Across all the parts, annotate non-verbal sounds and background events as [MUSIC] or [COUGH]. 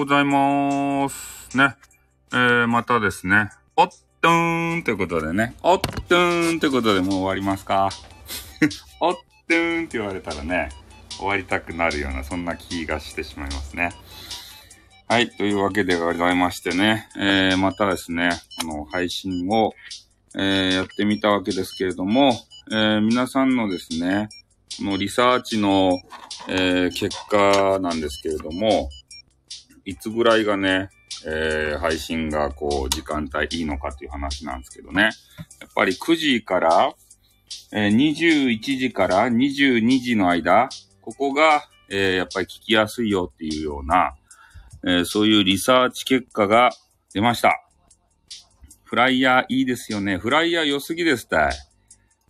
ございます。ね。えー、またですね。おっとーんということでね。おっとーんということでもう終わりますか。[LAUGHS] おっとーんって言われたらね、終わりたくなるような、そんな気がしてしまいますね。はい。というわけでございましてね。えー、またですね、あの、配信を、えー、やってみたわけですけれども、えー、皆さんのですね、このリサーチの、えー、結果なんですけれども、いつぐらいがね、えー、配信がこう、時間帯いいのかっていう話なんですけどね。やっぱり9時から、えー、21時から22時の間、ここが、えー、やっぱり聞きやすいよっていうような、え、そういうリサーチ結果が出ました。フライヤーいいですよね。フライヤー良すぎですたい。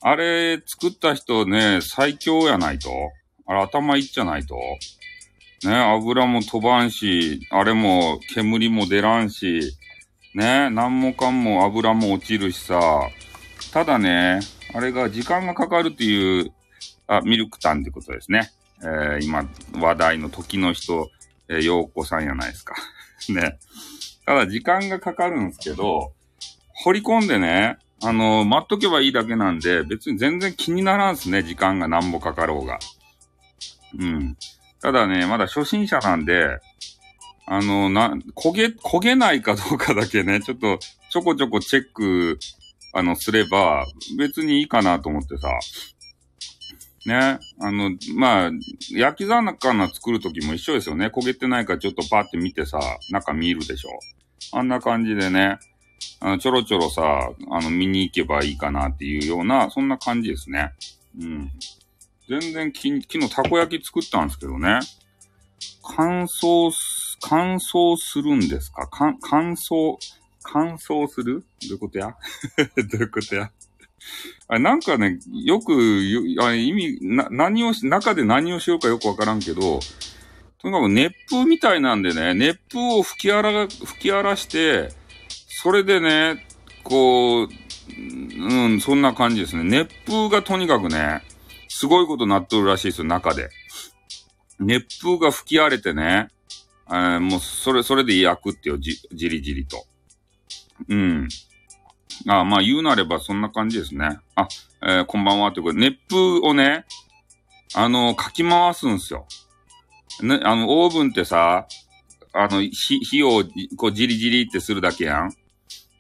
あれ、作った人ね、最強やないと。あれ、頭いっちゃないと。ね、油も飛ばんし、あれも煙も出らんし、ね、何もかんも油も落ちるしさ。ただね、あれが時間がかかるっていう、あ、ミルクタンってことですね。えー、今、話題の時の人、えー、陽子さんやないですか。[LAUGHS] ね。ただ時間がかかるんですけど、掘り込んでね、あの、待っとけばいいだけなんで、別に全然気にならんすね、時間が何もかかろうが。うん。ただね、まだ初心者なんで、あの、な、焦げ、焦げないかどうかだけね、ちょっと、ちょこちょこチェック、あの、すれば、別にいいかなと思ってさ。ね。あの、まあ、焼き魚作るときも一緒ですよね。焦げてないかちょっとパって見てさ、中見るでしょ。あんな感じでね、あの、ちょろちょろさ、あの、見に行けばいいかなっていうような、そんな感じですね。うん。全然き、昨日たこ焼き作ったんですけどね。乾燥、乾燥するんですか？乾、乾燥、乾燥する？どういうことや？[LAUGHS] どういうことや？あなんかね、よく、あ意味、な、何をし、中で何をしようかよくわからんけど、とにかく熱風みたいなんでね、熱風を吹き荒ら、吹き荒らして、それでね、こう、うん、そんな感じですね。熱風がとにかくね、すごいことなっとるらしいですよ、中で。熱風が吹き荒れてね、えー、もう、それ、それで焼くってよ、じ、じりじりと。うん。あまあ、言うなればそんな感じですね。あ、えー、こんばんはということで、熱風をね、あの、かき回すんですよ。ね、あの、オーブンってさ、あの、火、火を、こう、じりじりってするだけやん。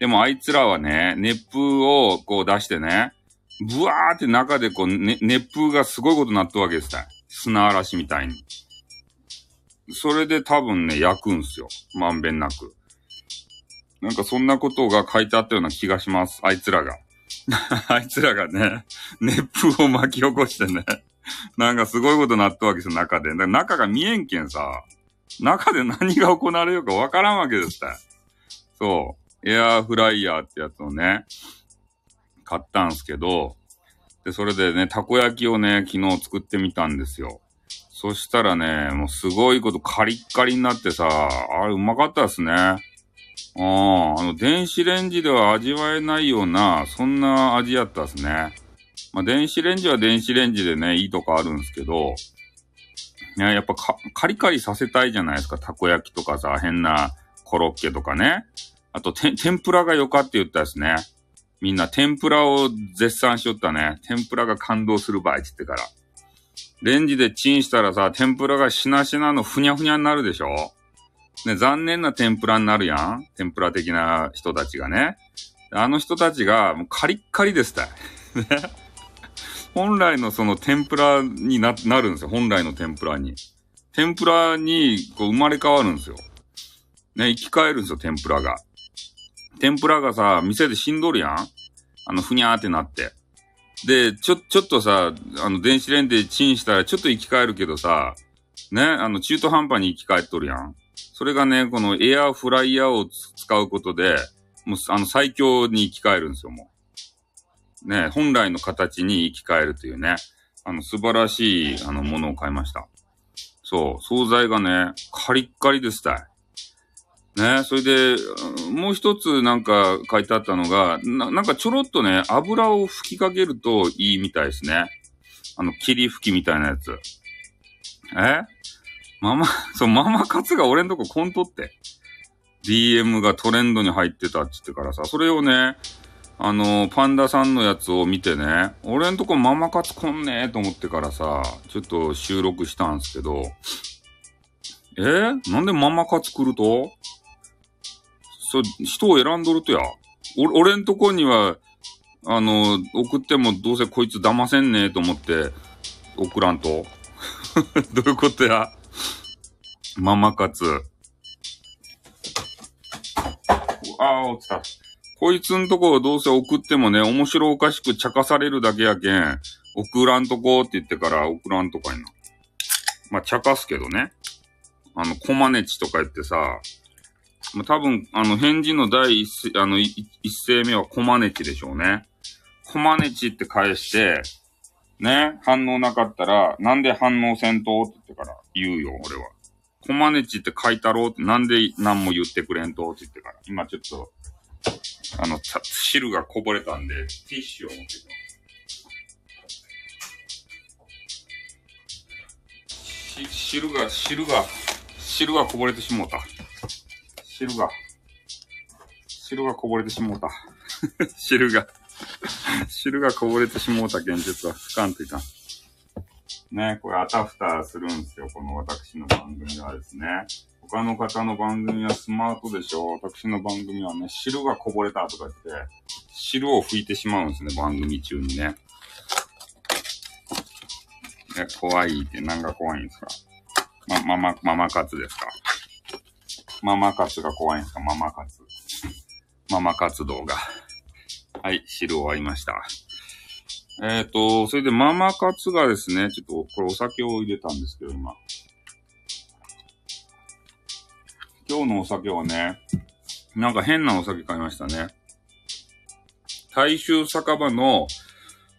でもあいつらはね、熱風をこう出してね、ブワーって中でこう、ね、熱風がすごいことになったわけですた砂嵐みたいに。それで多分ね、焼くんすよ。まんべんなく。なんかそんなことが書いてあったような気がします。あいつらが。[LAUGHS] あいつらがね、熱風を巻き起こしてね。なんかすごいことなったわけですよ、中で。だから中が見えんけんさ。中で何が行われようかわからんわけですたそう。エアーフライヤーってやつをね、買ったんすけど、で、それでね、たこ焼きをね、昨日作ってみたんですよ。そしたらね、もうすごいことカリッカリになってさ、あれうまかったですね。ああ、あの、電子レンジでは味わえないような、そんな味やったですね。まあ、電子レンジは電子レンジでね、いいとこあるんすけど、ね、やっぱカリカリさせたいじゃないですか。たこ焼きとかさ、変なコロッケとかね。あと、天ぷらが良かって言ったですね。みんな天ぷらを絶賛しよったね。天ぷらが感動する場合って言ってから。レンジでチンしたらさ、天ぷらがしなしなのふにゃふにゃになるでしょね、残念な天ぷらになるやん天ぷら的な人たちがね。あの人たちがもうカリッカリですたい。ね。[LAUGHS] 本来のその天ぷらにな、なるんですよ。本来の天ぷらに。天ぷらにこう生まれ変わるんですよ。ね、生き返るんですよ、天ぷらが。天ぷらがさ、店で死んどるやんあの、ふにゃーってなって。で、ちょ、ちょっとさ、あの、電子レンジでチンしたらちょっと生き返るけどさ、ね、あの、中途半端に生き返っとるやん。それがね、このエアフライヤーを使うことで、もう、あの、最強に生き返るんですよ、もう。ね、本来の形に生き返るというね、あの、素晴らしい、あの、ものを買いました。そう、惣菜がね、カリッカリですたい。ね、それで、もう一つなんか書いてあったのが、ななんかちょろっとね、油を吹きかけるといいみたいですね。あの、霧吹きみたいなやつ。え？ママ、[LAUGHS] そう、ママ活が俺んとこコントって。DM がトレンドに入ってたって言ってからさ、それをね、あの、パンダさんのやつを見てね、俺んとこママ活こんねえと思ってからさ、ちょっと収録したんすけど、え、なんでママ活来ると？そう、人を選んどるとや。お、俺んとこには、あの、送ってもどうせこいつ騙せんねえと思って、送らんと。[LAUGHS] どういうことやママ活。ああ、落ちた。こいつんとこどうせ送ってもね、面白おかしく茶化されるだけやけん、送らんとこって言ってから送らんとかいな。まあ、茶化すけどね。あの、コマネチとか言ってさ、まあ、多分、あの、返事の第一、あの、一声目はコマネチでしょうね。コマネチって返して、ね、反応なかったら、なんで反応せんとって言ってから言うよ、俺は。コマネチって書いたろうって、なんで何も言ってくれんとって言ってから。今ちょっと、あの、汁がこぼれたんで、ティッシュを持ってきます。汁が、汁が、汁がこぼれてしもうた。汁が、汁がこぼれてしもうた。[LAUGHS] 汁が、汁がこぼれてしもうたけん、ちょっと拭かんといかん。ね、これあたふたするんですよ、この私の番組はですね。他の方の番組はスマートでしょ私の番組はね、汁がこぼれたとか言って、汁を拭いてしまうんですね、番組中にね。え、怖いって何が怖いんですか？ま、ママ、ママ活ですか？ママ活が怖いんですか？ママ活。[LAUGHS] ママ活動が。はい、汁終わりました。えっ、ー、と、それでママ活がですね、ちょっとこれお酒を入れたんですけど、今。今日のお酒はね、なんか変なお酒買いましたね。大衆酒場の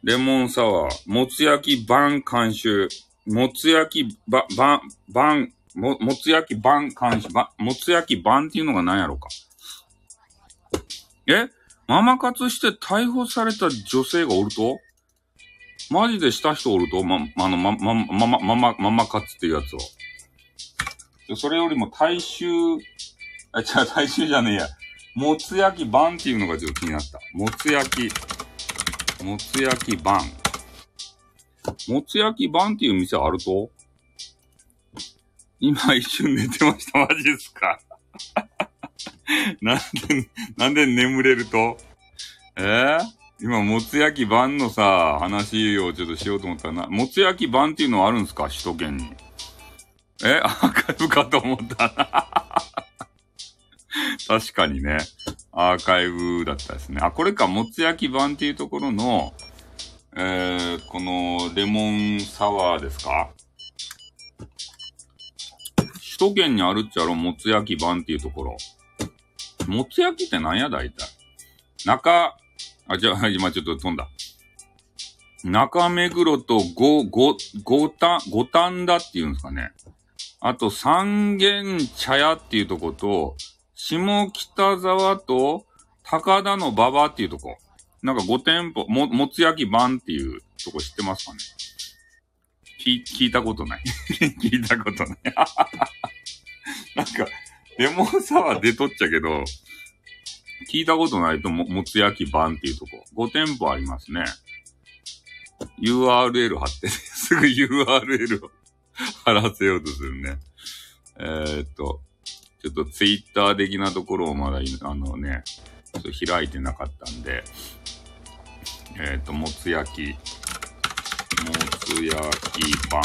レモンサワー、もつ焼き晩監修、もつ焼きば、ば、晩、も、もつ焼き晩監修、ば、もつ焼き晩っていうのが何やろうか。え？ママ活して逮捕された女性がおると？マジでした人おると？ま、あの、ま、ま、ま、ま、ま、ま、ママ活っていうやつを。それよりも大衆、あ、違う、大衆じゃねえや。もつ焼き版っていうのがちょっと気になった。もつ焼き、もつ焼き版。もつ焼き版っていう店あると？今一瞬寝てました。マジですか？なんで、なんで眠れると？え？ー、今、もつ焼き版のさ、話をちょっとしようと思ったらな、もつ焼き版っていうのはあるんですか？首都圏に。え、アーカイブかと思ったな。確かにね、アーカイブだったですね。あ、これか、もつ焼き版っていうところの、えー、このレモンサワーですか？首都圏にあるっちゃろ、もつ焼き版っていうところ。もつ焼きって何やだいたい。中、あ、じゃあ、今ちょっと飛んだ。中目黒とご、ご、ごた、ごたんだっていうんですかね。あと、三軒茶屋っていうとこと、下北沢と高田の馬場っていうとこ。なんか5店舗、も、もつ焼き版っていうとこ知ってますかね聞、聞いたことない。[LAUGHS] 聞いたことない。[LAUGHS] なんか、レモンサワー出とっちゃけど、聞いたことないとも、もつ焼き版っていうとこ。5店舗ありますね。URL 貼って、[LAUGHS] すぐ URL を貼らせようとするね。えー、っと、ちょっとツイッター的なところをまだ、あのね、ちょっと開いてなかったんで、えー、っと、もつ焼き、もつ焼き版、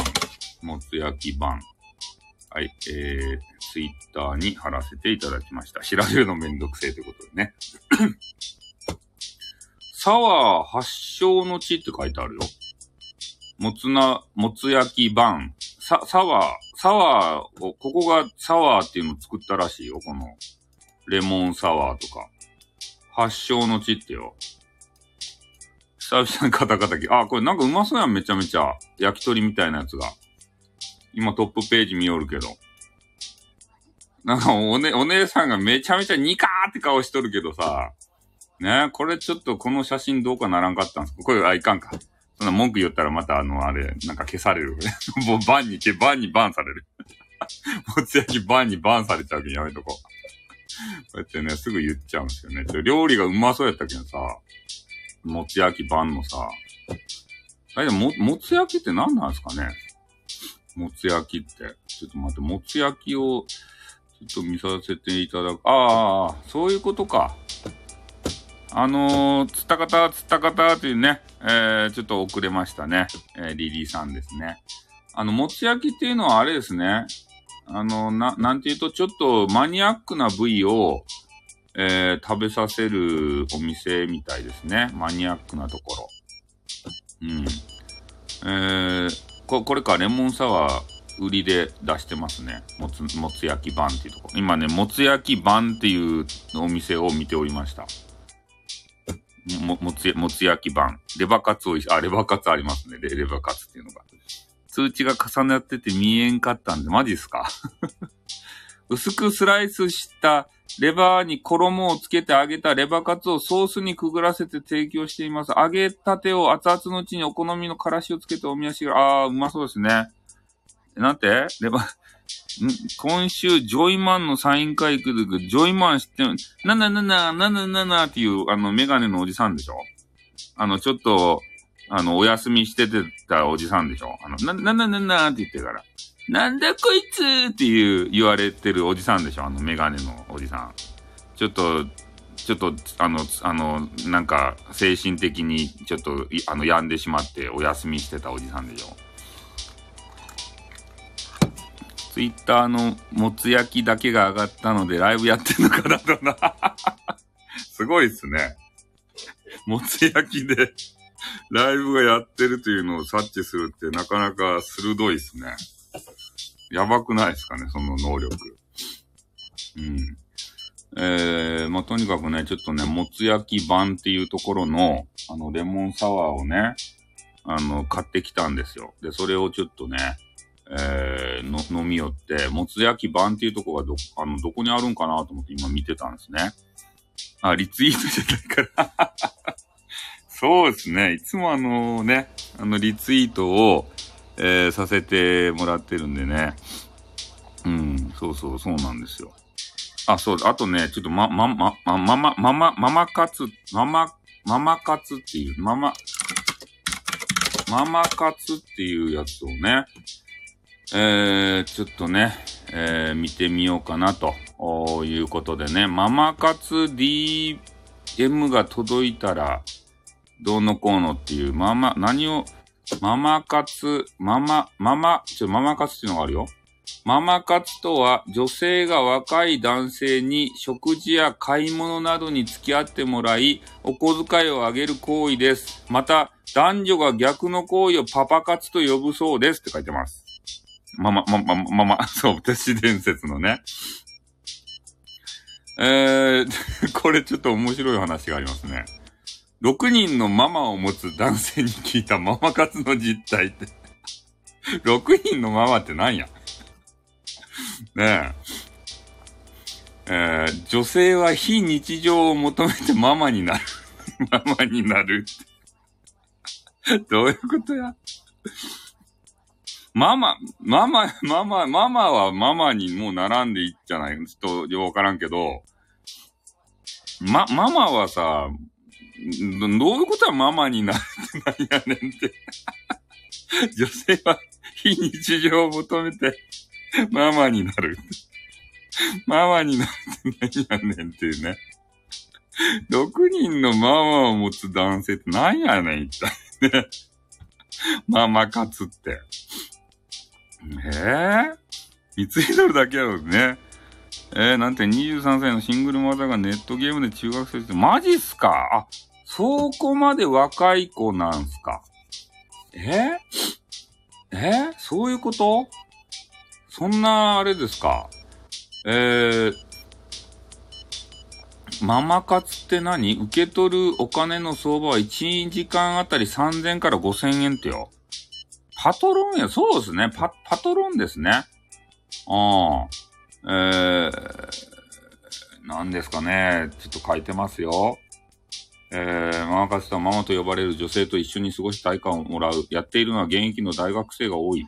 もつ焼き版。はい、えー、ツイッターに貼らせていただきました。調べるのめんどくせえということでね。[COUGHS] サワー発祥の地って書いてあるよ。もつな、もつ焼き版。さ、サワー、サワーを、ここがサワーっていうのを作ったらしいよ、この。レモンサワーとか。発祥の地ってよ。久々にカタカタキ。あ、これなんかうまそうやん、めちゃめちゃ。焼き鳥みたいなやつが。今トップページ見よるけど。なんかおね、お姉さんがめちゃめちゃニカーって顔しとるけどさ。ねこれちょっとこの写真どうかならんかったんすか？これ、あ、いかんか。そんな文句言ったらまたあの、あれ、なんか消される。[LAUGHS] もうバンに、バンにバンされる。[LAUGHS] もつ焼きバンにバンされちゃうけどやめとこう。こうやってね、すぐ言っちゃうんですよね。料理がうまそうやったけどさ、もつ焼きバンのさ、あれも、もつ焼きって何なんですかね？もつ焼きって。ちょっと待って、もつ焼きを、ちょっと見させていただく。ああ、そういうことか。あのー、つったかた、つったかたっていうね、えー、ちょっと遅れましたね。えー、リリーさんですね。あの、もつ焼きっていうのはあれですね。あの、な、なんていうと、ちょっとマニアックな部位を、えー、食べさせるお店みたいですね。マニアックなところ。うん。えー、ここれか、レモンサワー売りで出してますね。もつ、もつ焼き版っていうところ。今ね、もつ焼き版っていうお店を見ておりました。も、もつ、もつ焼き版。レバカツおいし、あ、レバカツありますね。レレバカツっていうのが。通知が重なってて見えんかったんで、マジっすか？[LAUGHS] 薄くスライスしたレバーに衣をつけて揚げたレバカツをソースにくぐらせて提供しています。揚げたてを熱々のうちにお好みのからしをつけておみやしが、あー、うまそうですね。なんて？レバー、今週、ジョイマンのサイン会行くジョイマン知ってるなななな、ななななっていう、あの、メガネのおじさんでしょ？あの、ちょっと、あの、お休みしててたおじさんでしょ？あの、な、ななななって言ってから。なんだこいつっていう言われてるおじさんでしょあのメガネのおじさん。ちょっと、ちょっと、あの、あの、なんか、精神的にちょっと、あの、病んでしまってお休みしてたおじさんでしょツイッターのもつ焼きだけが上がったのでライブやってんのかなとな。[LAUGHS] すごいっすね。もつ焼きでライブがやってるというのを察知するってなかなか鋭いっすね。やばくないですかね、その能力。うん。えー、まあ、とにかくね、ちょっとね、もつ焼き版っていうところの、あの、レモンサワーをね、あの、買ってきたんですよ。で、それをちょっとね、えー、の、飲み寄って、もつ焼き版っていうとこがど、あの、どこにあるんかなと思って今見てたんですね。あ、リツイートじゃないから [LAUGHS] そうですね。いつもあのね、あの、リツイートを、えー、させてもらってるんでね。うん、そうそう、そうなんですよ。あ、そう、あとね、ちょっとま、ま、ま、ま、ま、ま、ま、ま、ママカツ、ママ、ママカツっていう、ママ、ママカツっていうやつをね、えー、ちょっとね、えー、見てみようかなということでね、ママ活 DM が届いたら、どうのこうのっていう、ママ、何を、ママ活、ママ、ママ、ちょ、ママ活っていうのがあるよ。ママ活とは、女性が若い男性に食事や買い物などに付き合ってもらい、お小遣いをあげる行為です。また、男女が逆の行為をパパ活と呼ぶそうですって書いてます。まま、ま、ま、ま、ま、そう、都市伝説のね。えー、[LAUGHS] これちょっと面白い話がありますね。6人のママを持つ男性に聞いたママ活の実態って。[LAUGHS] 6人のママって何や？ねえ。えー、女性は非日常を求めてママになる。[LAUGHS] ママになるってどういうことや？ママ、ママ、ママ、ママはママにもう並んでいっちゃないちょっとよくわからんけど、ま、ママはさ、どういうことはママになるって何やねんって [LAUGHS] 女性は非日常を求めてママになる。ママになって何やねんっていうね。6人のママを持つ男性って何やねん一体ね。ママ活って。えぇ、リツイートるだけやろね。えー、なんて23歳のシングルマザーがネットゲームで中学生って、マジっすか？あ、そこまで若い子なんすか？え、え、そういうこと？そんな、あれですか？えー、ママ活って何？受け取るお金の相場は1時間あたり3000から5000円ってよ。パトロンや、そうですね。パ、パトロンですね。ああ。えー、何ですかね？ちょっと書いてますよ。えー、ママ活とママと呼ばれる女性と一緒に過ごし対価をもらう。やっているのは現役の大学生が多い。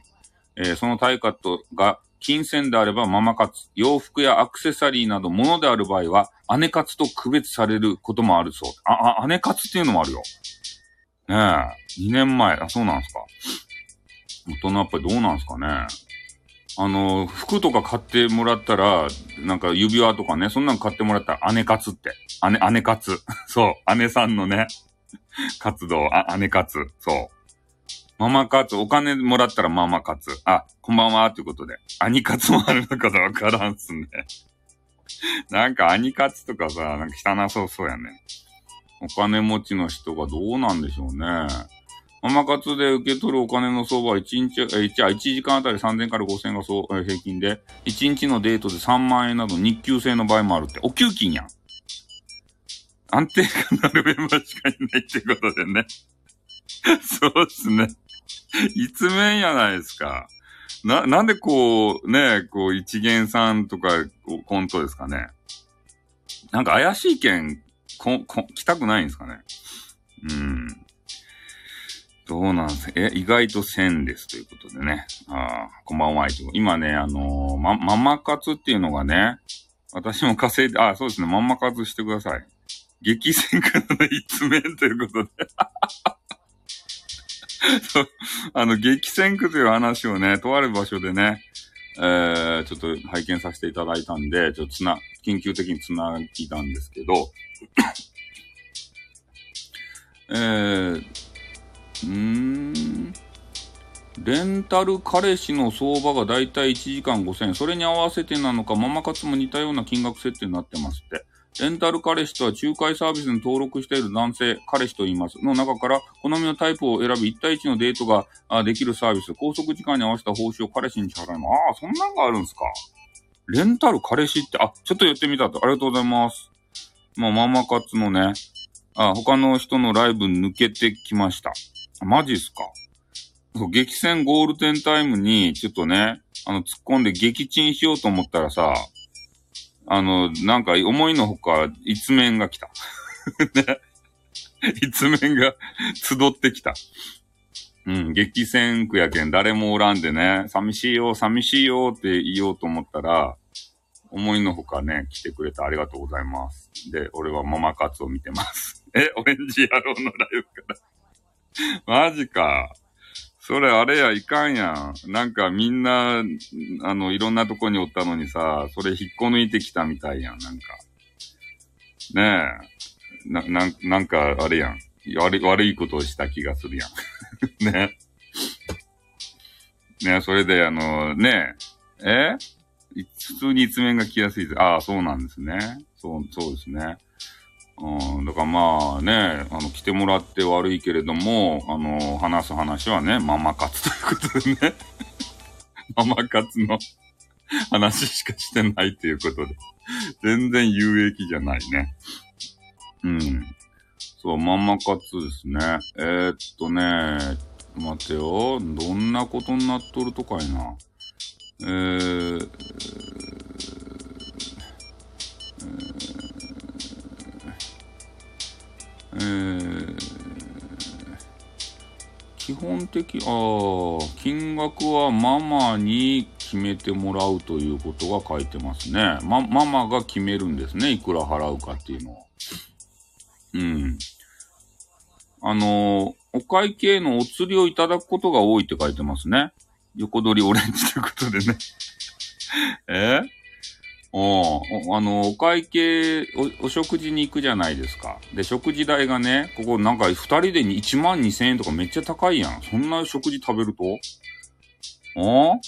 えー、その対価とが金銭であればママ活、洋服やアクセサリーなど物である場合は、姉活と区別されることもあるそう。あ、あ、姉活っていうのもあるよ。ねえ、2年前、あ、そうなんですか。大人やっぱりどうなんですかね。あの、服とか買ってもらったら、なんか指輪とかね、そんなん買ってもらったら姉活って。姉、姉活。[LAUGHS] そう、姉さんのね、活動、あ、姉活。そう。ママ活、お金もらったらママ活。あ、こんばんは、ということで。兄活もあるのかわからんっすね。[LAUGHS] なんか兄活とかさ、なんか汚そうそうやね。お金持ちの人がどうなんでしょうね。ママ活で受け取るお金の相場は1日、え、1, 1時間あたり3000から5000がそう、平均で、1日のデートで3万円など日給制の場合もあるって。お給金やん。安定感のあるメンバーしかいないってことでね。[LAUGHS] そうっすね。一面やないですか。な、なんでこう、ね、こう、一元さんとか、コントですかね。なんか怪しい件、こ、こ、来たくないんですかね。うん。どうなんすえ、意外と1000ですということでね。あこんばんは。今ね、あのー、ま、ママ活っていうのがね、私も稼いで、あ、そうですね、ママ活してください。激戦からの一面ということで。そう、あの、激戦区という話をね、とある場所でね、えー、ちょっと拝見させていただいたんで、ちょっとつな、緊急的につなぎたんですけど、[COUGHS] えー、うーん、レンタル彼氏の相場がだいたい1時間5000円。それに合わせてなのか、ママ活も似たような金額設定になってますって。レンタル彼氏とは仲介サービスに登録している男性、彼氏と言います。の中から好みのタイプを選び1対1のデートができるサービス。拘束時間に合わせた報酬を彼氏に支払います。ああ、そんなんがあるんすか？レンタル彼氏って、あ、ちょっとやってみたと。ありがとうございます。まあ、ママ活のね、あ、他の人のライブ抜けてきました。マジっすか？激戦ゴールデンタイムに、ちょっとね、あの、突っ込んで撃沈しようと思ったらさ、あの、なんか思いのほか一面が来た。ね。[LAUGHS] 一面が集ってきた。うん、激戦区やけん誰もおらんでね、寂しいよ、寂しいよって言おうと思ったら、思いのほかね、来てくれてありがとうございます。で、俺はママ活を見てます。[LAUGHS] え、オレンジ野郎のライブからマジか。それあれや、いかんやん。なんかみんな、あの、いろんなとこにおったのにさ、それ引っこ抜いてきたみたいやん、なんか。ねえ。な、ななんか、あれやん。悪い、悪いことをした気がするやん。[LAUGHS] ね。ねそれで、あの、ねえ、え？普通に一面が来やすいです。ああ、そうなんですね。そう、そうですね。うん、だからまあね、あの、来てもらって悪いけれども、あの、話す話はね、ママ活ということでね。マ [LAUGHS] マ活の話しかしてないということで。全然有益じゃないね。うん。そう、ママ活ですね。えー、っとね、待てよ。どんなことになっとるとかいな。えー、えー、え基本的、ああ、金額はママに決めてもらうということが書いてますね。ま、ママが決めるんですね。いくら払うかっていうのは。うん。あのお会計のお釣りをいただくことが多いって書いてますね。横取りオレンジということでね。[LAUGHS] えー？おあの、お会計お、お食事に行くじゃないですか。で、食事代がね、ここなんか二人で1万2千円とかめっちゃ高いやん。そんな食事食べると？あ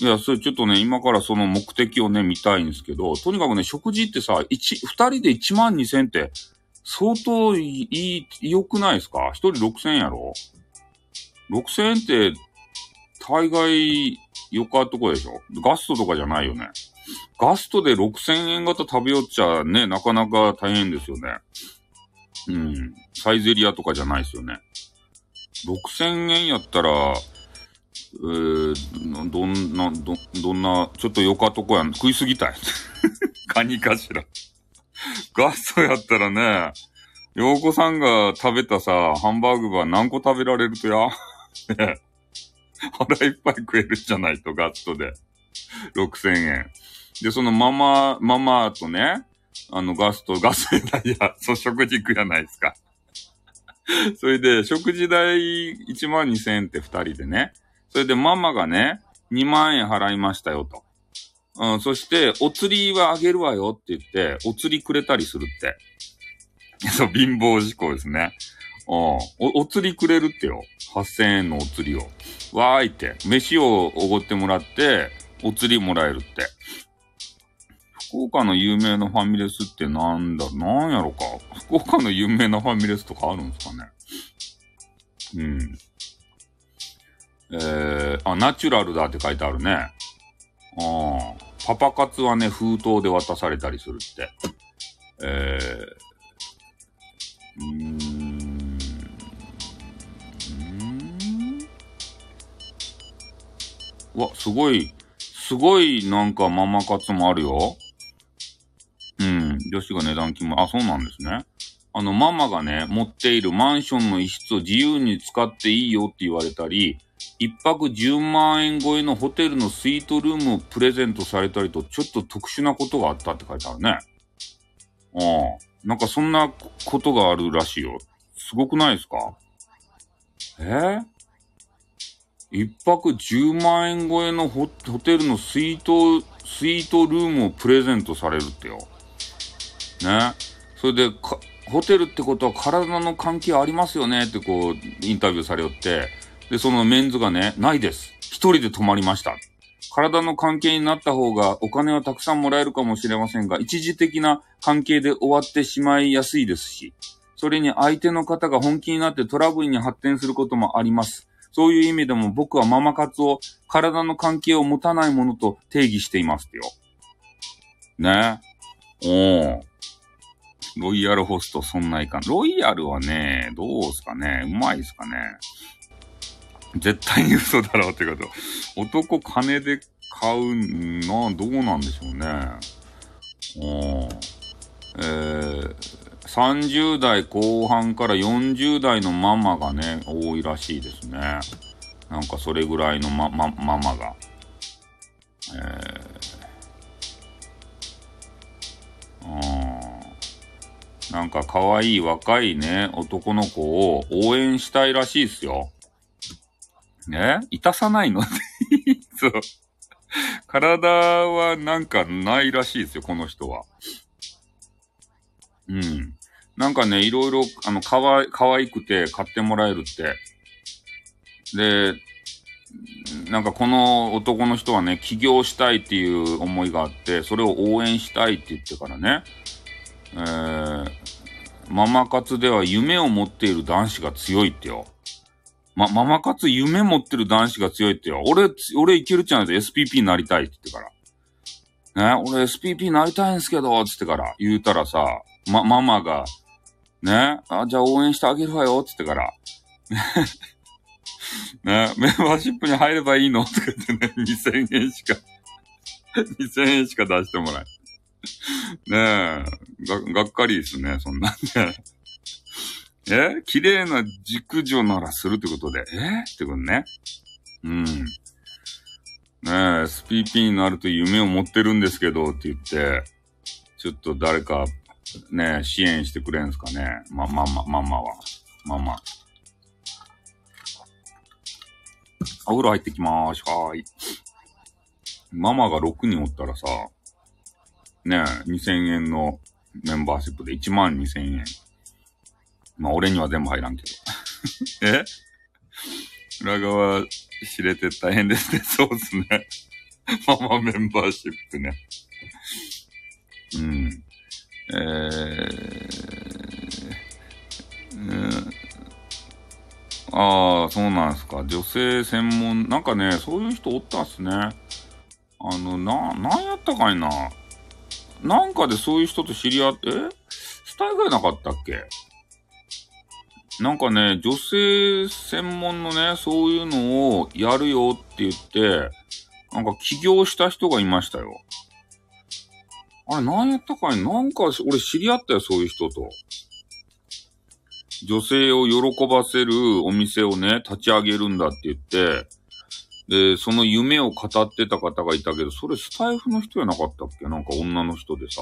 いや、それちょっとね、今からその目的をね、見たいんですけど、とにかくね、食事ってさ、一、二人で1万2千円って、相当いい、良くないですか？一人6千円やろ ?6 千円って、大概、よかとこでしょ？ガストとかじゃないよね。ガストで6000円型食べよっちゃね、なかなか大変ですよね。うん。サイゼリアとかじゃないですよね。6000円やったら、えー、どんな、ど、どんな、ちょっとよかとこやん。食いすぎたい。[LAUGHS] カニかしら。ガストやったらね、洋子さんが食べたさ、ハンバーグは何個食べられるとや？ね [LAUGHS] 腹いっぱい食えるじゃないと、ガストで。6000円。で、そのママ、ママとね、あの、ガスト、ガス代や、そう、食事行くやないですか。[LAUGHS] それで、食事代1万2000円って2人でね。それでママがね、2万円払いましたよと。うん、そして、お釣りはあげるわよって言って、お釣りくれたりするって。[LAUGHS] そう、貧乏事項ですね。うん、お、お釣りくれるってよ。8000円のお釣りを。わーいって。飯をおごってもらって、お釣りもらえるって。福岡の有名なファミレスってなんだ、なんやろか。福岡の有名なファミレスとかあるんですかね。うん。えー、あ、ナチュラルだって書いてあるね。ああ。パパ活はね、封筒で渡されたりするって。えー、うーん。うわ、すごい、すごいなんかママ活もあるよ。女子が値段決ま、あ、そうなんですね。あの、ママがね、持っているマンションの一室を自由に使っていいよって言われたり、一泊10万円超えのホテルのスイートルームをプレゼントされたりと、ちょっと特殊なことがあったって書いてあるね。ああ。なんかそんなことがあるらしいよ。すごくないですか？え？一泊10万円超えのホテルのスイート、スイートルームをプレゼントされるってよ。ね。それで、ホテルってことは体の関係ありますよねってこう、インタビューされよって、で、そのメンズがね、ないです。一人で泊まりました。体の関係になった方がお金はたくさんもらえるかもしれませんが、一時的な関係で終わってしまいやすいですし、それに相手の方が本気になってトラブルに発展することもあります。そういう意味でも僕はママ活を体の関係を持たないものと定義していますよ。ね。おー。ロイヤルホストそんないかん。ロイヤルはね、どうすかねうまいですかね絶対に嘘だろうってこと。男金で買うな、どうなんでしょうね。えー、30代後半から40代のママがね、多いらしいですね。なんかそれぐらいのま、ま、ママが。えー、なんか可愛い若いね、男の子を応援したいらしいですよ。ね？いたさないの？[LAUGHS] そう。体はなんかないらしいですよ、この人は。うん。なんかね、いろいろ、あの、かわい、かわいくて買ってもらえるって。で、なんかこの男の人はね、起業したいっていう思いがあって、それを応援したいって言ってからね、えー、ママ活では夢を持っている男子が強いってよ。ま、ママ活夢持ってる男子が強いってよ。俺、俺いけるっちゃないと SPP になりたいって言ってから。ね、俺 SPP になりたいんすけど、つってから言うたらさ、ま、ママが、ね、あ、じゃあ応援してあげるわよ、つってから。[LAUGHS] ね、メンバーシップに入ればいいの？とか言ってね、2000円しか2000円しか出してもらえ。ねえ、が、がっかりですね、そんなんね。え？綺麗な熟女ならするってことで。え？ってことね。うん。ねえ、SPP になると夢を持ってるんですけどって言って、ちょっと誰か、ねえ、支援してくれんすかね。ま、ま、ま、ママは。ママ。お風呂入ってきまーす。はーい。ママが6人おったらさ、ねえ、2000円のメンバーシップで1万2000円。まあ、俺には全部入らんけど。[LAUGHS] え？裏側知れて大変ですね。[LAUGHS] そうっすね。ママメンバーシップね。うん。えー、うんああ、そうなんすか。女性専門、なんかね、そういう人おったっすね。あの、な、なんやったかいな。なんかでそういう人と知り合って、え？スタイルなかったっけ？なんかね、女性専門のね、そういうのをやるよって言って、なんか起業した人がいましたよ。あれ、なんやったかい？なんか、俺知り合ったよ、そういう人と。女性を喜ばせるお店をね、立ち上げるんだって言って、で、その夢を語ってた方がいたけど、それスタイフの人やなかったっけ？なんか女の人でさ。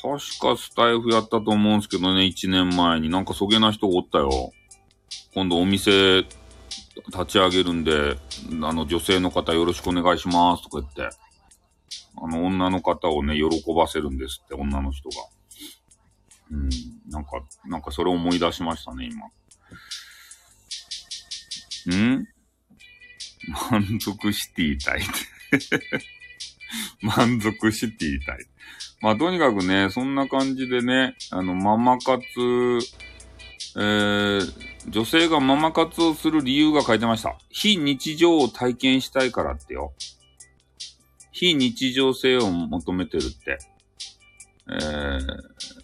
確かスタイフやったと思うんですけどね、1年前に。なんかそげな人がおったよ。今度お店立ち上げるんで、あの女性の方よろしくお願いしますとか言って。あの女の方をね、喜ばせるんですって、女の人が。うん、なんか、なんかそれを思い出しましたね、今。ん？満足していたい。[LAUGHS] 満足していたい。まあ、とにかくね、そんな感じでね、あの、ママ活、えー、女性がママ活をする理由が書いてました。非日常を体験したいからってよ。非日常性を求めてるって。えー、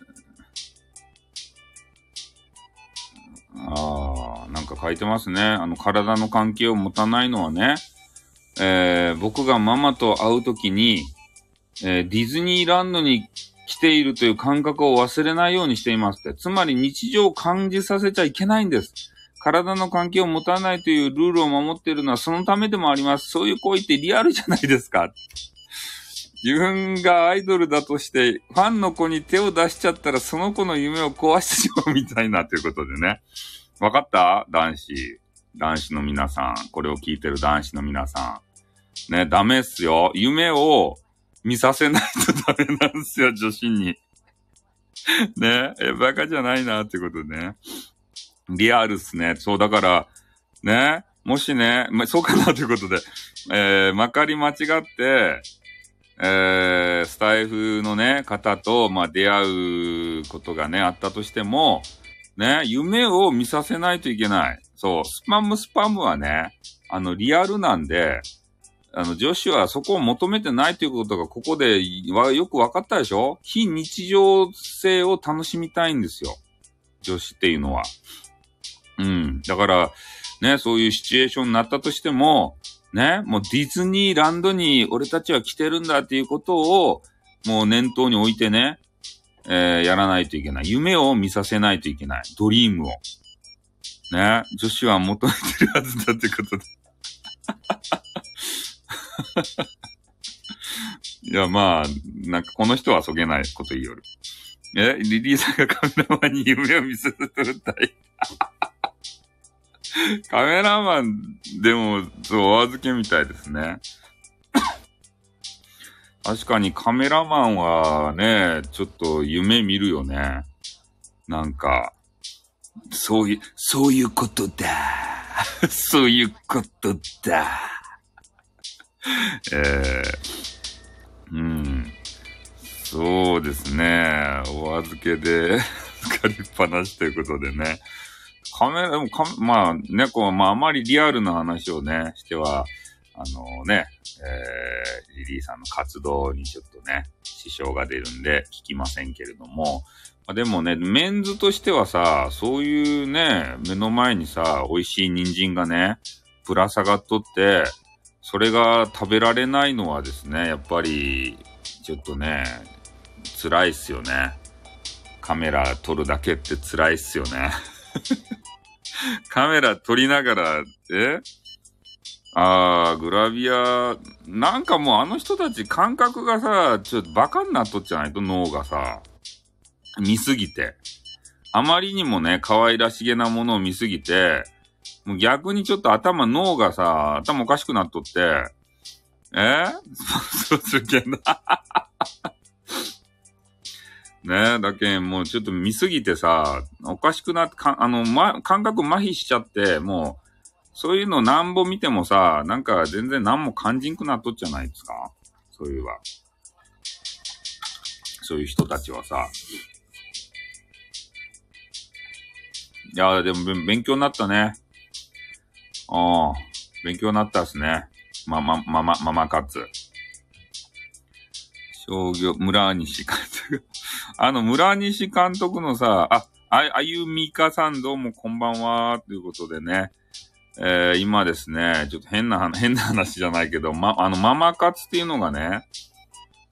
ああ、なんか書いてますね。あの、体の関係を持たないのはね、えー、僕がママと会うときに、えー、ディズニーランドに来ているという感覚を忘れないようにしていますって。つまり日常を感じさせちゃいけないんです。体の関係を持たないというルールを守っているのはそのためでもあります。そういう行為ってリアルじゃないですか。自分がアイドルだとして、ファンの子に手を出しちゃったらその子の夢を壊してしまうみたいなということでね。わかった？男子。男子の皆さん。これを聞いてる男子の皆さん。ね、ダメっすよ。夢を見させないとダメなんですよ、女子に。ね、え、バカじゃないなってことでね。リアルっすね。そう、だから、ね、もしね、ま、そうかなということで、えー、まかり間違って、えー、スタイフのね、方と、まあ、出会うことがね、あったとしても、ね、夢を見させないといけない。そう、スパムスパムはね、あの、リアルなんで、あの、女子はそこを求めてないということがここでよく分かったでしょ？非日常性を楽しみたいんですよ。女子っていうのは。うん。だから、ね、そういうシチュエーションになったとしても、ね、もうディズニーランドに俺たちは来てるんだっていうことを、もう念頭に置いてね、えー、やらないといけない。夢を見させないといけない。ドリームを。ね、女子は求めてるはずだってことで。[LAUGHS] いや、まあ、なんかこの人はそげないこと言いよる。え、リリーさんがカメラマンに夢を見せてるたい。[LAUGHS] カメラマンでも、そう、お預けみたいですね。確かにカメラマンはね、ちょっと夢見るよね。なんか、そういう、そういうことだ。[LAUGHS] そういうことだ。えー、うん。そうですね。お預けで [LAUGHS] 借りっぱなしということでね。カメラ、でもか、まあね、こう、まああまりリアルな話をね、しては、あのね、えー、リリーさんの活動にちょっとね、支障が出るんで聞きませんけれども、まあ、でもね、メンズとしてはさ、そういうね、目の前にさ、美味しい人参がね、ぶら下がっとって、それが食べられないのはですね、やっぱり、ちょっとね、辛いっすよね。カメラ撮るだけって辛いっすよね。[LAUGHS] [LAUGHS] カメラ撮りながら、えあー、グラビア、なんかもうあの人たち感覚がさ、ちょっとバカになっとっちゃない？と脳がさ、見すぎて。あまりにもね、可愛らしげなものを見すぎて、もう逆にちょっと頭、脳がさ、頭おかしくなっとって、え？[LAUGHS] そうするけど。ねえ、だけん、もうちょっと見すぎてさ、おかしくなって、かあの、ま、感覚麻痺しちゃって、もう、そういうのなんぼ見てもさ、なんか全然何も感じんくなっとっちゃないですか？そういうは。そういう人たちはさ。いや、でも勉強になったね。ああ、勉強になったっすね。ま、ま、ま、ま、ママ活。商業、村西監督。[LAUGHS] あの、村西監督のさ、あ、あ、あゆみかさんどうもこんばんは、ということでね。えー、今ですね、ちょっと変な、変な話じゃないけど、ま、あの、ママ活っていうのがね、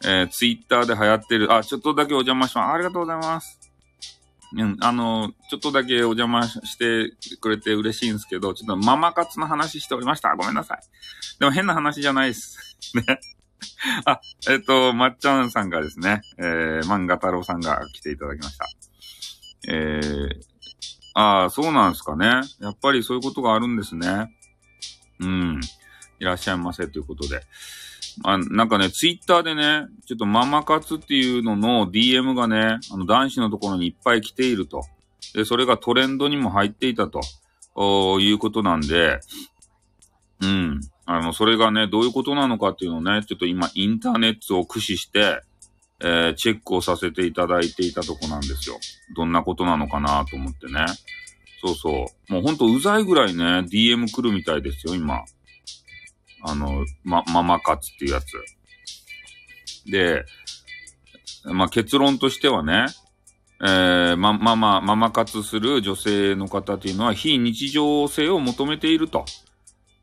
えー、ツイッターで流行ってる。あ、ちょっとだけお邪魔します。ありがとうございます。うん、あの、ちょっとだけお邪魔してくれて嬉しいんですけど、ちょっとママ活の話しておりました。ごめんなさい。でも変な話じゃないです。ね。[LAUGHS] あ、えっ、ー、と、まっちゃんさんがですね、えー、漫画太郎さんが来ていただきました。えー、ああ、そうなんですかね。やっぱりそういうことがあるんですね。うん。いらっしゃいませということで。あ、なんかね、ツイッターでね、ちょっとママ活っていうのの DM がね、あの男子のところにいっぱい来ていると。で、それがトレンドにも入っていたと、いうことなんで、うん。あの、それがね、どういうことなのかっていうのをね、ちょっと今、インターネットを駆使して、えー、チェックをさせていただいていたとこなんですよ。どんなことなのかなと思ってね。そうそう。もうほんとうざいぐらいね、DM 来るみたいですよ、今。あの、ま、ママ活っていうやつ。で、まあ、結論としてはね、えー、ま、ママ、ママ活する女性の方っていうのは非日常性を求めていると、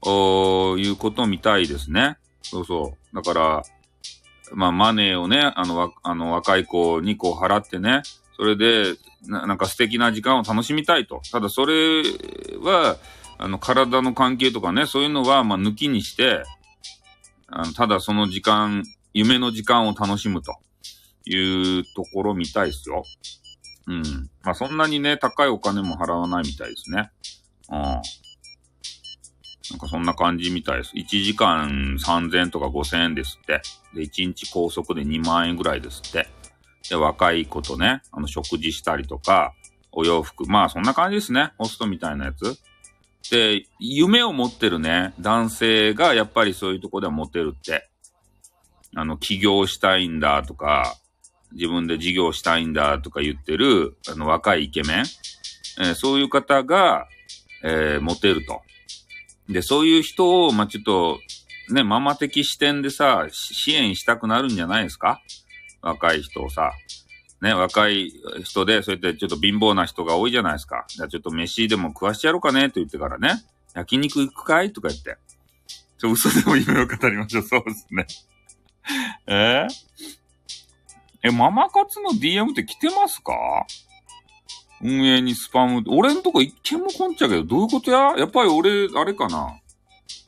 おいうことみたいですね。そうそう。だから、まあ、マネーをね、あの、あの、若い子にこう払ってね、それでな、なんか素敵な時間を楽しみたいと。ただそれは、あの、体の関係とかね、そういうのは、まあ、抜きにして、あの、ただその時間、夢の時間を楽しむというところみたいですよ。うん。まあ、そんなにね、高いお金も払わないみたいですね。うん。なんかそんな感じみたいです。1時間3000とか5000円ですって。で、1日高速で2万円ぐらいですって。で、若い子とね、あの、食事したりとか、お洋服。まあ、そんな感じですね。ホストみたいなやつ。で、夢を持ってるね、男性がやっぱりそういうとこではモテるって。あの、起業したいんだとか、自分で事業したいんだとか言ってる、あの、若いイケメン。えー、そういう方が、えー、モテると。で、そういう人を、まあ、ちょっと、ね、ママ的視点でさ、支援したくなるんじゃないですか？若い人をさ。ね、若い人で、そうやってちょっと貧乏な人が多いじゃないですか。じゃあちょっと飯でも食わしてやろうかねと言ってからね。焼肉行くかいとか言って。ちょ、嘘でも夢を語りましょう。そうですね。えー、え、ママ活の DM って来てますか？運営にスパム。俺んとこ一件も来んちゃうけど、どういうことや？やっぱり俺、あれかな。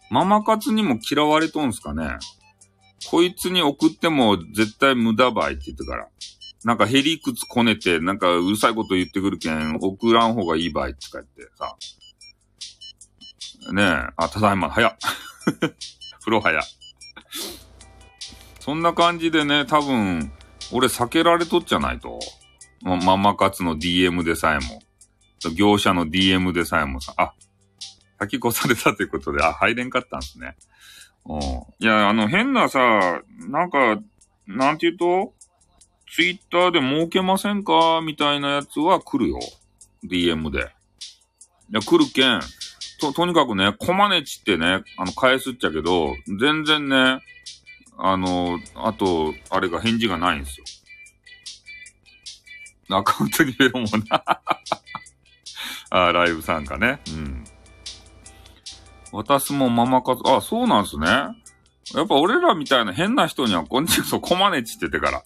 ママ活にも嫌われとんすかね。こいつに送っても絶対無駄ばいって言ってから。なんかヘリくつこねて、なんかうるさいこと言ってくるけん、送らん方がいい場合って言ってさ。ねえ、あ、ただいま、早っ。[LAUGHS] 風呂早。そんな感じでね、多分、俺避けられとっちゃないと。ま、ママ活の DM でさえも。業者の DM でさえもさ、あ、先越されたということで、あ、入れんかったんですね。うん。いや、あの、変なさ、なんか、なんて言うと、ツイッターで儲けませんか？みたいなやつは来るよ。DM で。いや、来るけん。と、とにかくね、コマネチってね、あの、返すっちゃけど、全然ね、あの、あと、あれが返事がないんですよ。アカウントにベロもな [LAUGHS] あ、ライブ参加ね。うん。私もママ活、あ、そうなんすね。やっぱ俺らみたいな変な人にはこんにちは [LAUGHS] そう、コマネチって言ってから。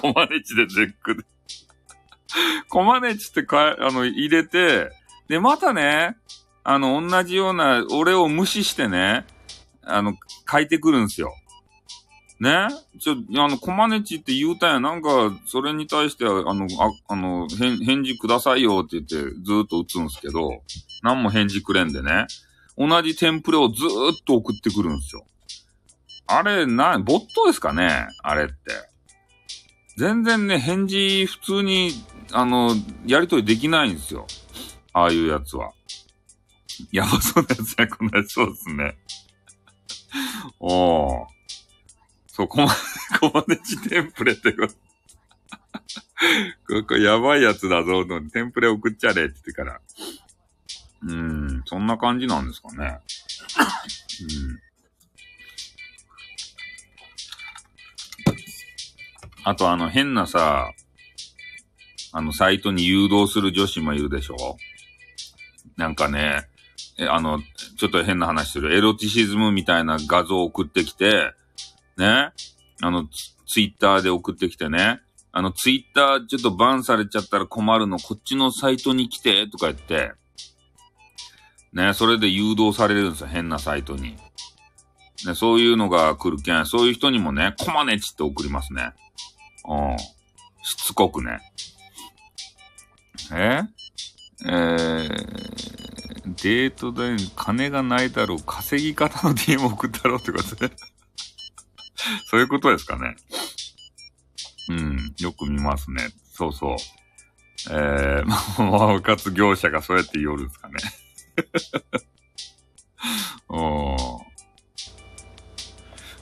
コマネチでゼックで。コマネチってか、あの、入れて、で、またね、あの、同じような、俺を無視してね、あの、書いてくるんすよ。ねちょ、あの、コマネチって言うたんや。なんか、それに対しては、あの、あ、あの、返、事くださいよって言って、ずっと打つんすけど、何も返事くれんでね。同じテンプレをずーっと送ってくるんですよ。あれ、な、ボットですかね？あれって。全然ね、返事普通に、あの、やりとりできないんですよ。ああいうやつは。やばそうなやつや、こんなやつそうですね。[LAUGHS] おー。そう、コマ、[LAUGHS] コマネチテンプレってこと。ここやばいやつだぞ、テンプレ送っちゃれって言ってから。うん、そんな感じなんですかね。うん。あとあの変なさ、あのサイトに誘導する女子もいるでしょなんかね、え、あの、ちょっと変な話する。エロティシズムみたいな画像を送ってきて、ね、あのツ、ツイッターで送ってきてね、あの、ツイッターちょっとバンされちゃったら困るの、こっちのサイトに来て、とか言って、ね、それで誘導されるんですよ、変なサイトに。ね、そういうのが来るけん、そういう人にもね、コマネチって送りますね。うん。しつこくね。え？えー、デート代に金がないだろう、稼ぎ方の DM 送ったろうってことで。[LAUGHS] そういうことですかね。うん、よく見ますね。そうそう。えー、[LAUGHS] まあ、かつ業者がそうやって言おるんですかね。[LAUGHS] うん。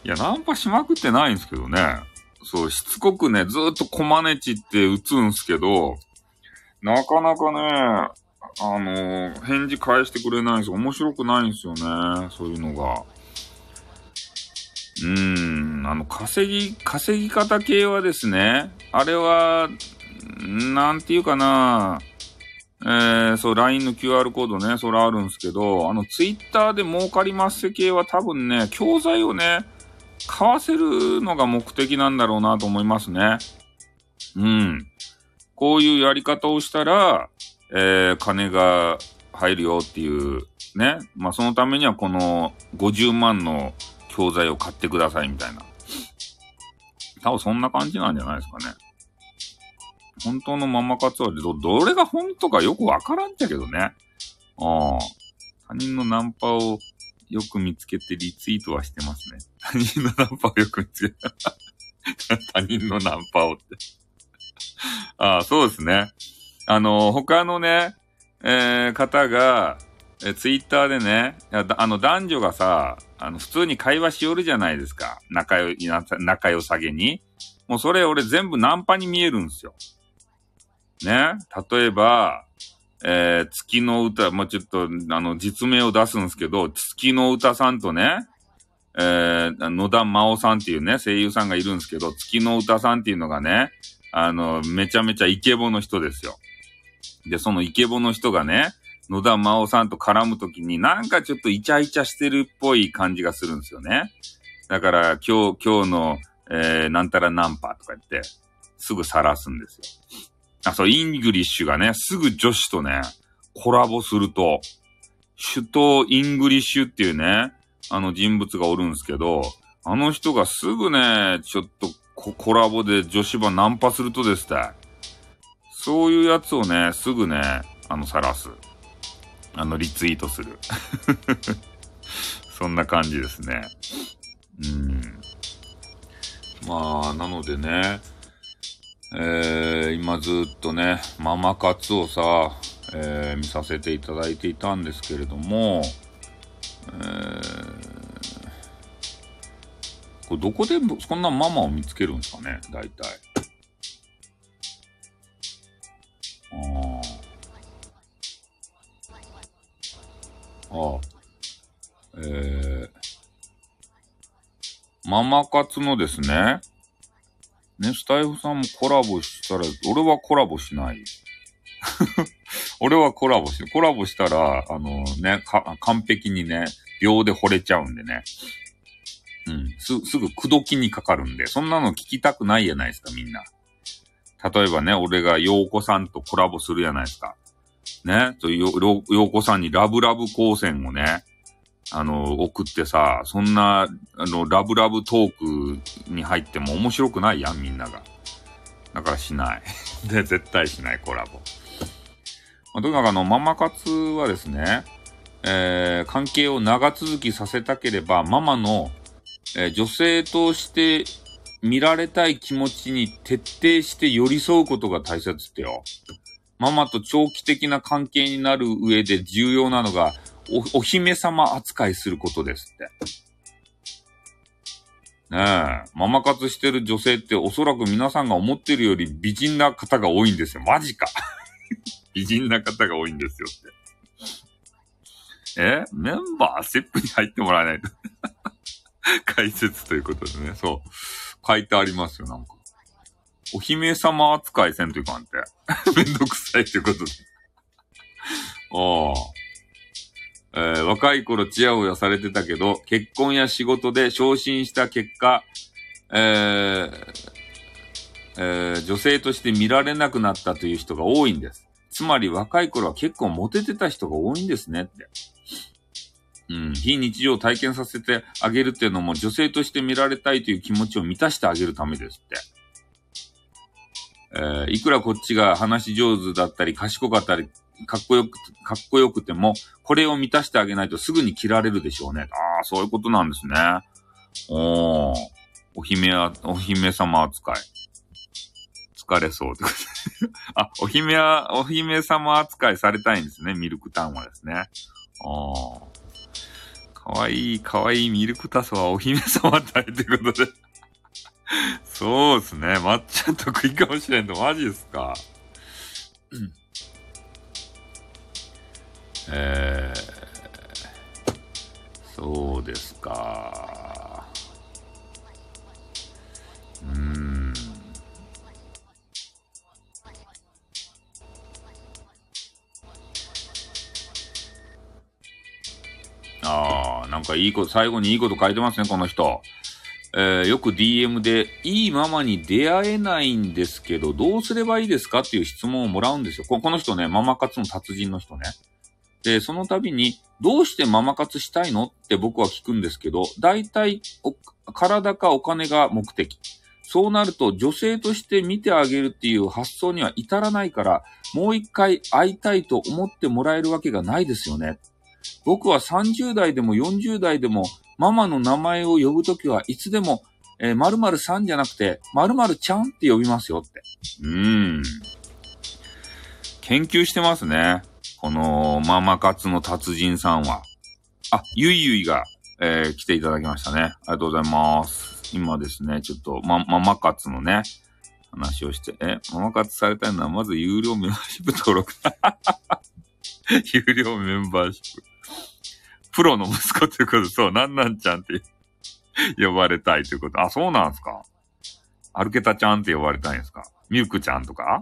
いや、ナンパしまくってないんですけどね。そう、しつこくね、ずっとコマネチって打つんすけど、なかなかね、あのー、返事返してくれないんです。面白くないんですよね。そういうのが。うん、あの、稼ぎ、稼ぎ方系はですね、あれは、なんていうかな、えー、そう、LINE の QR コードね、それあるんですけど、あの、Twitter で儲かります系は多分ね、教材をね、買わせるのが目的なんだろうなと思いますね。うん。こういうやり方をしたら、えー、金が入るよっていう、ね。まあ、そのためにはこの50万の教材を買ってくださいみたいな。多分そんな感じなんじゃないですかね。本当のママ活はど、どれが本当かよくわからんっちゃけどね。ああ。他人のナンパをよく見つけてリツイートはしてますね。他人のナンパをよく見つけた。[LAUGHS] 他人のナンパをってああ、そうですね。あの、他のね、えー、方が、えツイッターでね、あの、男女がさ、あの、普通に会話しよるじゃないですか。仲良、仲良さげに。もうそれ俺全部ナンパに見えるんですよ。ね？例えば、えー、月の歌、まあ、ちょっと、あの、実名を出すんですけど、月の歌さんとね、えー、野田真央さんっていうね、声優さんがいるんですけど、月の歌さんっていうのがね、あの、めちゃめちゃイケボの人ですよ。で、そのイケボの人がね、野田真央さんと絡むときになんかちょっとイチャイチャしてるっぽい感じがするんですよね。だから今日、今日の、えー、なんたらナンパとか言って、すぐ晒すんですよ。あ、そう、イングリッシュがね、すぐ女子とね、コラボすると、首都イングリッシュっていうね、あの人物がおるんですけど、あの人がすぐね、ちょっとコラボで女子版ナンパするとですね、そういうやつをね、すぐね、あの、晒す。あの、リツイートする。[LAUGHS] そんな感じですね。うん。まあ、なのでね、えー、今ずっとね、ママ活をさ、えー、見させていただいていたんですけれども、えー、これどこでそんなママを見つけるんですかね、大体。ああ。ああ。えー、ママ活のですね、ね、スタイフさんもコラボしたら、俺はコラボしない。[LAUGHS] 俺はコラボし、コラボしたら、あのね、か完璧にね、秒で惚れちゃうんでね。うん。す、すぐ口説きにかかるんで、そんなの聞きたくないじゃないですか、みんな。例えばね、俺が洋子さんとコラボするじゃないですか。ね、と、よ、洋子さんにラブラブ光線をね、あの、送ってさ、そんな、あの、ラブラブトークに入っても面白くないやん、みんなが。だからしない。[LAUGHS] で、絶対しない、コラボ。まあ、とにかくあの、ママ活はですね、えー、関係を長続きさせたければ、ママの、えー、女性として見られたい気持ちに徹底して寄り添うことが大切ってよ。ママと長期的な関係になる上で重要なのが、お、お姫様扱いすることですって。ねえ、ママ活してる女性っておそらく皆さんが思ってるより美人な方が多いんですよ。マジか。[LAUGHS] 美人な方が多いんですよって。えメンバーセップに入ってもらえないと [LAUGHS] 解説ということでね、そう。書いてありますよ、なんか。お姫様扱いせんというかんて。[LAUGHS] めんどくさいということで。ああ。えー、若い頃チヤホヤされてたけど、結婚や仕事で昇進した結果、えー、えー、女性として見られなくなったという人が多いんです。つまり若い頃は結構モテてた人が多いんですねって。うん、非日常を体験させてあげるっていうのも女性として見られたいという気持ちを満たしてあげるためですって。えー、いくらこっちが話し上手だったり賢かったり、かっこよく、かっこよくても、これを満たしてあげないとすぐに切られるでしょうね。ああ、そういうことなんですね。おー、お姫は、お姫様扱い。疲れそうってこと [LAUGHS] あ、お姫は、お姫様扱いされたいんですね。ミルクタンはですね。ああ。かわいい、かわいいミルクタスはお姫様だいってことでそうですね。抹茶得意かもしれんと、マジですか。うん、えー、そうですか。うーん。ああ、なんかいいこと、最後にいいこと書いてますね、この人。えー、よく DM で、いいママに出会えないんですけど、どうすればいいですかっていう質問をもらうんですよ。この人ね、ママ活の達人の人ね。で、その度に、どうしてママ活したいのって僕は聞くんですけど、大体、体かお金が目的。そうなると、女性として見てあげるっていう発想には至らないから、もう一回会いたいと思ってもらえるわけがないですよね。僕は30代でも40代でもママの名前を呼ぶときはいつでも、えー、〇〇さんじゃなくて、〇〇ちゃんって呼びますよって。うーん。研究してますね。この、ママ活の達人さんは。あ、ゆいゆいが、えー、来ていただきましたね。ありがとうございます。今ですね、ちょっと、ま、ママ活のね、話をして、え、ママ活されたいのは、まず有料メンバーシップ登録。[LAUGHS] 有料メンバーシップ。プロの息子ということで、そう、なんなんちゃんって呼ばれたいということ。あ、そうなんすか。歩けたちゃんって呼ばれたいんですか。ミルクちゃんとか？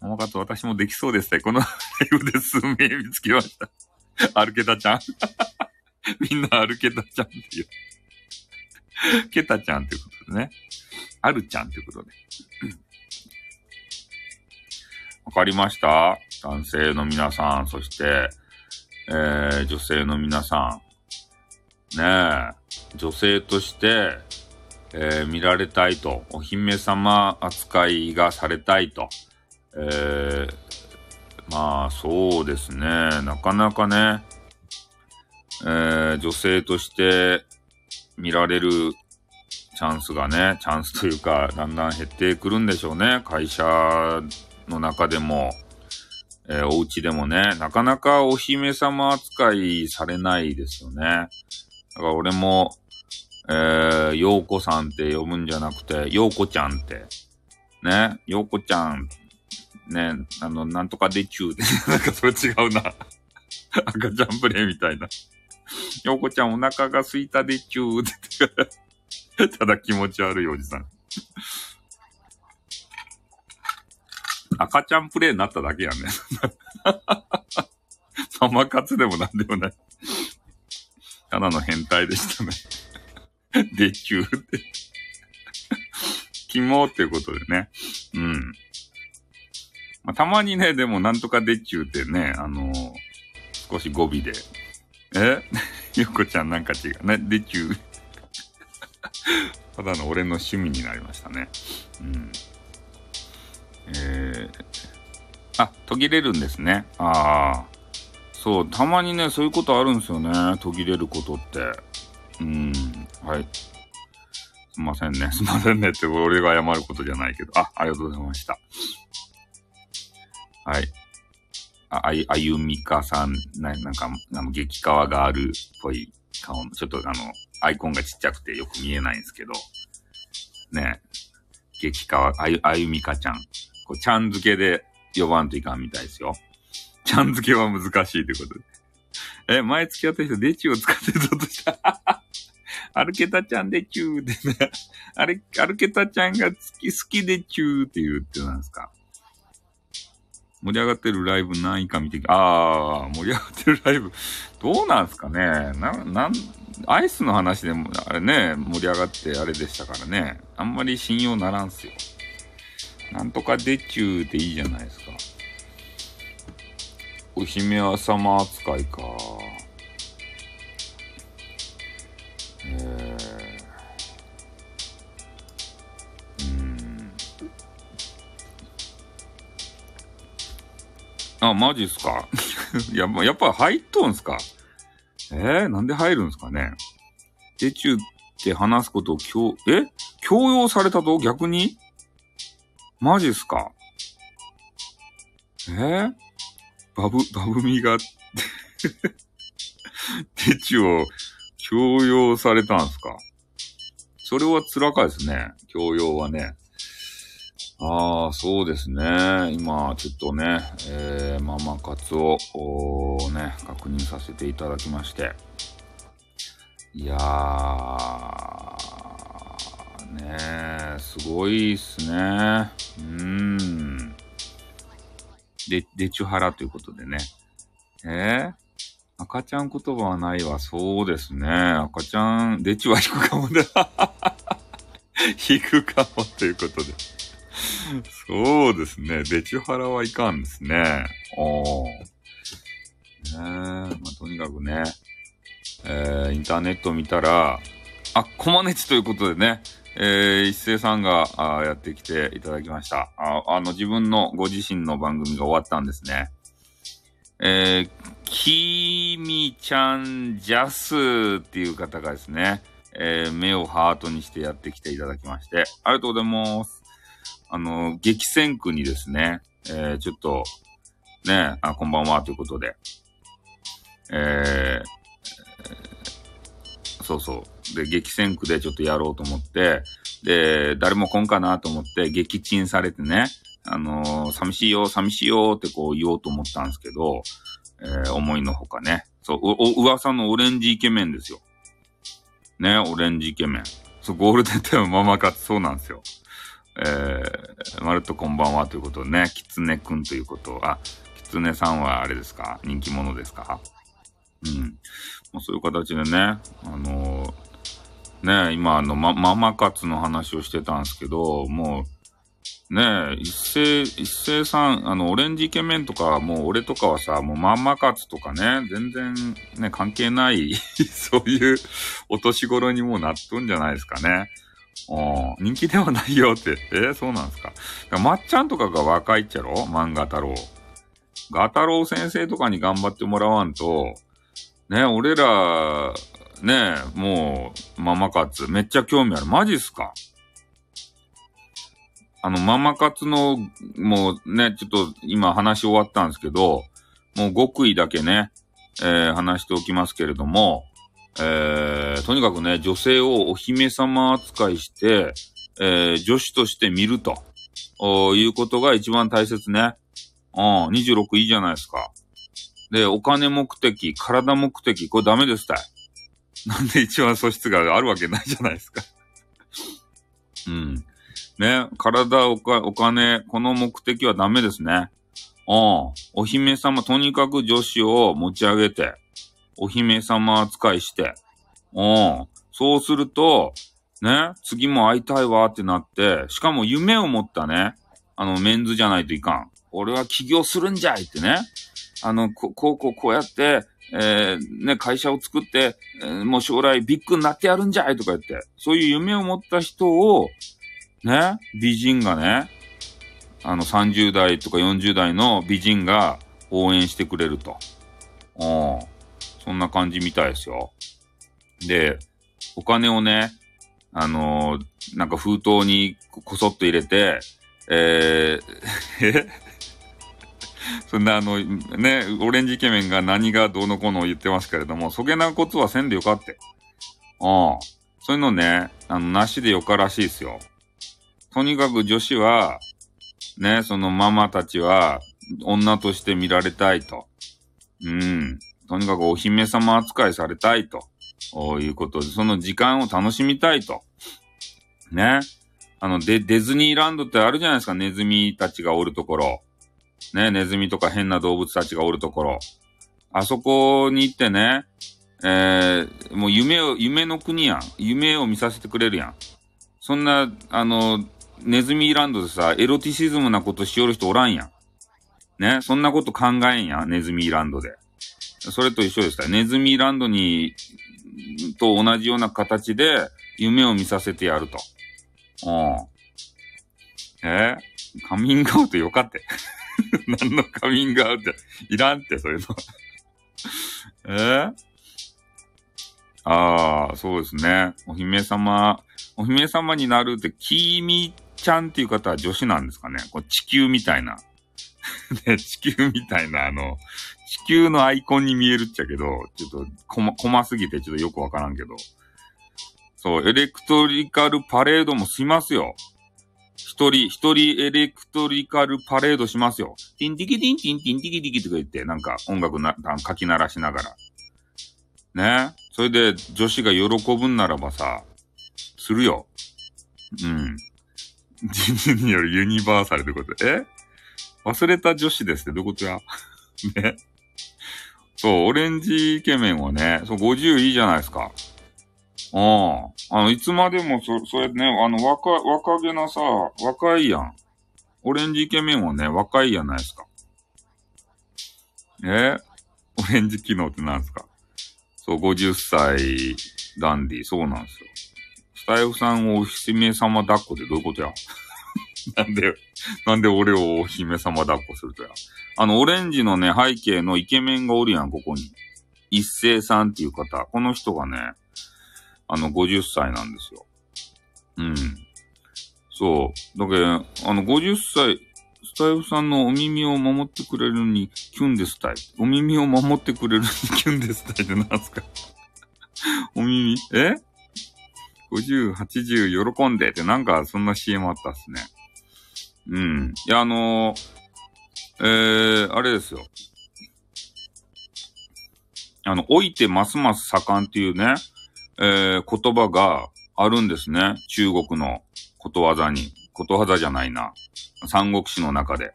ママかと私もできそうですね。このライブで数名見つけました。歩けたちゃん [LAUGHS] みんな歩けたちゃんっていう。ケタちゃんということでね。あるちゃんということで。わかりました男性の皆さん、そして、えー、女性の皆さん、ねえ、女性として、えー、見られたいと、お姫様扱いがされたいと、えー、まあそうですね、なかなかね、えー、女性として見られるチャンスがね、チャンスというか、だんだん減ってくるんでしょうね。会社の中でも、えー、お家でもね、なかなかお姫様扱いされないですよね。だから俺も、えー、ようこさんって呼ぶんじゃなくて、ようこちゃんって、ね、ようこちゃん、ね、あの、なんとかでちゅうって、[LAUGHS] なんかそれ違うな。赤ちゃんプレイみたいな。ようこちゃんお腹が空いたでちゅうって、[LAUGHS] ただ気持ち悪いおじさん。赤ちゃんプレイになっただけやね。[LAUGHS] ママ活でもなんでもない。ただの変態でしたね。できゅうって。キモっていうことでね。うん。まあ、たまにね、でもなんとかでっちゅうってね、あのー、少し語尾で。え？[LAUGHS] よこちゃんなんか違う。ね、でっちゅう。[LAUGHS] ただの俺の趣味になりましたね。うん。えー、あ、途切れるんですね。ああ。そう、たまにね、そういうことあるんですよね。途切れることって。うん、はい。すいませんね。[LAUGHS] すいませんねって、俺が謝ることじゃないけど。あ、ありがとうございました。はい。あ、あゆ、あゆみかさん、ななんか、あの、激川があるっぽい顔の、ちょっとあの、アイコンがちっちゃくてよく見えないんですけど、ね、激川、あゆ、あゆみかちゃん。こう、ちゃん付けで呼ばんといかんみたいですよ。ちゃん付けは難しいってことで。え、前付き合った人、デチューを使ってたとした。歩けたちゃんでチューってね。あれ、歩けたちゃんが好き、好きでチューって言うってなんですか。盛り上がってるライブ何位か見て、ああ、盛り上がってるライブ、どうなんすかねな、なん、アイスの話でも、あれね、盛り上がってあれでしたからね。あんまり信用ならんすよ。なんとかでちゅうでいいじゃないですか。お姫様扱いか。えー、うん。あ、マジっすか？[LAUGHS] や、やっぱ入っとんすか？えー、なんで入るんすかね？でちゅうって話すことを強、え？強要されたと？逆に？マジっすか？え？ー、バブ、バブミが [LAUGHS] 手チを強要されたんすか？それは辛かですね。強要はね。ああ、そうですね。今、ちょっとね、えー、ママ活を、ね、確認させていただきまして。いやー、ねすごいっすね。うん。で、でちゅはらということでね。えー、赤ちゃん言葉はないわ。そうですね。赤ちゃん、でちゅは引くかもね。[LAUGHS] 引くかもということで。そうですね。でちゅはらはいかんですね。おー。ねえ、まあ、とにかくね、えー、インターネット見たら、あ、コマネチということでね、えー、一斉さんがあやってきていただきましたあ。あの、自分のご自身の番組が終わったんですね。えー、きみちゃんジャスっていう方がですね、えー、目をハートにしてやってきていただきまして、ありがとうございます。あの、激戦区にですね、えー、ちょっと、ね、あ、こんばんはということで、えー、そうそう。で、激戦区でちょっとやろうと思って、で、誰も来んかなと思って、撃沈されてね、あのー、寂しいよ、寂しいよってこう言おうと思ったんですけど、えー、思いのほかね。そう、お、噂のオレンジイケメンですよ。ね、オレンジイケメン。そう、ゴールデンタイムママ活、そうなんですよ。えー、まるっとこんばんはということでね、キツネくんということあ、キツネさんはあれですか？人気者ですか？うん。まあ、そういう形でね、あのー、ね、今あの、ま、ママ活の話をしてたんですけど、もう、ね一斉、一斉さん、あの、オレンジイケメンとか、もう俺とかはさ、もうママ活とかね、全然ね、関係ない [LAUGHS] そういうお年頃にもうなっとんじゃないですかね。うん、人気ではないよって。えー、そうなんですか。かまっちゃんとかが若いっちゃろ？漫画太郎。ガ太郎先生とかに頑張ってもらわんと、ね、俺ら、ね、もう、ママ活、めっちゃ興味ある。マジっすか？あの、ママ活の、もうね、ちょっと今話し終わったんですけど、もう極意だけね、えー、話しておきますけれども、えー、とにかくね、女性をお姫様扱いして、えー、女子として見ると、いうことが一番大切ね。うん、26いいじゃないですか。で、お金目的、体目的、これダメですたい。なんで一番素質があるわけないじゃないですかうん。ね、体おか、お金、この目的はダメですね。うん。お姫様、とにかく女子を持ち上げて、お姫様扱いして、うん。そうすると、ね、次も会いたいわってなって、しかも夢を持ったね、あの、メンズじゃないといかん。俺は起業するんじゃいってね。あの、こう、こう、こう、こうやって、えー、ね、会社を作って、えー、もう将来ビッグになってやるんじゃいとか言って、そういう夢を持った人を、ね、美人がね、あの、30代とか40代の美人が応援してくれると。うん。そんな感じみたいですよ。で、お金をね、あのー、なんか封筒にこそっと入れて、えー、[LAUGHS] [LAUGHS] そんなあの、ね、オレンジイケメンが何がどうのこうのを言ってますけれども、そげなことはせんでよかって。うん。そういうのね、あの、なしでよからしいですよ。とにかく女子は、ね、そのママたちは、女として見られたいと。うん。とにかくお姫様扱いされたいと。いうことで、その時間を楽しみたいと。ね。あの、デ、ディズニーランドってあるじゃないですか、ネズミたちがおるところ。ね、ネズミとか変な動物たちがおるところ。あそこに行ってね、えー、もう夢を、夢の国やん。夢を見させてくれるやん。そんな、あの、ネズミランドでさ、エロティシズムなことしよる人おらんやん。ね、そんなこと考えんやん、ネズミランドで。それと一緒ですネズミランドに、と同じような形で夢を見させてやると。うん。えカミングアウトよかって。[LAUGHS] [LAUGHS] 何のカミングアウト？いらんって、そういうの。[LAUGHS] え？ああ、そうですね。お姫様、お姫様になるって、キーミちゃんっていう方は女子なんですかね。こう地球みたいな。[LAUGHS] ね、地球みたいな、あの、地球のアイコンに見えるっちゃけど、ちょっと、こま、細すぎてちょっとよくわからんけど。そう、エレクトリカルパレードもしますよ。一人、一人エレクトリカルパレードしますよ。ティンティキティンティンティンティキティキとか言って、なんか音楽な、書き鳴らしながら。ね？それで女子が喜ぶんならばさ、するよ。うん。人によるユニバーサルってことえ？忘れた女子ですってどういうことや [LAUGHS] ね？そう、オレンジイケメンはね、そう、50いいじゃないですか。うん。あの、いつまでもそ、それね、あの、若、若気なさ、若いやん。オレンジイケメンはね、若いやないですか。え？オレンジ機能って何ですか？そう、50歳ダンディ、そうなんですよ。スタイフさんをお姫様抱っこってどういうことや？[LAUGHS] なんで、なんで俺をお姫様抱っこするとや？あの、オレンジのね、背景のイケメンがおるやん、ここに。一斉さんっていう方。この人がね、あの、50歳なんですよ。うん。そう。だけど、あの、50歳、スタイフさんのお耳を守ってくれるに、キュンですたい。お耳を守ってくれるに、キュンですたいって何すか？[LAUGHS] お耳、え ?50、80喜んでってなんかそんな CM あったっすね。うん。いや、あのー、えー、あれですよ。あの、老いてますます盛んっていうね、えー、言葉があるんですね。中国のことわざに。ことわざじゃないな。三国志の中で。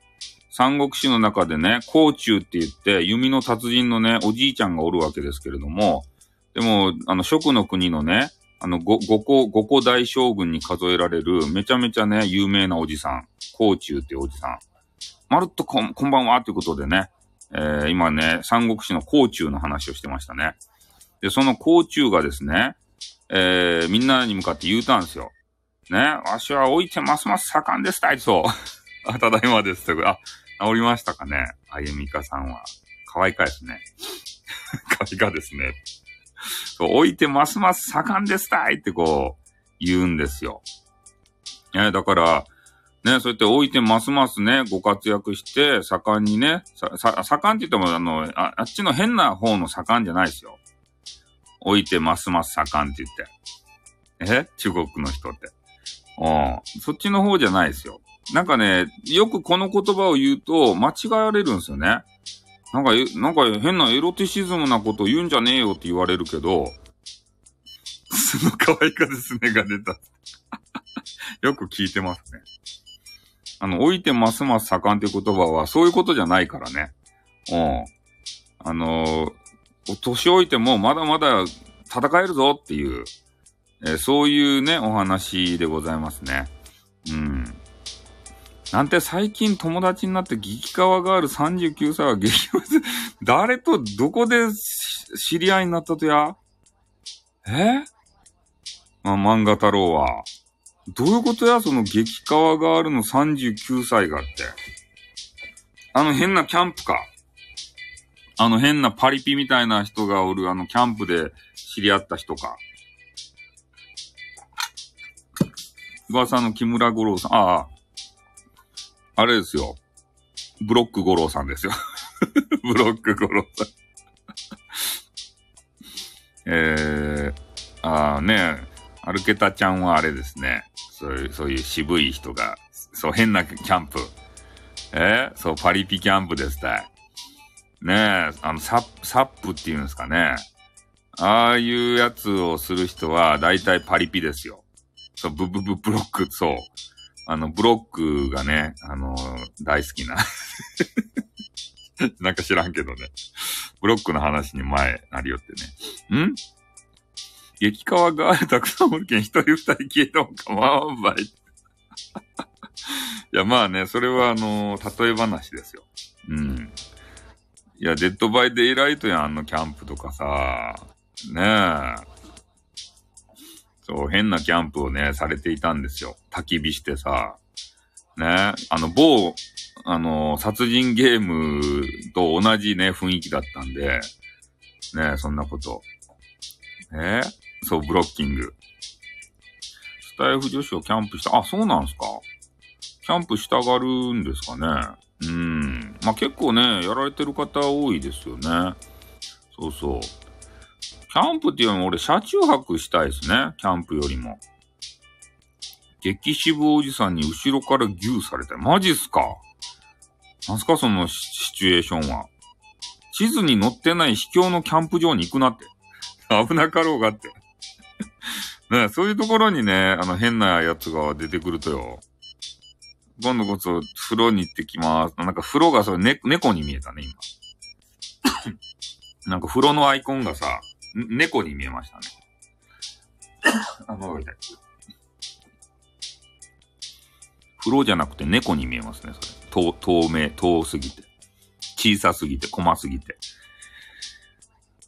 三国志の中でね、甲冑って言って、弓の達人のね、おじいちゃんがおるわけですけれども、でも、あの、蜀の国のね、あの、五、五個、五個大将軍に数えられる、めちゃめちゃね、有名なおじさん。甲冑っていうおじさん。まるっとこん、こんばんはということでね、えー、今ね、三国志の甲冑の話をしてましたね。で、その甲冑がですね、えー、みんなに向かって言うたんですよ。ね、わしは置いてますます盛んですたいそう。あ、[LAUGHS] ただいまですと。あ、治りましたかねあゆみかさんは。可愛いかですね。[LAUGHS] 可愛いかですね。そう、置いてますます盛んですたいってこう、言うんですよ。え、だから、ね、そうやって置いてますますね、ご活躍して、盛んにね、さ、さ、盛んって言っても、あの、ああっちの変な方の盛んじゃないですよ。置いてますます盛んって言って。え？中国の人って。うん。そっちの方じゃないですよ。なんかね、よくこの言葉を言うと間違われるんですよね。なんか、なんか変なエロティシズムなこと言うんじゃねえよって言われるけど、その可愛いかですねが出た。[LAUGHS] よく聞いてますね。あの、置いてますます盛んって言葉は、そういうことじゃないからね。うん。あのー、年老いてもまだまだ戦えるぞっていう、えー、そういうね、お話でございますね。うん。なんて最近友達になって激川がある39歳は激 [LAUGHS] 誰とどこで知り合いになったとや？え？まあ、漫画太郎は。どういうことや？その激川ガールの39歳がって。あの変なキャンプか。あの変なパリピみたいな人がおるあのキャンプで知り合った人か。噂の木村五郎さん、ああ。あれですよ。ブロック五郎さんですよ。[LAUGHS] ブロック五郎さんえー、ああね、アルケタちゃんはあれですね。そういう、そういう渋い人が、そう変なキャンプ。えー、そう、パリピキャンプですたい。ねえ、あの、サップ、サップっていうんですかね。ああいうやつをする人は、だいたいパリピですよ。そう、ブブブブロック、そう。あの、ブロックがね、あの大好きな [LAUGHS] なんか知らんけどね。ブロックの話に前なりよってね。ん？激川ガールたくさんおるけん一人二人消えても構わんばい。いや、まあね、それはあの例え話ですよ。うん。いや、デッドバイデイライトやん、あのキャンプとかさ。ねえ。そう、変なキャンプをね、されていたんですよ。焚き火してさ。ねあの、某、あの、殺人ゲームと同じね、雰囲気だったんで、ねそんなこと。えそう、ブロッキング。スタイフ女子をキャンプした。あ、そうなんすかキャンプしたがるんですかね。うん。まあ、結構ね、やられてる方多いですよね。そうそう。キャンプっていうのも俺、車中泊したいですね。キャンプよりも。激渋おじさんに後ろからギューされた。マジっすか？なんすかそのシチュエーションは。地図に載ってない秘境のキャンプ場に行くなって。危なかろうがって。ねそういうところにね、あの変なやつが出てくるとよ。今度こそ風呂に行ってきます。なんか風呂がそれ、ね、猫に見えたね、今。[LAUGHS] なんか風呂のアイコンがさ、猫に見えましたね。[LAUGHS] あ。風呂じゃなくて猫に見えますね、それ。透明、遠すぎて。小さすぎて、細すぎて。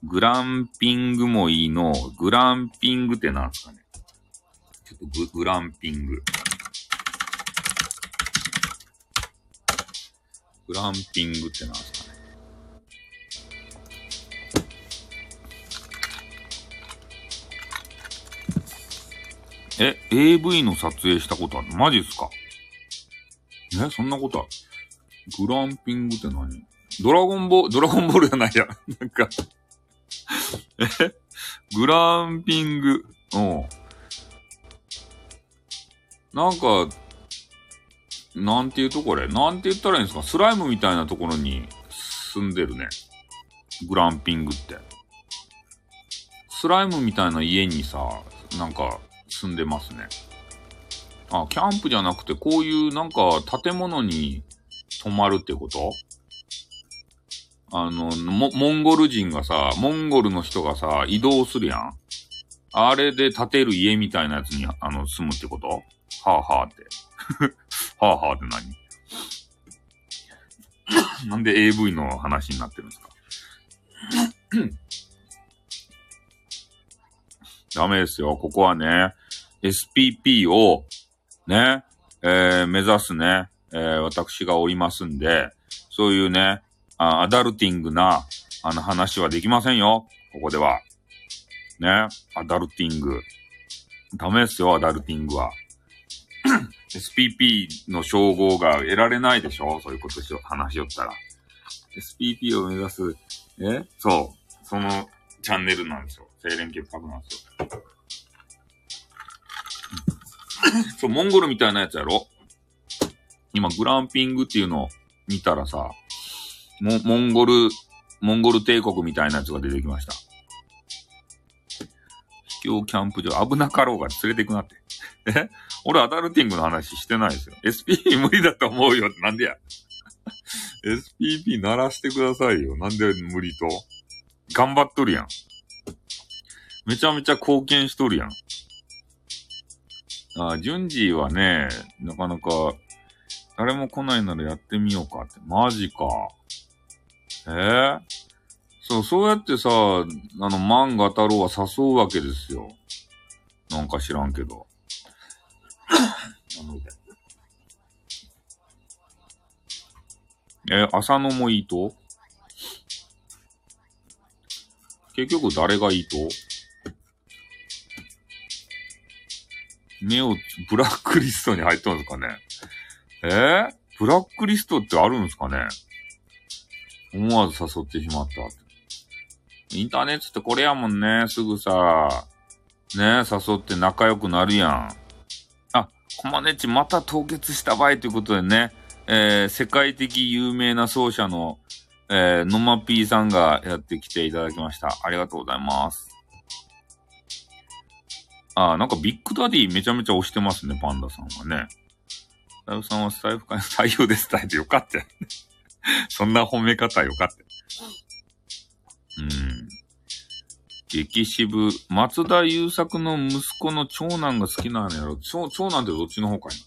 グランピングもいいの、グランピングってなんすかね。ちょっとググランピング。グランピングってなんですかね。え、AV の撮影したことある？マジっすか？え、そんなことある？グランピングって何？ドラゴンボール、ドラゴンボールじゃないや。なんかえ？グランピング。うん。なんか、なんていうとこれ？なんて言ったらいいんですか？スライムみたいなところに住んでるね。グランピングって。スライムみたいな家にさ、なんか住んでますね。あ、キャンプじゃなくて、こういうなんか建物に泊まるってこと？あの、モンゴル人がさ、モンゴルの人がさ、移動するやん。あれで建てる家みたいなやつに、あの、住むってこと？はあはあって。はあはあって何？[COUGHS] なんで AV の話になってるんですか？[COUGHS] ダメですよ。ここはね、SPP を、ね、えー、目指すね、えー、私がおりますんで、そういうね、あアダルティングな、あの話はできませんよ。ここでは。ね、アダルティング。ダメですよ、アダルティングは。SPP の称号が得られないでしょ？そういうことしよ、話しよったら。SPP を目指す、え？そう。そのチャンネルなんですよ。清廉潔白なんですよ。そう、モンゴルみたいなやつやろ？今、グランピングっていうのを見たらさ、モモンゴル、モンゴル帝国みたいなやつが出てきました。キャンプ場、危なかろうが連れてくなって。え？俺アダルティングの話してないですよ。SPP [LAUGHS] 無理だと思うよってなんでや？SPP 鳴らしてくださいよ。なんで無理と？頑張っとるやん。めちゃめちゃ貢献しとるやん。あ、あ順次はね、なかなか、誰も来ないならやってみようかって。マジか。え？ー、そう、そうやってさ、あの、漫画太郎は誘うわけですよ。なんか知らんけど。[LAUGHS] え、浅野もいいと？結局誰がいいと？ネオ、ブラックリストに入ったんですかね？え？ー、ブラックリストってあるんですかね？思わず誘ってしまった。インターネットってこれやもんね。すぐさ、ね誘って仲良くなるやん。あ、コマネチまた凍結した場合ということでね、えー、世界的有名な奏者の、えー、ノマピーさんがやってきていただきました。ありがとうございます。あ、なんかビッグダディめちゃめちゃ押してますね、パンダさんはね。ライフさんはスタイフ会の採用です。タイでよかったよね。そんな褒め方よかった。うん。激渋、松田優作の息子の長男が好きなんやろ。長長男ってどっちの方かい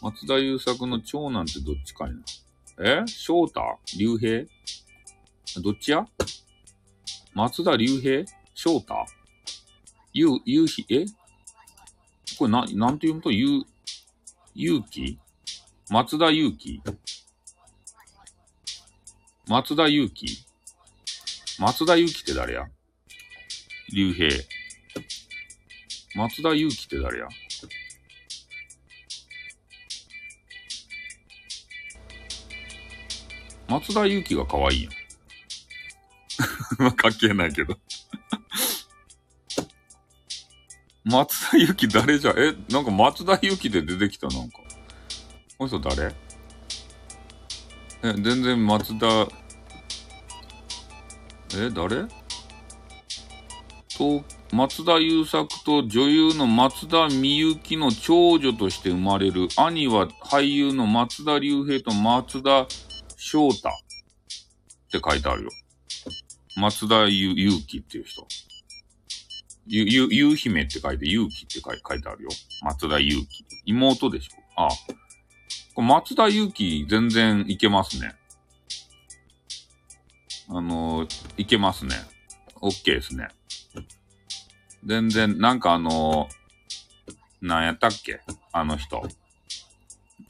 な。松田優作の長男ってどっちかいな。え？翔太？竜兵どっちや？松田竜兵翔太？ゆう、ゆうひ、え？これな、なんて読むと？ゆう、ゆうき？松田ゆうき？松田ゆうき松田ゆうきって誰や？竜兵。松田ゆうきって誰や？松田ゆうきが可愛いやん。ま [LAUGHS] あ関係ないけど。松田ゆき誰じゃ、え、なんか松田ゆきで出てきたなんか。この人誰？え、全然松田、え、誰？と、松田優作と女優の松田美幸の長女として生まれる。兄は俳優の松田龍平と松田翔太って書いてあるよ。松田ゆ、ゆうきっていう人。ゆ、ゆ、ゆう姫って書いて、ゆうきって書い書いてあるよ。松田ゆうき。妹でしょ？ああ。松田ゆうき全然いけますね。あのー、いけますね。オッケーですね。全然、なんかあのー、なんやったっけ？あの人。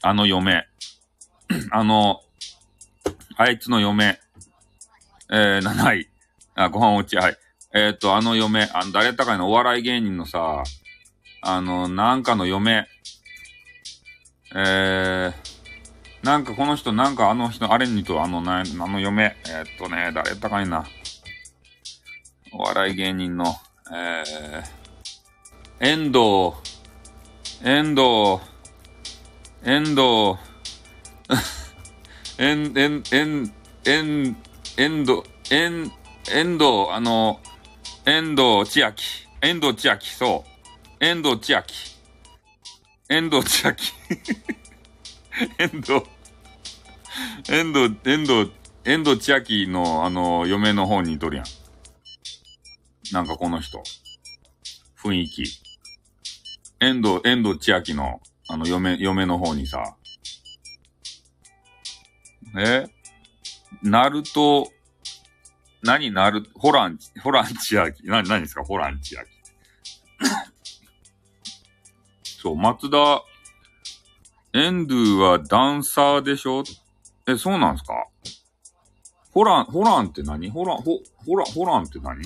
あの嫁。[CLEARS THROAT] あの、あいつの嫁。えー、7位。あ、ご飯落ち、はい。えっ、と、あの嫁、あの、誰やったかいのお笑い芸人のさ、あの、なんかの嫁。えー、なんかこの人、なんかあの人、あれにと、あの、な、あの嫁。えっ、とね、誰やったかいな。お笑い芸人の、えー、遠藤、遠藤、遠藤、[LAUGHS] 遠、遠、遠、遠、遠藤、遠、遠藤、あの、遠藤千秋。遠藤千秋、そう。遠藤千秋。遠藤千秋。遠藤、遠藤、遠藤、遠藤千秋の、あの、嫁の方にいとるやん。なんかこの人。雰囲気。遠藤、遠藤千秋の、あの、嫁、嫁の方にさ。え？ナルト、何？なる、ホラン、ホラン千秋？な、何ですか？ホラン千秋。そう、松田、エンドゥはダンサーでしょ？え、そうなんすか？ホラン、ホランって何？ホラン、ホ、ホラン、ホランって何？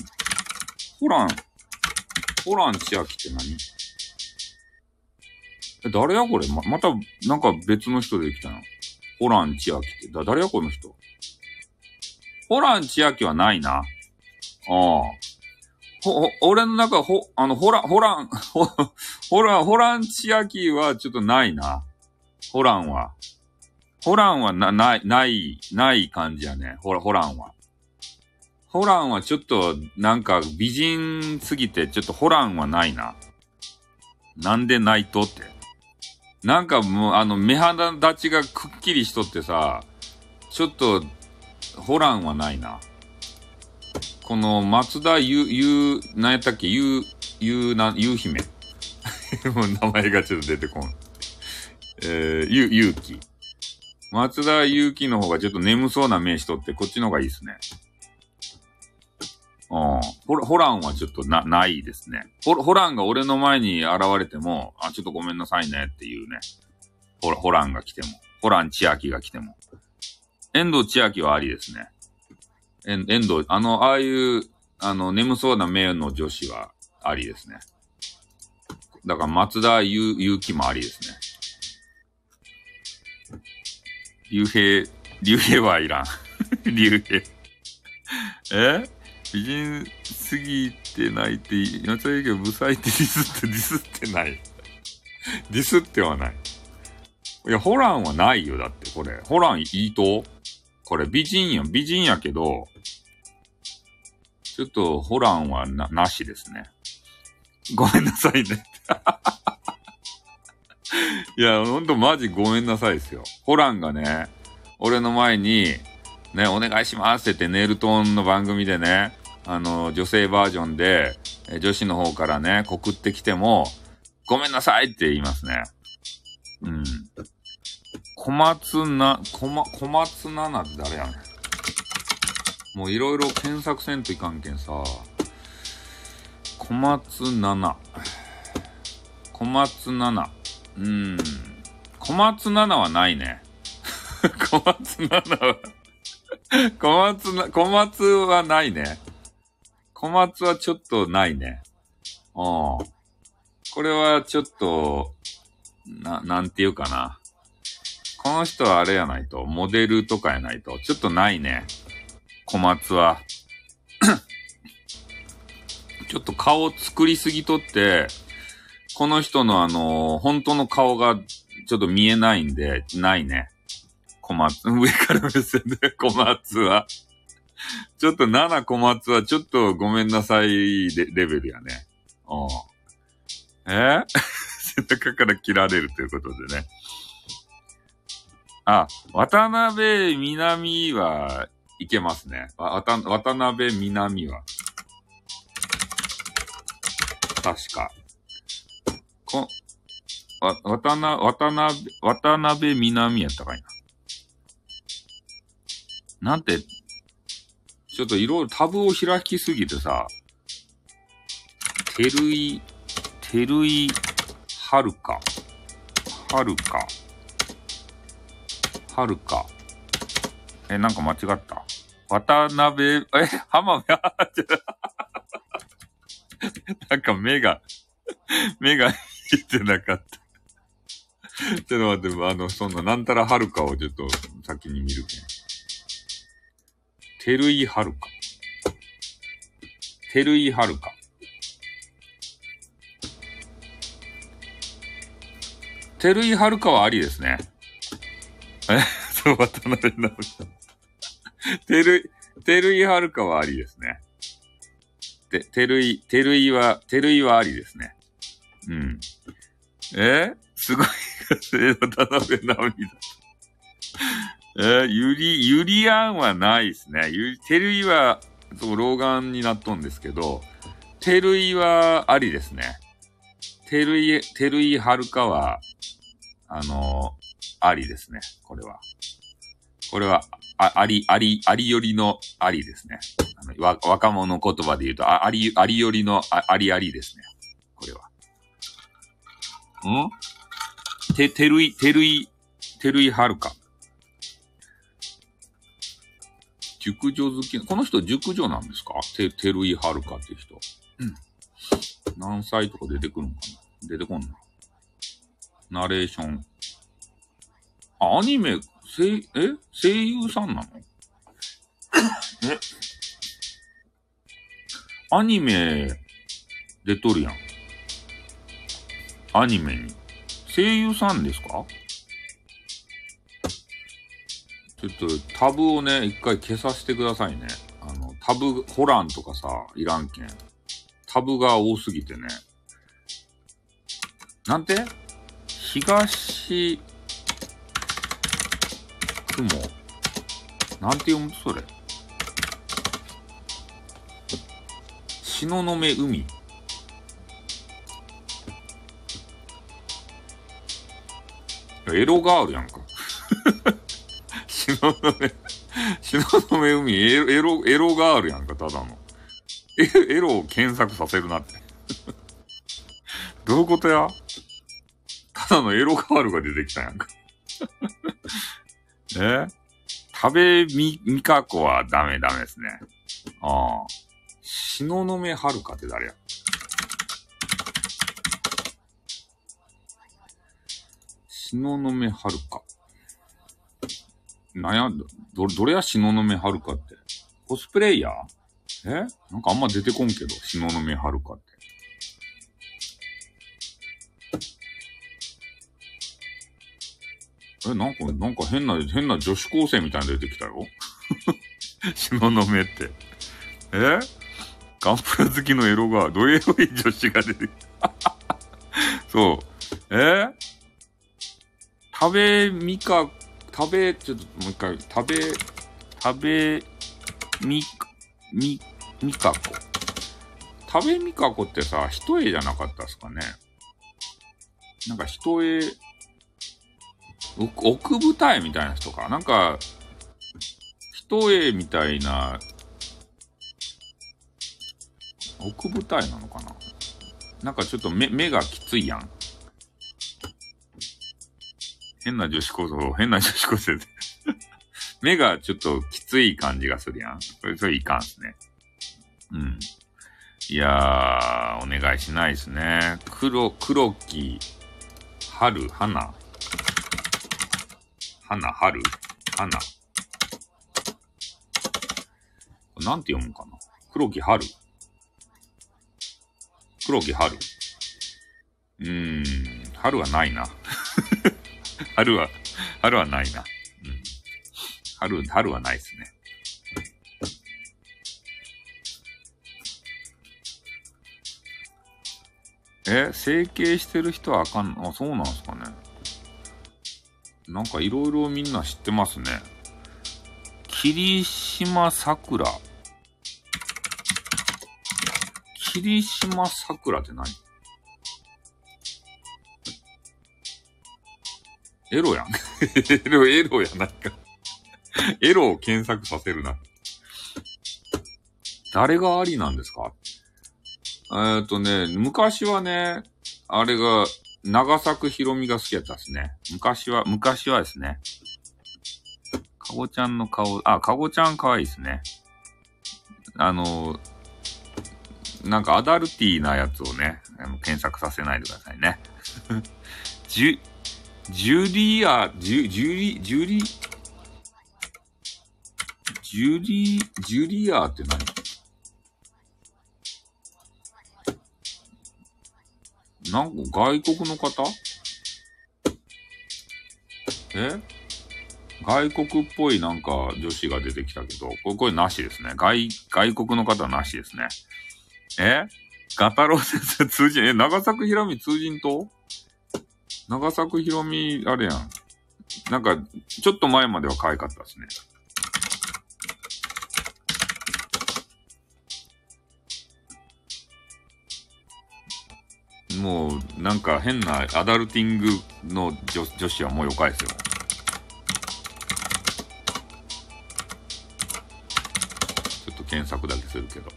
ホラン、ホラン千秋って何？え、誰やこれ？ま、また、なんか別の人できたな。ホラン千秋って。だ、誰やこの人？ホラン千秋はないな。ああ。ほ、俺の中、ほ、あの、ホラン、ホラン、ほ、ホラン、ホラン千秋はちょっとないな。ホランは。ホランはな、ない、ない、ない感じやね。ホラ、ホランは。ホランはちょっと、なんか美人すぎて、ちょっとホランはないな。なんでないとって。なんかもう、あの、目鼻立ちがくっきりしとってさ、ちょっと、ホランはないな。この松田ゆ、ゆ、なんやったっけ？ゆ、ゆな、ゆ姫。[LAUGHS] もう名前がちょっと出てこん。えー、ゆ、ゆうき。松田ゆうきの方がちょっと眠そうな名しとって、こっちの方がいいですね。うん。ホラホランはちょっとな、ないですね。ホホランが俺の前に現れても、あ、ちょっとごめんなさいねっていうね。ホラ、ホランが来ても。ホラン千秋が来ても。遠藤千秋はありですね。遠遠藤、あの、ああいう、あの、眠そうな目の女子はありですね。だから松田ゆ、ゆうきもありですね。竜兵、竜兵はいらん。[LAUGHS] 竜兵。え？美人すぎてないって、やつはい？いけど、ブサイってディスって、ディスってない。ディスってはない。いや、ホランはないよ、だって、これ。ホランいいとこれ美人やん。美人やけど、ちょっと、ホランはな、なしですね。ごめんなさいね。[LAUGHS] いや、ほんとマジごめんなさいですよ。ホランがね、俺の前に、ね、お願いしますって言ってネルトーンの番組でね、あの、女性バージョンで、女子の方からね、告ってきても、ごめんなさいって言いますね。うん。小松な、小ま、小松菜奈って誰やねん。もういろいろ検索せんといかんけんさ。小松菜奈。小松菜奈。うん。小松菜奈はないね。[LAUGHS] 小松菜奈は小松な、小松はないね。小松はちょっとないね。うん。これはちょっと、な、なんていうかな。この人はあれやないと、モデルとかやないと、ちょっとないね。小松は。[CLEARS THROAT] ちょっと顔作りすぎとって、この人のあのー、本当の顔がちょっと見えないんで、ないね。小松、[LAUGHS] 上から目線で小松は。ちょっと7小松はちょっとごめんなさいレレベルやね。うん。え？[LAUGHS] 背中から切られるということでね。あ、渡辺南はいけますね。わ渡渡辺南は。確か。こ、わ、渡な、渡辺、渡辺南やったかいな。なんて、ちょっといろいろタブを開きすぎてさ、てるい、てるい、はるか、はるか、はるか。え、なんか間違った？渡辺、え、浜辺、[LAUGHS] なんか目が、目がいってなかった。ちょっと待って、あの、そんな、なんたらはるかをちょっと先に見るけん。てるいはるか。てるいはるか。てるいはるかはありですね。えそう、渡辺直美さん。てるい、てるいはるかはありですね。て、てるい、てるいは、てるいはありですね。うん。えすごい、渡辺直美だ。えー、ゆり、ゆりあんはないですね。ゆり、てるいは、そう、老眼になっとんですけど、てるいはありですね。てるい、てるいはるかは、あのー、ありですね。これは。これは、あ、あり、あり、ありよりのありですね。あの、わ、若者言葉で言うと、ああり、ありよりのあありありですね。これは。ん？て、てるい、てるい、てるいはるか。熟女好き、この人熟女なんですか？て、てるいはるかって人。うん。何歳とか出てくるのかな？出てこんな。ナレーション。あ、アニメ、声、え？声優さんなの？え？アニメ、出とるやん。アニメに。声優さんですか？ちょっとタブをね、一回消させてくださいね。あの、タブ、ホランとかさ、いらんけん。タブが多すぎてね。なんて？東、雲？なんて読む？それ。東雲海。エロガールやんか。[LAUGHS] 東雲、東雲海エロ、エロ、エロガールやんか、ただの。エロを検索させるなって。[LAUGHS] どういうことや？だのエロガールが出てきたやんか。[LAUGHS] え？食べみ、みかこはダメダメですね。ああ。東雲はるかって誰や？東雲はるか。悩んだ。ど、どれや？東雲はるかって。コスプレイヤー？え？なんかあんま出てこんけど、東雲はるかって。え、なんか、なんか変な、変な女子高生みたいなの出てきたよ。[LAUGHS] 東雲って。え？ガンプラ好きのエロが、どエロい女子が出てきた？[LAUGHS] そう。え？食べみか、食べ、ちょっともう一回、食べ、食べ、み、み、みかこ。食べみかこってさ、一重じゃなかったですかね？なんか一重、奥奥舞台みたいな人か。なんか、一重みたいな、奥舞台なのかななんかちょっと目、目がきついやん。変な女子高生、変な女子高生で [LAUGHS] 目がちょっときつい感じがするやん。それ、それいかんすね。うん。いやー、お願いしないですね。黒、黒き、春、花。花、春、花。なんて読むかな？黒き春。黒き春。うーん、春はないな。[LAUGHS] 春は、春はないな。うん。春、春はないですね。え、整形してる人はあかんの？あ、そうなんすかね。なんかいろいろみんな知ってますね。霧島桜。霧島桜って何？エロやん。エロ、エロやないか。エロを検索させるな。誰がありなんですか？えっとね、昔はね、あれが、長作ひろみが好きやったですね。昔は、昔はですね。かごちゃんの顔、あ、かごちゃんかわいいですね。あの、なんかアダルティーなやつをね、検索させないでくださいね。[LAUGHS] ジュ、ジュリア、ジュ、ジュリ、ジュリ、ジュリ、ジュリアって何？なんか外国の方？え？外国っぽいなんか女子が出てきたけど、これ、これなしですね。外、外国の方なしですね。え？ガタロウ先生通じ、え、長作ひろみ通じんと？長作ひろみ、あれやん。なんか、ちょっと前までは可愛かったですね。もう、なんか変なアダルティングの女女子はもうよかいですよ。ちょっと検索だけするけど。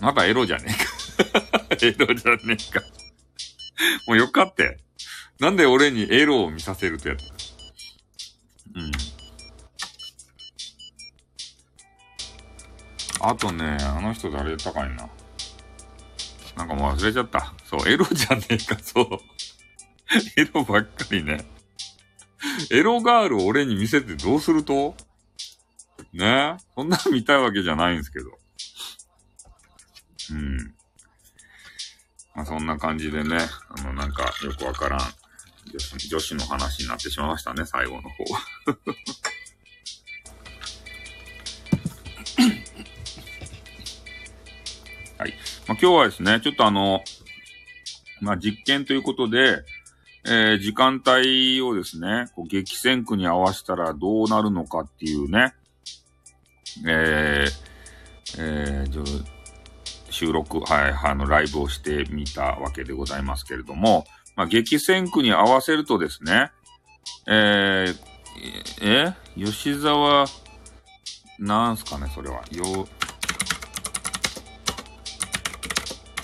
まだエロじゃねえかエロじゃねえか [LAUGHS] もうよかって。なんで俺にエロを見させるとやったうん。あとね、あの人誰高いな。なんかもう忘れちゃった。そう、エロじゃねえか、そう。[LAUGHS] エロばっかりね。エロガールを俺に見せてどうすると？ね？そんなの見たいわけじゃないんですけど。うん。まあそんな感じでね、あのなんかよくわからん女子の話になってしまいましたね、最後の方。まあ、今日はですね、ちょっとあの、まあ、実験ということで、えー、時間帯をですね、こう激戦区に合わせたらどうなるのかっていうね、えー、えー、収録、はい、あの、ライブをしてみたわけでございますけれども、まあ、激戦区に合わせるとですね、えー、え吉沢、なんすかね、それは。よ、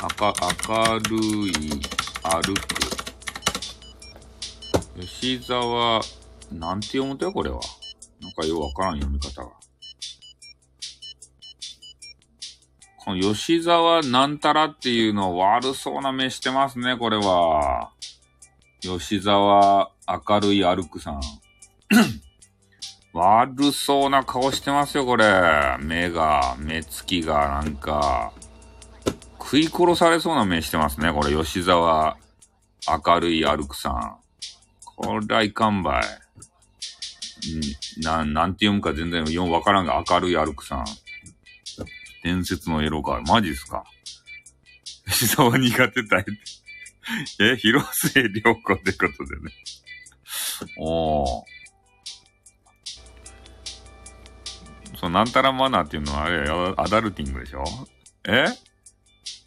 明、明るい、歩く。吉沢、なんて読むとよ、これは。なんかようわからん読み方が。この吉沢なんたらっていうの悪そうな目してますね、これは。吉沢明るい歩くさん。悪そうな顔してますよ、これ。目が、目つきが、なんか、食い殺されそうな目してますね、これ。吉沢明るい歩くさん。これはいかんばい。ん、な、なんて読むか全然読わからんが、明るい歩くさん。伝説のエロガール。マジっすか？吉沢苦手たい。え、広末涼子ってことでね。おー。そう、なんたらマナーっていうのはあれや、アダルティングでしょ？え？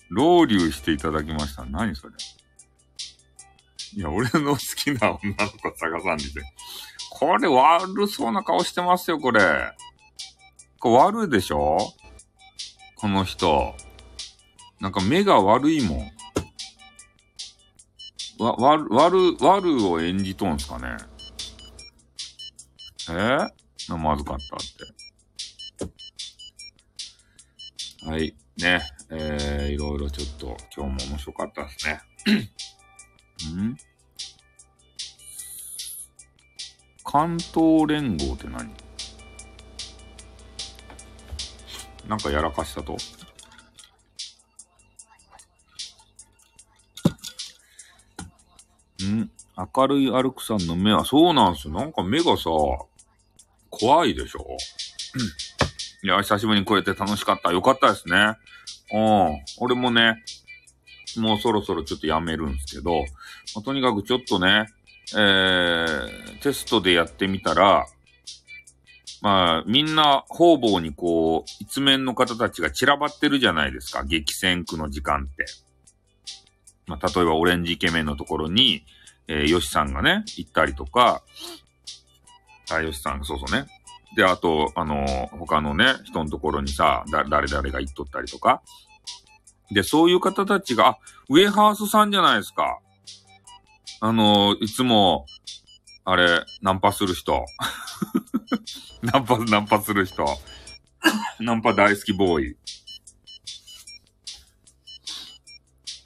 ロウリュしていただきました。何それいや、俺の好きな女の子探さんでて。これ悪そうな顔してますよ、これ。これ悪いでしょ？この人。なんか目が悪いもん。わ、悪、悪、悪を演じとんすかねえ？ー、なまずかったって。はい。ね。えー、いろいろちょっと今日も面白かったですね。ん？関東連合って何？なんかやらかしたと？ん？明るいアルクさんの目は、そうなんすよ。なんか目がさ、怖いでしょ？いや、久しぶりにこうやって楽しかった。よかったですね。うん。俺もね、もうそろそろちょっとやめるんですけど、まあ、とにかくちょっとね、えー、テストでやってみたら、まあ、みんな方々にこう、一面の方たちが散らばってるじゃないですか。激戦区の時間って。まあ、例えばオレンジイケメンのところに、えー、ヨシさんがね、行ったりとか、あ、ヨシさん、そうそうね。で、あと、あの、他のね、人のところにさ、だ、誰々が行っとったりとか。で、そういう方たちが、あ、ウェハースさんじゃないですか。あの、いつも、あれ、ナンパする人。[LAUGHS] ナンパ、ナンパする人。ナンパ大好きボーイ。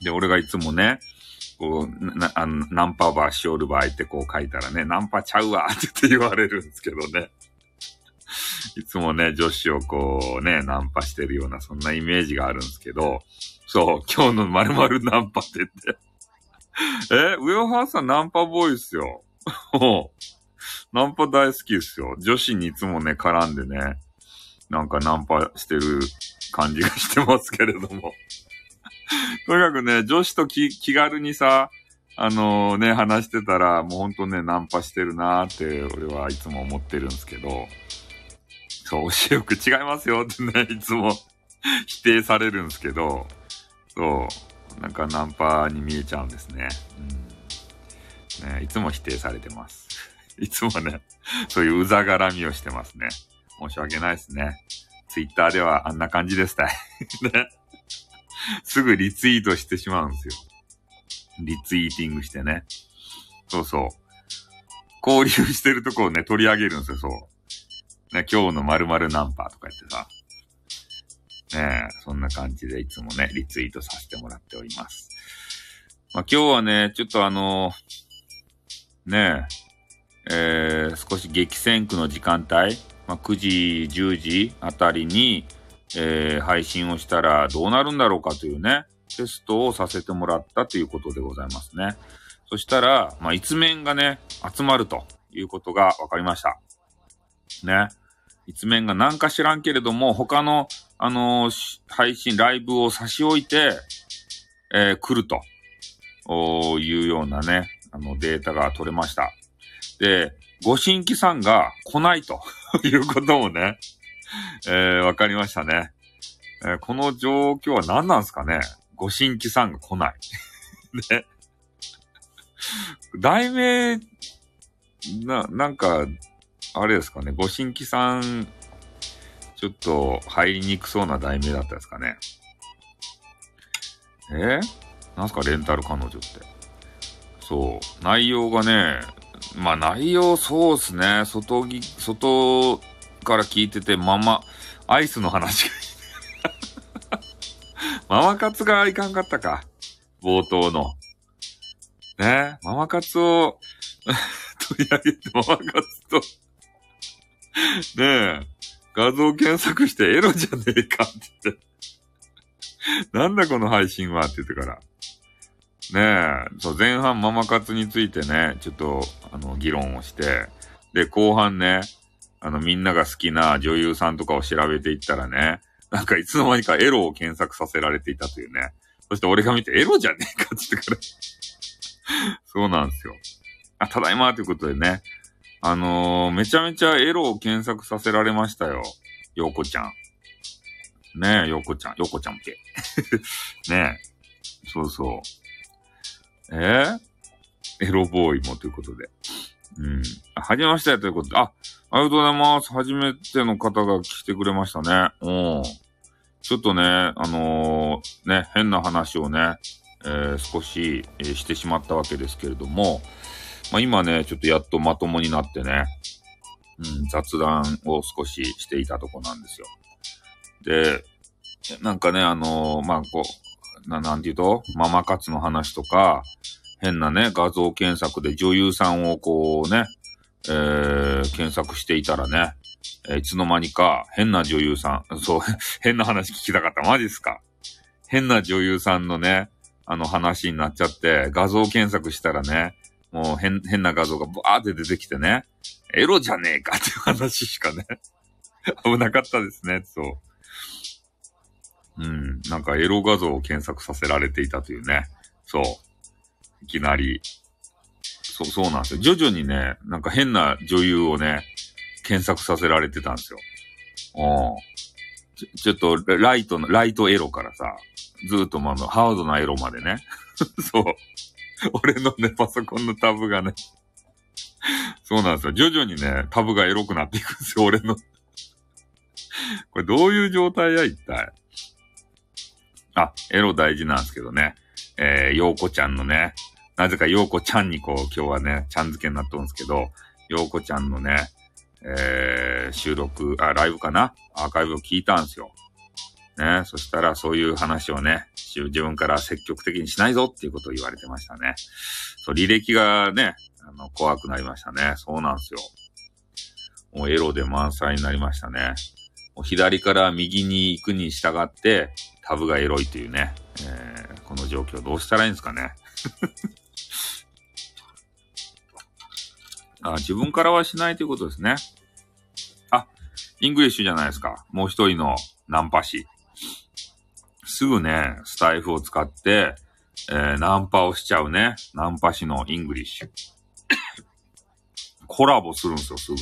で、俺がいつもね、こう、な、あの、ナンパバーしおる場合ってこう書いたらね、ナンパちゃうわって言われるんですけどね。いつもね、女子をこうね、ナンパしてるような、そんなイメージがあるんですけど、そう、今日の〇〇ナンパって言って。[LAUGHS] え、ウヨハーさんナンパボーイっすよ。[LAUGHS] ナンパ大好きっすよ。女子にいつもね、絡んでね、なんかナンパしてる感じがしてますけれども。[LAUGHS] とにかくね、女子と気気軽にさ、あのー、ね、話してたら、もうほんとね、ナンパしてるなーって、俺はいつも思ってるんですけど、そう、教よく違いますよってね、[LAUGHS] いつも否定されるんですけど、そう、なんかナンパに見えちゃうんですね。うん。ね、いつも否定されてます。[LAUGHS] いつもね、そういううざがらみをしてますね。申し訳ないですね。ツイッターではあんな感じですたい。[LAUGHS] ね。すぐリツイートしてしまうんですよ。リツイーティングしてね。そうそう。交流してるとこをね、取り上げるんですよ、そう。ね、今日の〇〇ナンパとか言ってさ。ねえ、そんな感じでいつもね、リツイートさせてもらっております。まあ、今日はね、ちょっとあのー、ねえ、えー、少し激戦区の時間帯、まあ、9時、10時あたりに、えー、配信をしたらどうなるんだろうかというね、テストをさせてもらったということでございますね。そしたら、まあ、一面がね、集まるということが分かりました。ね。一面が何か知らんけれども、他の、あのー、配信、ライブを差し置いて、えー、来ると、おいうようなね、あの、データが取れました。で、ご新規さんが来ないと [LAUGHS] いうこともね、えー、わかりましたね。え、この状況は何なんですかねご新規さんが来ない。[LAUGHS] ね。題名、な、なんか、あれですかね。ご新規さん、ちょっと入りにくそうな題名だったですかね。え？ー、なんすかレンタル彼女って。そう。内容がね、まあ内容そうっすね。外ぎ、外から聞いてて、ママ、アイスの話がママ [LAUGHS] 活がいかんかったか。冒頭の。ね？ママ活を [LAUGHS] 取り上げて、ママ活と [LAUGHS] ねえ、画像検索してエロじゃねえかって言ってなんだこの配信はって言ってから。ねえ、そう、前半ママ活についてね、ちょっと、あの、議論をして、で、後半ね、あの、みんなが好きな女優さんとかを調べていったらね、なんかいつの間にかエロを検索させられていたというね。そして俺が見てエロじゃねえかって言ってからそうなんですよ。あ、ただいまということでね。あのー、めちゃめちゃエロを検索させられましたよ。ようこちゃん。ねえ、ようこちゃん。ようこちゃんっけ。[LAUGHS] ねえ。そうそう。えー、エロボーイもということで。うん。はじめましてということで。あ、ありがとうございます。初めての方が来てくれましたね。うん。ちょっとね、あのー、ね、変な話をね、えー、少し、えー、してしまったわけですけれども、まあ、今ね、ちょっとやっとまともになってね、うん、雑談を少ししていたとこなんですよ。で、なんかね、あのー、まあ、こう、な、なんて言うと、ママ活の話とか、変なね、画像検索で女優さんをこうね、えー、検索していたらね、えー、いつの間にか変な女優さん、[LAUGHS] そう、変な話聞きたかった。マジっすか？変な女優さんのね、あの話になっちゃって、画像検索したらね、もう変、変な画像がバーって出てきてね、エロじゃねえかっていう話しかね、[LAUGHS] 危なかったですね、そう。うん、なんかエロ画像を検索させられていたというね、そう。いきなり。そう、そうなんですよ。徐々にね、なんか変な女優をね、検索させられてたんですよ。うん。ちょ、ちょっと、ライトの、ライトエロからさ、ずっとまあの、ハードなエロまでね。[LAUGHS] そう。[LAUGHS] 俺のね、パソコンのタブがね。そうなんですよ。徐々にね、タブがエロくなっていくんですよ、俺の。これどういう状態や、一体。あ、エロ大事なんですけどね。えー、ようこちゃんのね、なぜかようこちゃんにこう、今日はね、ちゃん付けになっとるんですけど、ようこちゃんのね、えー、収録、あ、ライブかな？アーカイブを聞いたんですよ。ね、そしたらそういう話をね、自分から積極的にしないぞっていうことを言われてましたね。そう、履歴がね、あの、怖くなりましたね。そうなんですよ。もうエロで満載になりましたね。もう左から右に行くに従って、タブがエロいというね、えー、この状況どうしたらいいんですかね。[LAUGHS] あ自分からはしないということですね。あ、イングリッシュじゃないですか。もう一人のナンパ師。すぐね、スタエフを使って、えー、ナンパをしちゃうね。ナンパ師のイングリッシュ。[COUGHS] コラボするんですよ、すぐ。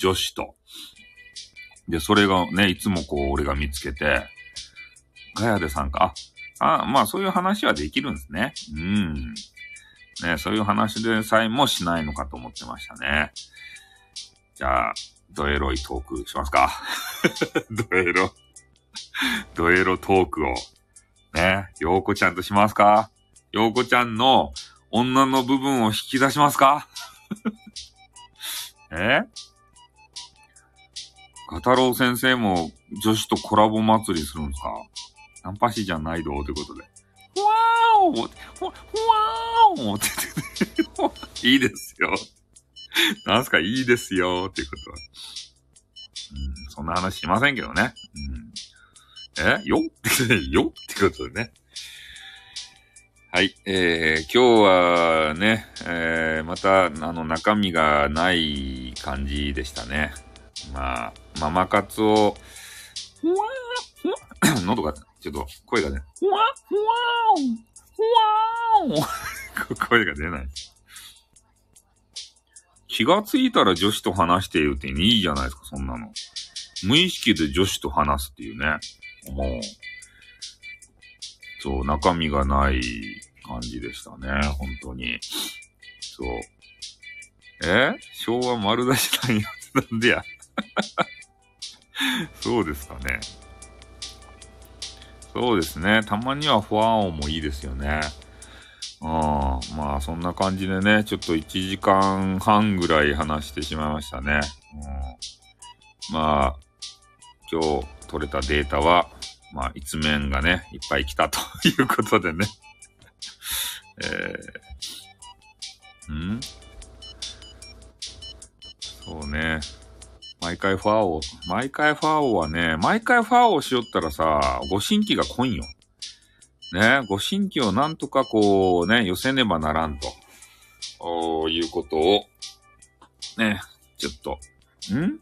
女子と。で、それがね、いつもこう、俺が見つけて、ガヤで参加、あ、あまあそういう話はできるんですね。うん。ね、そういう話でさえもしないのかと思ってましたね。じゃあ、ドエロいトークしますか。ドエロ。[LAUGHS] ドエロトークを。ね、ヨーコちゃんとしますか？ヨーコちゃんの女の部分を引き出しますか？[LAUGHS] え？ガタロウ先生も女子とコラボ祭りするんですか？ナンパ師じゃないどということで。わーおふわーおって言って [LAUGHS] いいですよ。なんすか？いいですよっていうことは。うん、そんな話しませんけどね。うん、え？よ？っ [LAUGHS] てよ？ってことでね。はい。えー、今日はね、えー、また、あの、中身がない感じでしたね。まあ、ママ活を、ふわー、喉がちょっと声がね、ふわふわーふわー [LAUGHS] 声が出ない。気がついたら女子と話しているっていいじゃないですか、そんなの。無意識で女子と話すっていうね。もう、そう、中身がない感じでしたね、本当に。そう。え？昭和丸出しなんや。なんでや？[LAUGHS] そうですかね。そうですね。たまにはファン音もいいですよね。うん。まあ、そんな感じでね、ちょっと1時間半ぐらい話してしまいましたね。うん、まあ、今日取れたデータは、まあ、一面がね、いっぱい来たと [LAUGHS] いうことでね。えー、ん？そうね。毎回ファーを、毎回ファーをはね、毎回ファーをしよったらさ、ご新規が来んよ。ね、ご新規をなんとかこうね、寄せねばならんと、おいうことを、ね、ちょっと、ん？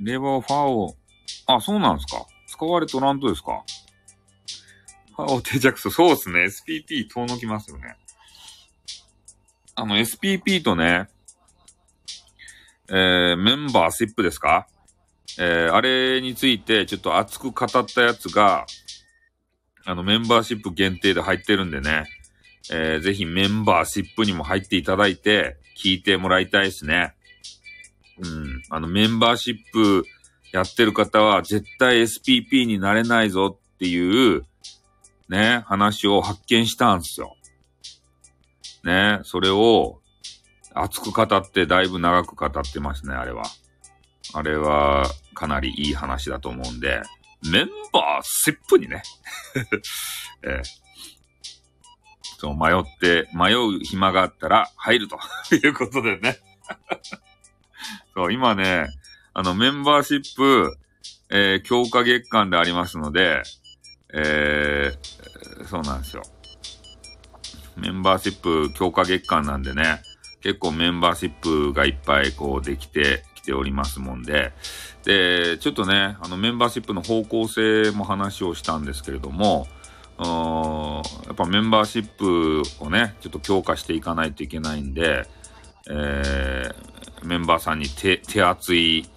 レバファーを、あ、そうなんですか？使われとらんとですか？ファーを定着する。そうですね。SPP 遠のきますよね。あの SPP とね、えー、メンバーシップですか？えー、あれについてちょっと熱く語ったやつが、あの、メンバーシップ限定で入ってるんでね、えー、ぜひメンバーシップにも入っていただいて、聞いてもらいたいですね。うん。あの、メンバーシップやってる方は絶対 SPP になれないぞっていう、ね、話を発見したんですよ。ね、それを熱く語ってだいぶ長く語ってますね、あれは。あれはかなりいい話だと思うんで、メンバーシップにね [LAUGHS] えー、そう、迷って、迷う暇があったら入るということでね [LAUGHS] そう、今ね、あの、メンバーシップ、えー、強化月間でありますので、えー、そうなんですよ。メンバーシップ強化月間なんでね、結構メンバーシップがいっぱいこうできてきておりますもんで、で、ちょっとね、あのメンバーシップの方向性も話をしたんですけれども、やっぱメンバーシップをね、ちょっと強化していかないといけないんで、えー、メンバーさんに手、手厚い、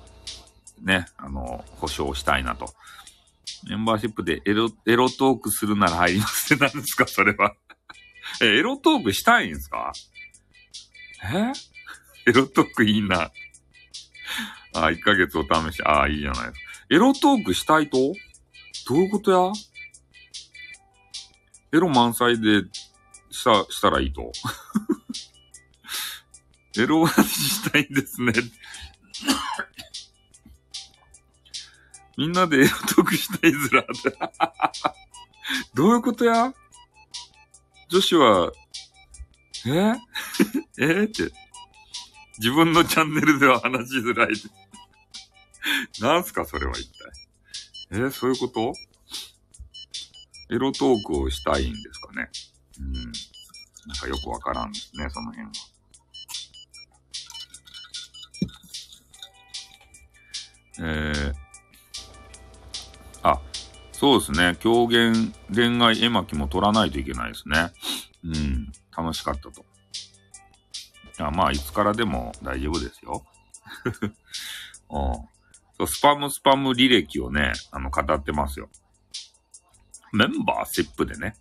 ね、あの、保証したいなと。メンバーシップでエロ、エロトークするなら入りますって [LAUGHS] 何ですかそれはえ、エロトークしたいんですか？え？エロトークいいな。あ、1ヶ月お試し。ああ、いいじゃないですか。エロトークしたいと？どういうことや？エロ満載でした、したらいいと？[LAUGHS] エロ話したいんですね。みんなでエロトークしたいずら。[LAUGHS] どういうことや？女子は、え？[LAUGHS] え？って。自分のチャンネルでは話しづらい。[LAUGHS] なんすか？それは一体。え？ー、そういうこと？エロトークをしたいんですかね？うん。なんかよくわからんですね、その辺は。えー、そうですね。狂言恋愛絵巻も取らないといけないですね。うん。楽しかったと。いや、まあ、いつからでも大丈夫ですよ。[LAUGHS] うん。スパムスパム履歴をね、あの、語ってますよ。メンバーシップでね。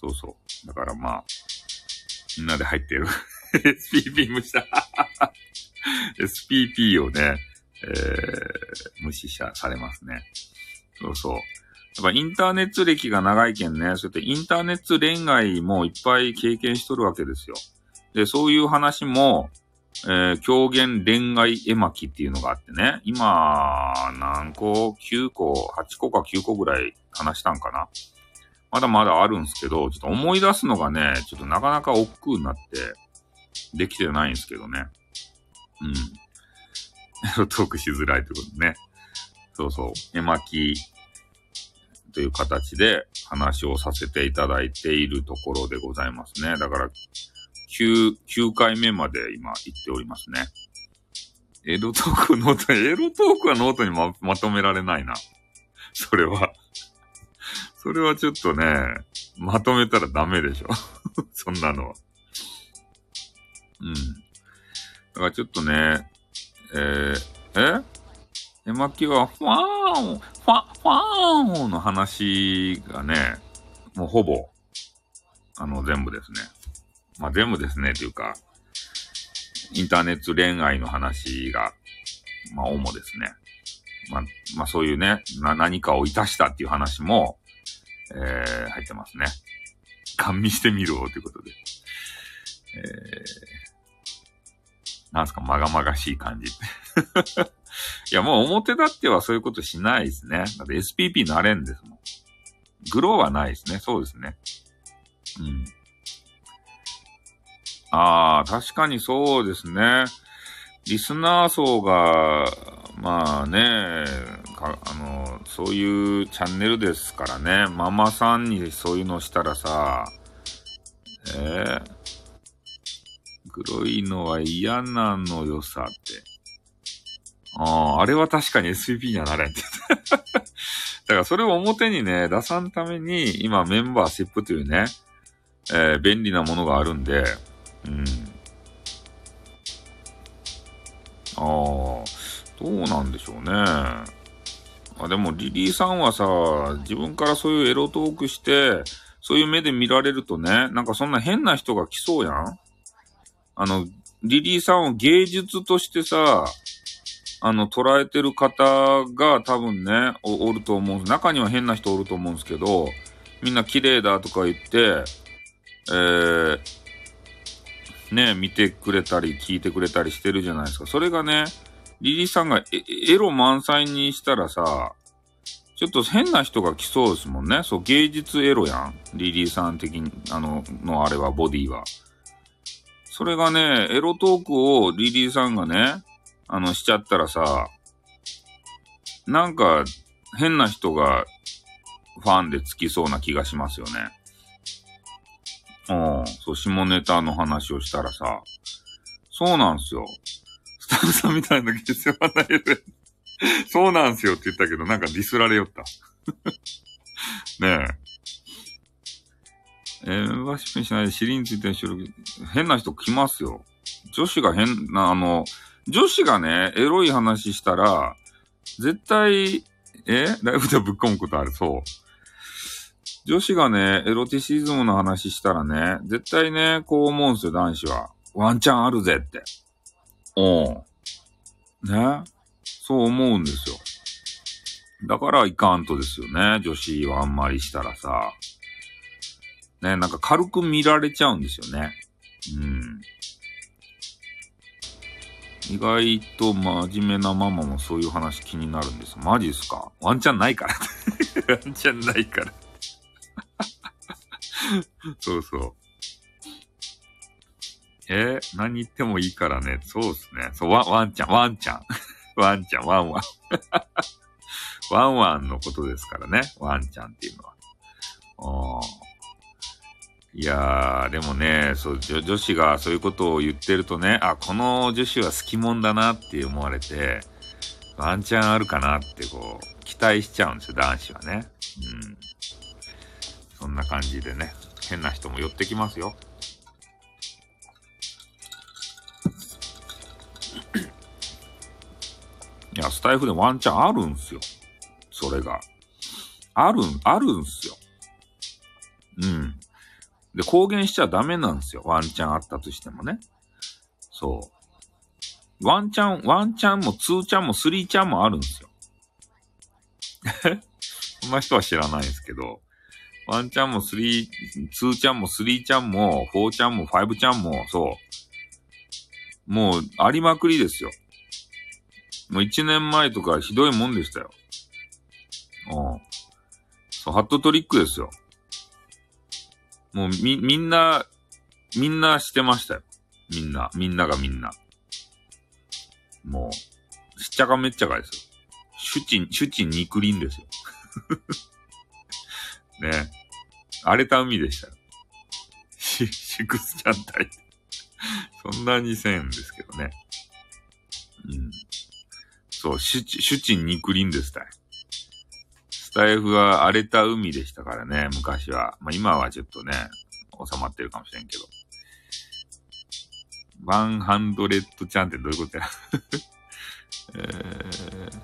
そうそう。だからまあ、みんなで入ってる。SPP 無視だ。SPP をね、えー、無視されますね。そうそう。やっぱインターネット歴が長いけんね、そうやってインターネット恋愛もいっぱい経験しとるわけですよ。で、そういう話も、えー、狂言恋愛絵巻っていうのがあってね、今、何個 ?9 個、8個か9個ぐらい話したんかなまだまだあるんですけど、ちょっと思い出すのがね、ちょっとなかなか億劫になって、できてないんですけどね。うん。[LAUGHS] トークしづらいってことね。そうそう。絵巻という形で話をさせていただいているところでございますね。だから、9、9回目まで今行っておりますね。エロトークノート、エロトークはノートにままとめられないな。それはそれはちょっとね、まとめたらダメでしょ。[LAUGHS] そんなのは。うん。だからちょっとね、えー、え？絵巻は、ファーン、ファ、ファーンの話がね、もうほぼ、あの、全部ですね。まあ、全部ですね、というか、インターネット恋愛の話が、まあ、主ですね。まあ、まあ、そういうね、な、何かをいたしたっていう話も、えー、入ってますね。ガン見してみろ、ということで。えー、なんすか、まがまがしい感じ。いや、もう表立ってはそういうことしないですね。だって SPP なれんですもん。グローはないですね。そうですね。うん。ああ、確かにそうですね。リスナー層が、まあね、かあの、そういうチャンネルですからね、ママさんにそういうのしたらさ、えー、黒いのは嫌なのよさって。ああ、あれは確かに SPP にはなれんって。[LAUGHS] だからそれを表にね、出さんために、今メンバーシップというね、えー、便利なものがあるんで、うん。ああ、どうなんでしょうね。あ、でもリリーさんはさ、自分からそういうエロトークして、そういう目で見られるとね、なんかそんな変な人が来そうやんあの、リリーさんを芸術としてさ、あの、捉えてる方が多分ね、おると思う。中には変な人おると思うんですけど、みんな綺麗だとか言って、えー、ね、見てくれたり聞いてくれたりしてるじゃないですか。それがね、リリーさんがエロ満載にしたらさ、ちょっと変な人が来そうですもんね。そう、芸術エロやん。リリーさん的に、あの、のあれは、ボディは。それがね、エロトークをリリーさんがね、あの、しちゃったらさ、なんか、変な人がファンでつきそうな気がしますよね。うん。そう、下ネタの話をしたらさ、そうなんすよ。スタッフさんみたいな下世話ないで。そうなんすよって言ったけど、なんかディスられよった。[LAUGHS] ねえ。えー、ワシペンしないで尻について収録、変な人来ますよ。女子が変な、あの、女子がね、エロい話したら、絶対、え？ライブでぶっ込むことあるそう。女子がね、エロティシズムの話したらね、絶対ね、こう思うんすよ、男子は。ワンチャンあるぜって。おん。ね？そう思うんですよ。だからいかんとですよね。女子はあんまりしたらさ。ね、なんか軽く見られちゃうんですよね。うん。意外と真面目なママもそういう話気になるんです。マジっすか？ワンチャンないから。[LAUGHS] ワンチャンないから [LAUGHS] そうそう。えー、何言ってもいいからね。そうっすね。そう、ワン、ワンちゃん、ワンちゃん。[LAUGHS] ワンちゃん、ワンワン。ワンワンのことですからね。ワンちゃんっていうのは。あいやー、でもね、そう、女子がそういうことを言ってるとね、あ、この女子は好きもんだなって思われて、ワンチャンあるかなってこう、期待しちゃうんですよ、男子はね。うん。そんな感じでね、変な人も寄ってきますよ。いや、スタイフでワンチャンあるんすよ。それが。あるん、あるんすよ。うん。で、公言しちゃダメなんですよ。ワンチャンあったとしてもね。そう。ワンチャン、ワンチャンもツーチャンもスリーチャンもあるんですよ。[LAUGHS] そんな人は知らないですけど、ワンチャンもスリー、ツーチャンもスリーチャンも、フォーチャンもファイブチャンも、そう。もう、ありまくりですよ。もう一年前とかひどいもんでしたよ。うん。そう、ハットトリックですよ。もうみ、みんな、みんなしてましたよ。みんな。みんながみんな。もう、しっちゃかめっちゃかですよ。シュチン、シュチン肉林ですよ。[LAUGHS] ね。荒れた海でしたよ。シ、シクスちゃん隊。そんなにせんですけどね。うん。そう、シュチ、シュチン肉林ですたい。タイフは荒れた海でしたからね、昔は。まあ今はちょっとね、収まってるかもしれんけど。ワンハンドレッドちゃんってどういうことや？[LAUGHS] えー、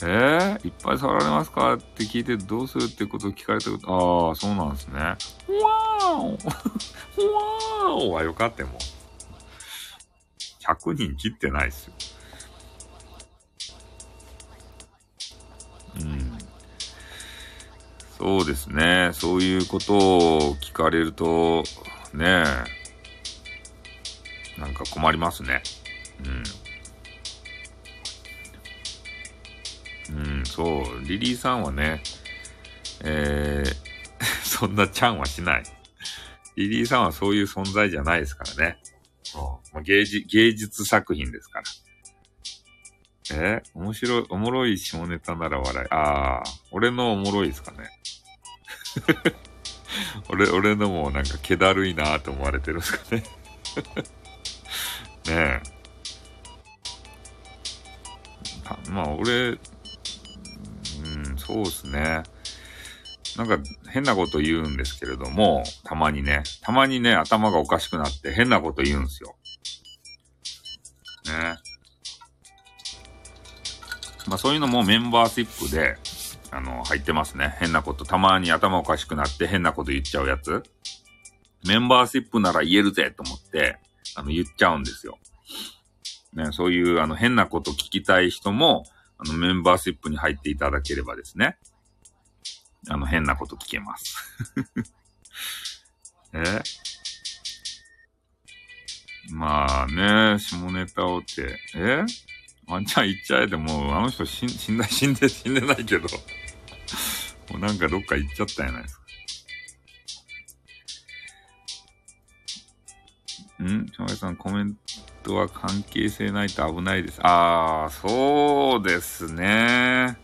えー、いっぱい触られますか？って聞いてどうするってことを聞かれたこと、ああ、そうなんですね。わーおわーおはよかってもう。100人切ってないっすよ。うん。そうですね。そういうことを聞かれると、ねなんか困りますね。うん。うん、そう。リリーさんはね、えー、[LAUGHS] そんなちゃんはしない。リリーさんはそういう存在じゃないですからね。う芸術芸術作品ですから。え面白い、おもろい下ネタなら笑い。ああ、俺のおもろいですかね。[LAUGHS] 俺、俺のもなんか気だるいなって思われてるんですかね [LAUGHS] ねえ。まあ、俺、うん、そうっすね。なんか変なこと言うんですけれども、たまにね、たまにね、頭がおかしくなって変なこと言うんですよ。ねえ。まあそういうのもメンバーシップで、あの、入ってますね。変なこと、たまに頭おかしくなって変なこと言っちゃうやつ。メンバーシップなら言えるぜと思って、あの、言っちゃうんですよ。ね、そういう、あの、変なこと聞きたい人も、あの、メンバーシップに入っていただければですね。あの、変なこと聞けます。[LAUGHS] え？まあね、下ネタをって、え？ワンちゃん言っちゃえでもあの人死ん死んだ、死んで、死んでないけど [LAUGHS] もうなんかどっか行っちゃったんやないですか。ん？ちょさん、コメントは関係性ないと危ないです。ああ、そうですね。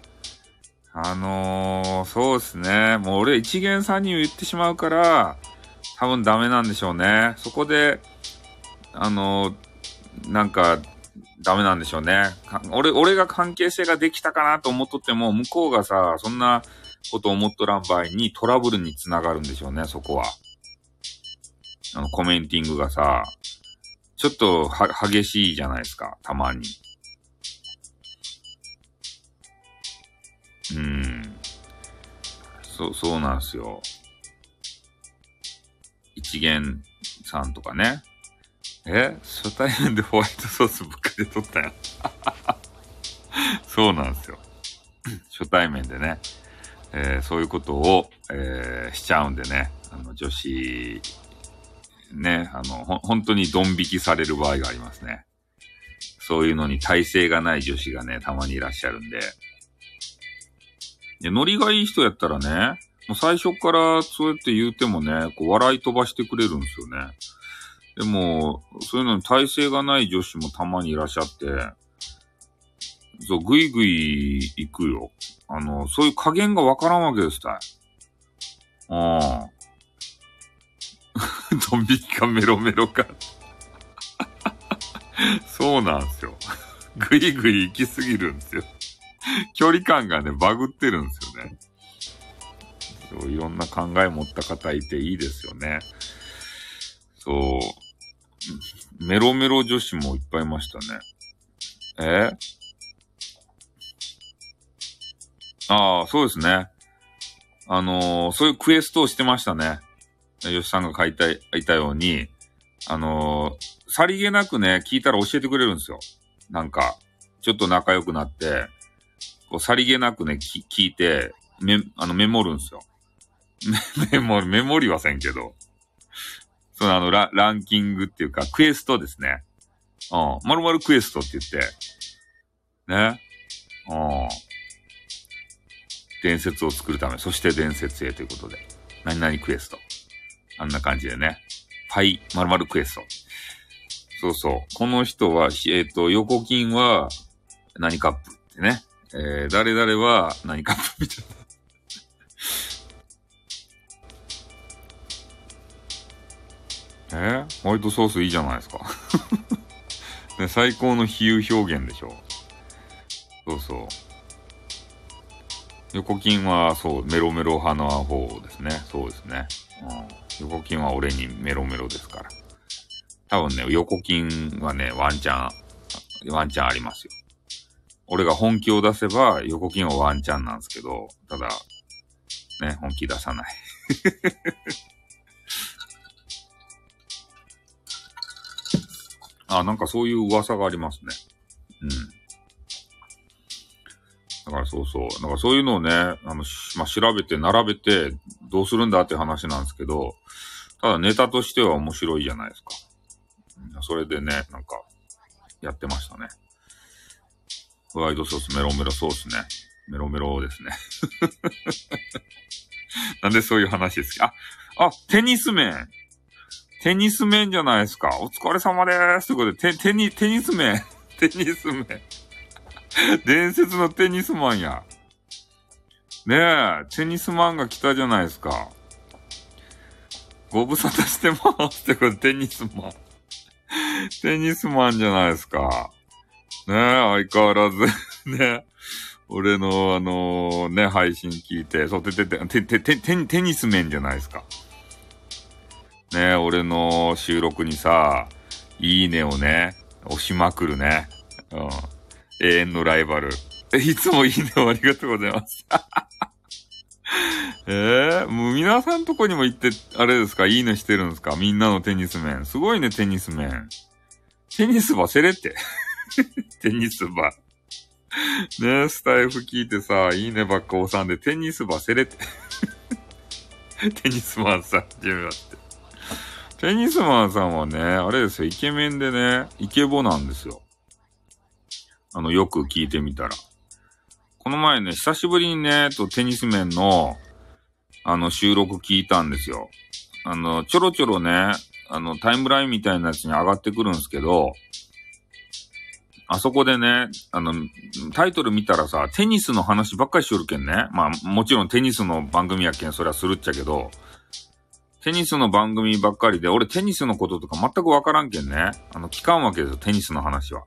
あのー、そうですね。もう俺一元さんに言ってしまうから、多分ダメなんでしょうね。そこで、あのー、なんか、ダメなんでしょうね。俺、俺が関係性ができたかなと思っとっても、向こうがさ、そんなこと思っとらん場合にトラブルにつながるんでしょうね、そこは。あの、コメンティングがさ、ちょっとは、激しいじゃないですか、たまに。うん。そう、そうなんすよ。一元さんとかね。え初対面でホワイトソースぶっかけとったよ。[LAUGHS] そうなんですよ。[CLEARS THROAT] 初対面でね。えー、そういうことを、えー、しちゃうんでね。あの、女子、ね、あの、本当にドン引きされる場合がありますね。そういうのに耐性がない女子がね、たまにいらっしゃるんで。で、ノリがいい人やったらね、もう最初からそうやって言うてもね、こう笑い飛ばしてくれるんですよね。でも、そういうのに耐性がない女子もたまにいらっしゃって、そう、ぐいぐい行くよ。あの、そういう加減がわからんわけです、たい。ああ。[LAUGHS] ドン引きかメロメロか [LAUGHS] そうなんですよ。ぐいぐい行きすぎるんですよ。距離感がね、バグってるんですよね。そういろんな考え持った方いていいですよね。そう。メロメロ女子もいっぱいいましたね。え？ああ、そうですね。あのー、そういうクエストをしてましたね。吉さんが書いた、いたように、あのー、さりげなくね、聞いたら教えてくれるんですよ。なんか、ちょっと仲良くなって、こう、さりげなくね、聞いて、メ、あの、メモるんですよ。[LAUGHS] メモ、メモりはせんけど。そのあのラ、ランキングっていうか、クエストですね。うん。まるまるクエストって言って、ね。うん。伝説を作るため、そして伝説へということで。何々クエスト。あんな感じでね。パイ、まるまるクエスト。そうそう。この人は、えっ、ー、と、横金は何カップってね。えー、誰々は何カップみたいな。え？ホワイトソースいいじゃないですか [LAUGHS] ね、最高の比喩表現でしょ。そうそう。横金は、そう、メロメロ派の方ですね。そうですね。うん、横金は俺にメロメロですから。多分ね、横金はね、ワンチャン、ワンチャンありますよ。俺が本気を出せば、横金はワンチャンなんですけど、ただ、ね、本気出さない。[LAUGHS] あ、なんかそういう噂がありますね。うん。だからそうそう。だかそういうのをね、あの、まあ、調べて並べてどうするんだって話なんですけど、ただネタとしては面白いじゃないですか。それでね、なんか、やってましたね。フワイドソースメロメロソースね。メロメロですね。[LAUGHS] なんでそういう話ですかあ、あ、テニス面。テニス面じゃないですか。お疲れ様でーす。ということで、テ、テニ、テニス面。[LAUGHS] テニス面。伝説のテニスマンや。ねえ、テニスマンが来たじゃないですか。ご無沙汰してます。ってことテニスマン。テニスマンじゃないですか。ねえ、相変わらず [LAUGHS] ね。俺の、あのー、ね、配信聞いて、そう、て、て、て、て、て、て、テニス面じゃないですか。ね、俺の収録にさ、いいねをね、押しまくるね。うん。永遠のライバル。いつもいいねをありがとうございます。[LAUGHS] えー、もう皆さんとこにも行って、あれですか？いいねしてるんですか？みんなのテニス面。すごいね、テニス面。テニス場せれって。[LAUGHS] テニス場。ねスタイフ聞いてさ、いいねばっか押さんで、テニス場せれって。[LAUGHS] テニスマンさん、自分だって。テニスマンさんはね、あれですよ、イケメンでね、イケボなんですよ。あの、よく聞いてみたら。この前ね、久しぶりにね、とテニス面の、あの、収録聞いたんですよ。あの、ちょろちょろね、あの、タイムラインみたいなやつに上がってくるんですけど、あそこでね、あの、タイトル見たらさ、テニスの話ばっかりしよるけんね。まあ、もちろんテニスの番組やけん、それはするっちゃけど、テニスの番組ばっかりで、俺テニスのこととか全くわからんけんね。あの、聞かんわけですよ、テニスの話は。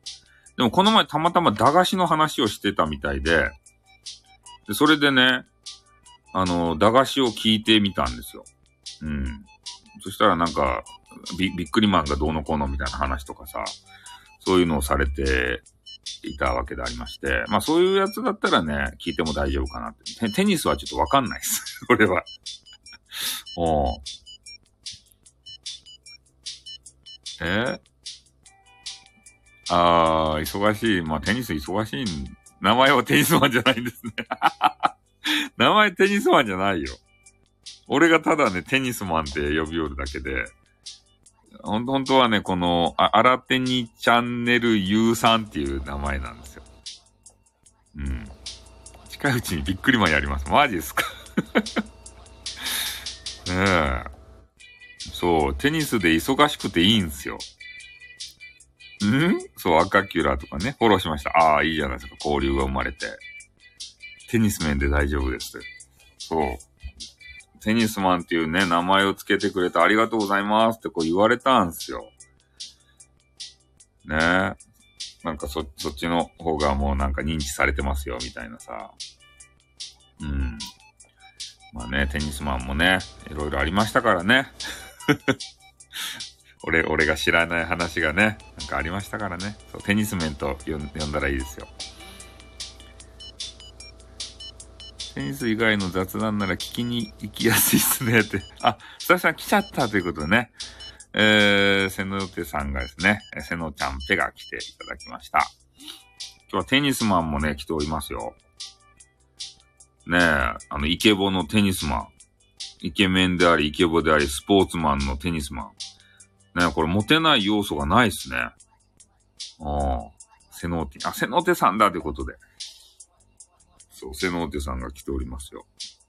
でもこの前たまたま駄菓子の話をしてたみたいで、で、それでね、あの、駄菓子を聞いてみたんですよ。うん。そしたらなんか、び、びっくりマンがどうのこうのみたいな話とかさ、そういうのをされていたわけでありまして、まあそういうやつだったらね、聞いても大丈夫かなって。テニスはちょっとわかんないです。[LAUGHS] これは。[LAUGHS] おえああ、忙しい。まあ、テニス忙しい。名前はテニスマンじゃないんですね。[LAUGHS] 名前テニスマンじゃないよ。俺がただね、テニスマンって呼び寄るだけで、本当はね、この、あ、新手にチャンネル U さんっていう名前なんですよ。うん。近いうちにびっくりマンやります。マジですか [LAUGHS] ねえ。そう、テニスで忙しくていいんすよ。ん？そう、赤キュラーとかね、フォローしました。ああ、いいじゃないですか。交流が生まれて。テニス面で大丈夫です。そう。テニスマンっていうね、名前を付けてくれてありがとうございますってこう言われたんすよ。ねえ。なんかそ、そっちの方がもうなんか認知されてますよ、みたいなさ。うん。まあね、テニスマンもね、いろいろありましたからね。[LAUGHS] 俺、俺が知らない話がね、なんかありましたからね。そう、テニス面と呼んだらいいですよ。テニス以外の雑談なら聞きに行きやすいっすねって。あ、スタッフさん来ちゃったということでね。えー、瀬野手さんがですね、瀬野ちゃんペが来ていただきました。今日はテニスマンもね、来ておりますよ。ねえ、あの、イケボのテニスマン。イケメンであり、イケボであり、スポーツマンのテニスマン。ね、これモテない要素がないっすね。ああ、セノーティ、あ、セノーテさんだということで。そう、セノーテさんが来ておりますよ。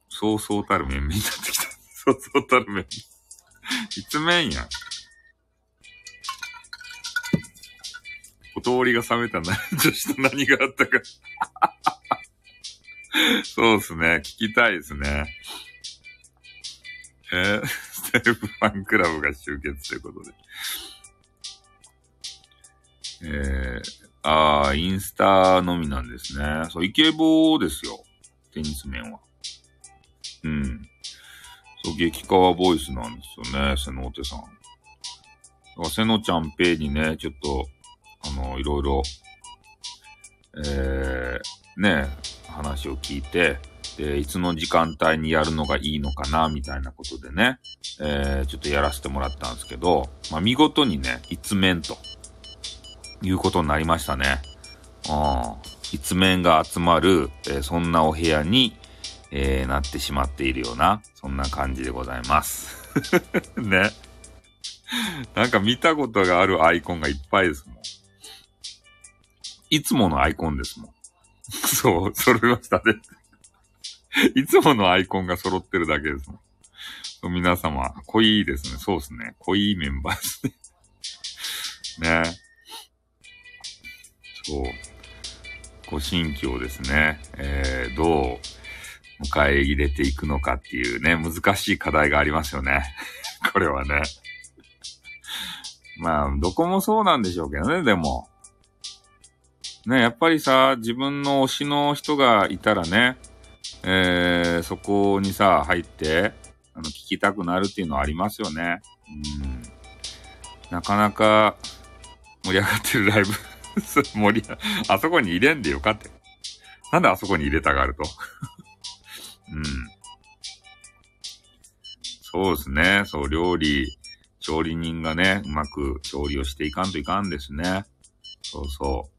そうそうたる面々になってきた。[LAUGHS] そうそうたる面々。つ面やん。お通りが冷めたな、[LAUGHS] 女子と何があったか [LAUGHS] そうですね。聞きたいですね。えー、ステルフファンクラブが集結ということで。えー、あー、インスタのみなんですね。そう、イケボーですよ。テニス面は。うん。そう、激川ボイスなんですよね、瀬野手さん。瀬野ちゃんペイにね、ちょっと、あの、いろいろ、えー、ね、話を聞いて、で、いつの時間帯にやるのがいいのかな、みたいなことでね、えー、ちょっとやらせてもらったんですけど、まあ、見事にね、一面と、いうことになりましたね。うん。一面が集まる、えー、そんなお部屋に、え、なってしまっているような、そんな感じでございます。[LAUGHS] ね。なんか見たことがあるアイコンがいっぱいですもん。いつものアイコンですもん。[LAUGHS] そう、揃いましたね。[LAUGHS] いつものアイコンが揃ってるだけですもん。皆様、濃いですね。そうですね。濃いメンバーですね。[LAUGHS] ね。そう。ご新規をですね、えー、どう迎え入れていくのかっていうね、難しい課題がありますよね。[LAUGHS] これはね。まあ、どこもそうなんでしょうけどね、でも。ね、やっぱりさ、自分の推しの人がいたらね、えー、そこにさ、入って、あの、聞きたくなるっていうのはありますよね。うん。なかなか盛り上がってるライブ [LAUGHS] 盛り、あそこに入れんでよかって。なんであそこに入れたがると？[LAUGHS] うん。そうですね。そう、料理、調理人がね、うまく調理をしていかんといかんですね。そうそう。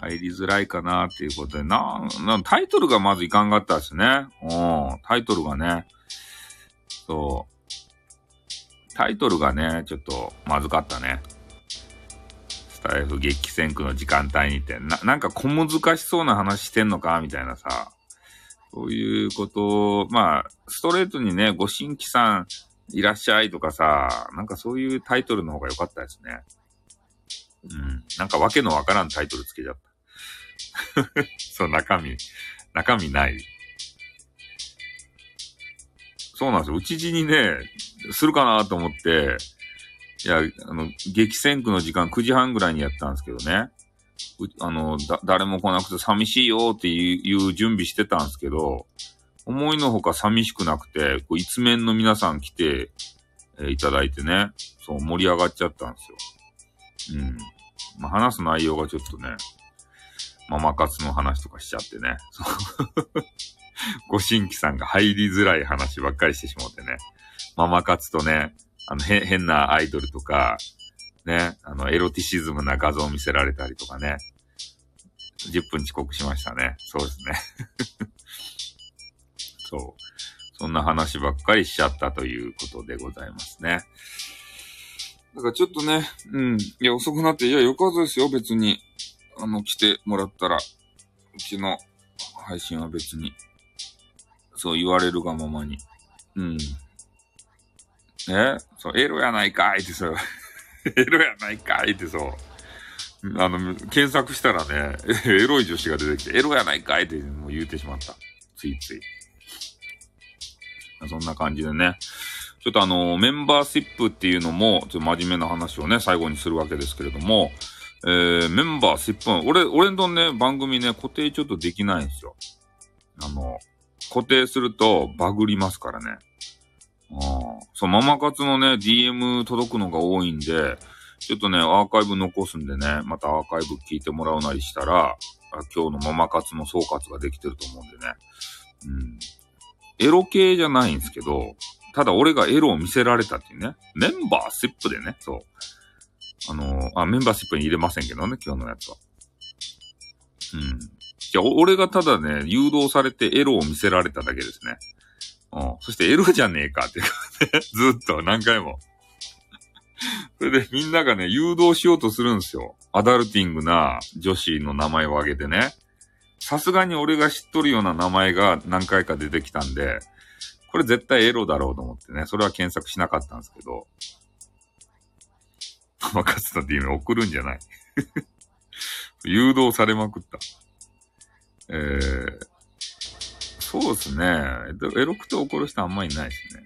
入りづらいかなっていうことで、な、な、タイトルがまずいかんかったですね。うん、タイトルがね。そう。タイトルがね、ちょっとまずかったね。スタイフ激戦区の時間帯にて、な、なんか小難しそうな話してんのかみたいなさ。そういうことを、まあ、ストレートにね、ご新規さんいらっしゃいとかさ、なんかそういうタイトルの方が良かったですね。うん。なんかわけのわからんタイトルつけちゃった。[LAUGHS] そう、中身、中身ない。そうなんですよ。うち地にね、するかなと思って、いや、あの、激戦区の時間9時半ぐらいにやったんですけどね。あの、だ、誰も来なくて寂しいよっていう準備してたんですけど、思いのほか寂しくなくて、こう一面の皆さん来て、えー、いただいてね、そう盛り上がっちゃったんですよ。うん。まあ、話す内容がちょっとね、ママ活の話とかしちゃってね。ご新規さんが入りづらい話ばっかりしてしまってね。ママ活とね、あの、変なアイドルとか、ね、あの、エロティシズムな画像を見せられたりとかね。10分遅刻しましたね。そうですね。そう。そんな話ばっかりしちゃったということでございますね。だからちょっとね、うん。いや、遅くなって、いや、よかったですよ、別に。あの、来てもらったら。うちの配信は別に。そう言われるがままに。うん。え？そう、エロやないかいってそう。[LAUGHS] エロやないかいってそう。あの、検索したらね、[LAUGHS] エロい女子が出てきて、エロやないかいってもう言うてしまった。ついつい。そんな感じでね。ちょっとあの、メンバーシップっていうのも、ちょっと真面目な話をね、最後にするわけですけれども、えー、メンバーシップ、俺、俺のね、番組ね、固定ちょっとできないんですよ。あの、固定するとバグりますからね。あそう、ママ活のね、DM 届くのが多いんで、ちょっとね、アーカイブ残すんでね、またアーカイブ聞いてもらうなりしたら、今日のママ活の総括ができてると思うんでね。うん。エロ系じゃないんですけど、ただ俺がエロを見せられたっていうね。メンバーシップでね、そう。あのー、あ、メンバーシップに入れませんけどね、今日のやつは。うん。いや、俺がただね、誘導されてエロを見せられただけですね。うん。そしてエロじゃねえかっていうね、[LAUGHS] ずっと何回も。それでみんながね、誘導しようとするんですよ。アダルティングな女子の名前を挙げてね。さすがに俺が知っとるような名前が何回か出てきたんで、これ絶対エロだろうと思ってね、それは検索しなかったんですけど、マカツの DM 送るんじゃない [LAUGHS] 誘導されまくった。えー、そうですね。エロくて怒る人あんまりいないですね。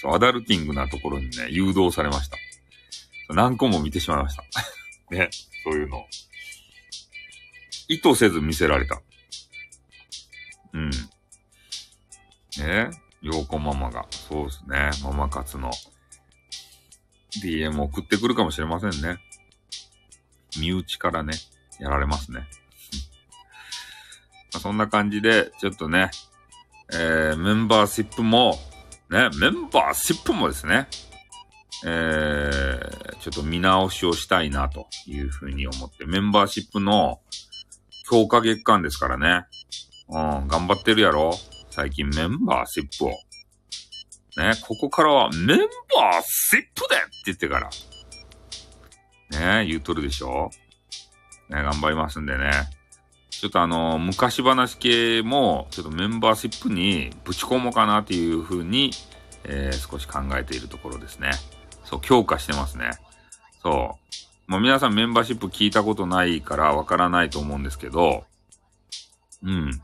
そう、アダルティングなところにね、誘導されました。何個も見てしまいました。[LAUGHS] ね、そういうの。意図せず見せられた。うん。ねようこママが。そうですね。ママ活の DM 送ってくるかもしれませんね。身内からね、やられますね。[LAUGHS] ま、そんな感じで、ちょっとね、えー、メンバーシップも、ね、メンバーシップもですね、えー、ちょっと見直しをしたいなというふうに思って、メンバーシップの強化月間ですからね。うん、頑張ってるやろ最近メンバーシップを。ね、ここからはメンバーシップでって言ってから。ね、言うとるでしょね、頑張りますんでね。ちょっとあの、昔話系も、ちょっとメンバーシップにぶち込もうかなっていう風に、えー、少し考えているところですね。そう、強化してますね。そう。もう皆さんメンバーシップ聞いたことないからわからないと思うんですけど、うん。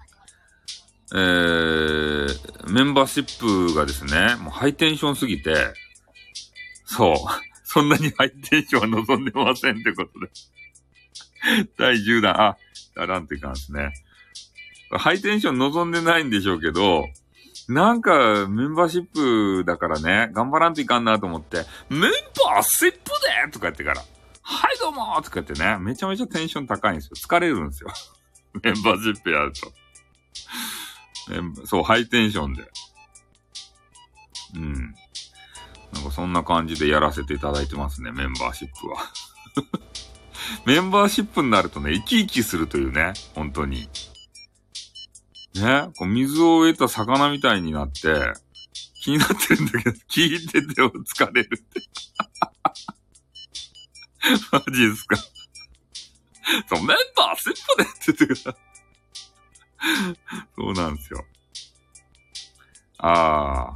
えー、メンバーシップがですね、もうハイテンションすぎて、そう、[LAUGHS] そんなにハイテンションは望んでませんってことで。[LAUGHS] 第10弾、あ、だらんって感じですね。ハイテンション望んでないんでしょうけど、なんか、メンバーシップだからね、頑張らんといかんなと思って、メンバーシップでとか言ってから、はいどうもとか言ってね、めちゃめちゃテンション高いんですよ。疲れるんですよ。[LAUGHS] メンバーシップやると。メンバそう、ハイテンションで。うん。なんかそんな感じでやらせていただいてますね、メンバーシップは。[LAUGHS] メンバーシップになるとね、生き生きするというね、本当に。ね、こう水を得た魚みたいになって、気になってるんだけど、[LAUGHS] 聞いてても疲れるって。[LAUGHS] マジですか。そう、メンバーシップでって言ってください。[LAUGHS] そうなんですよ。ああ。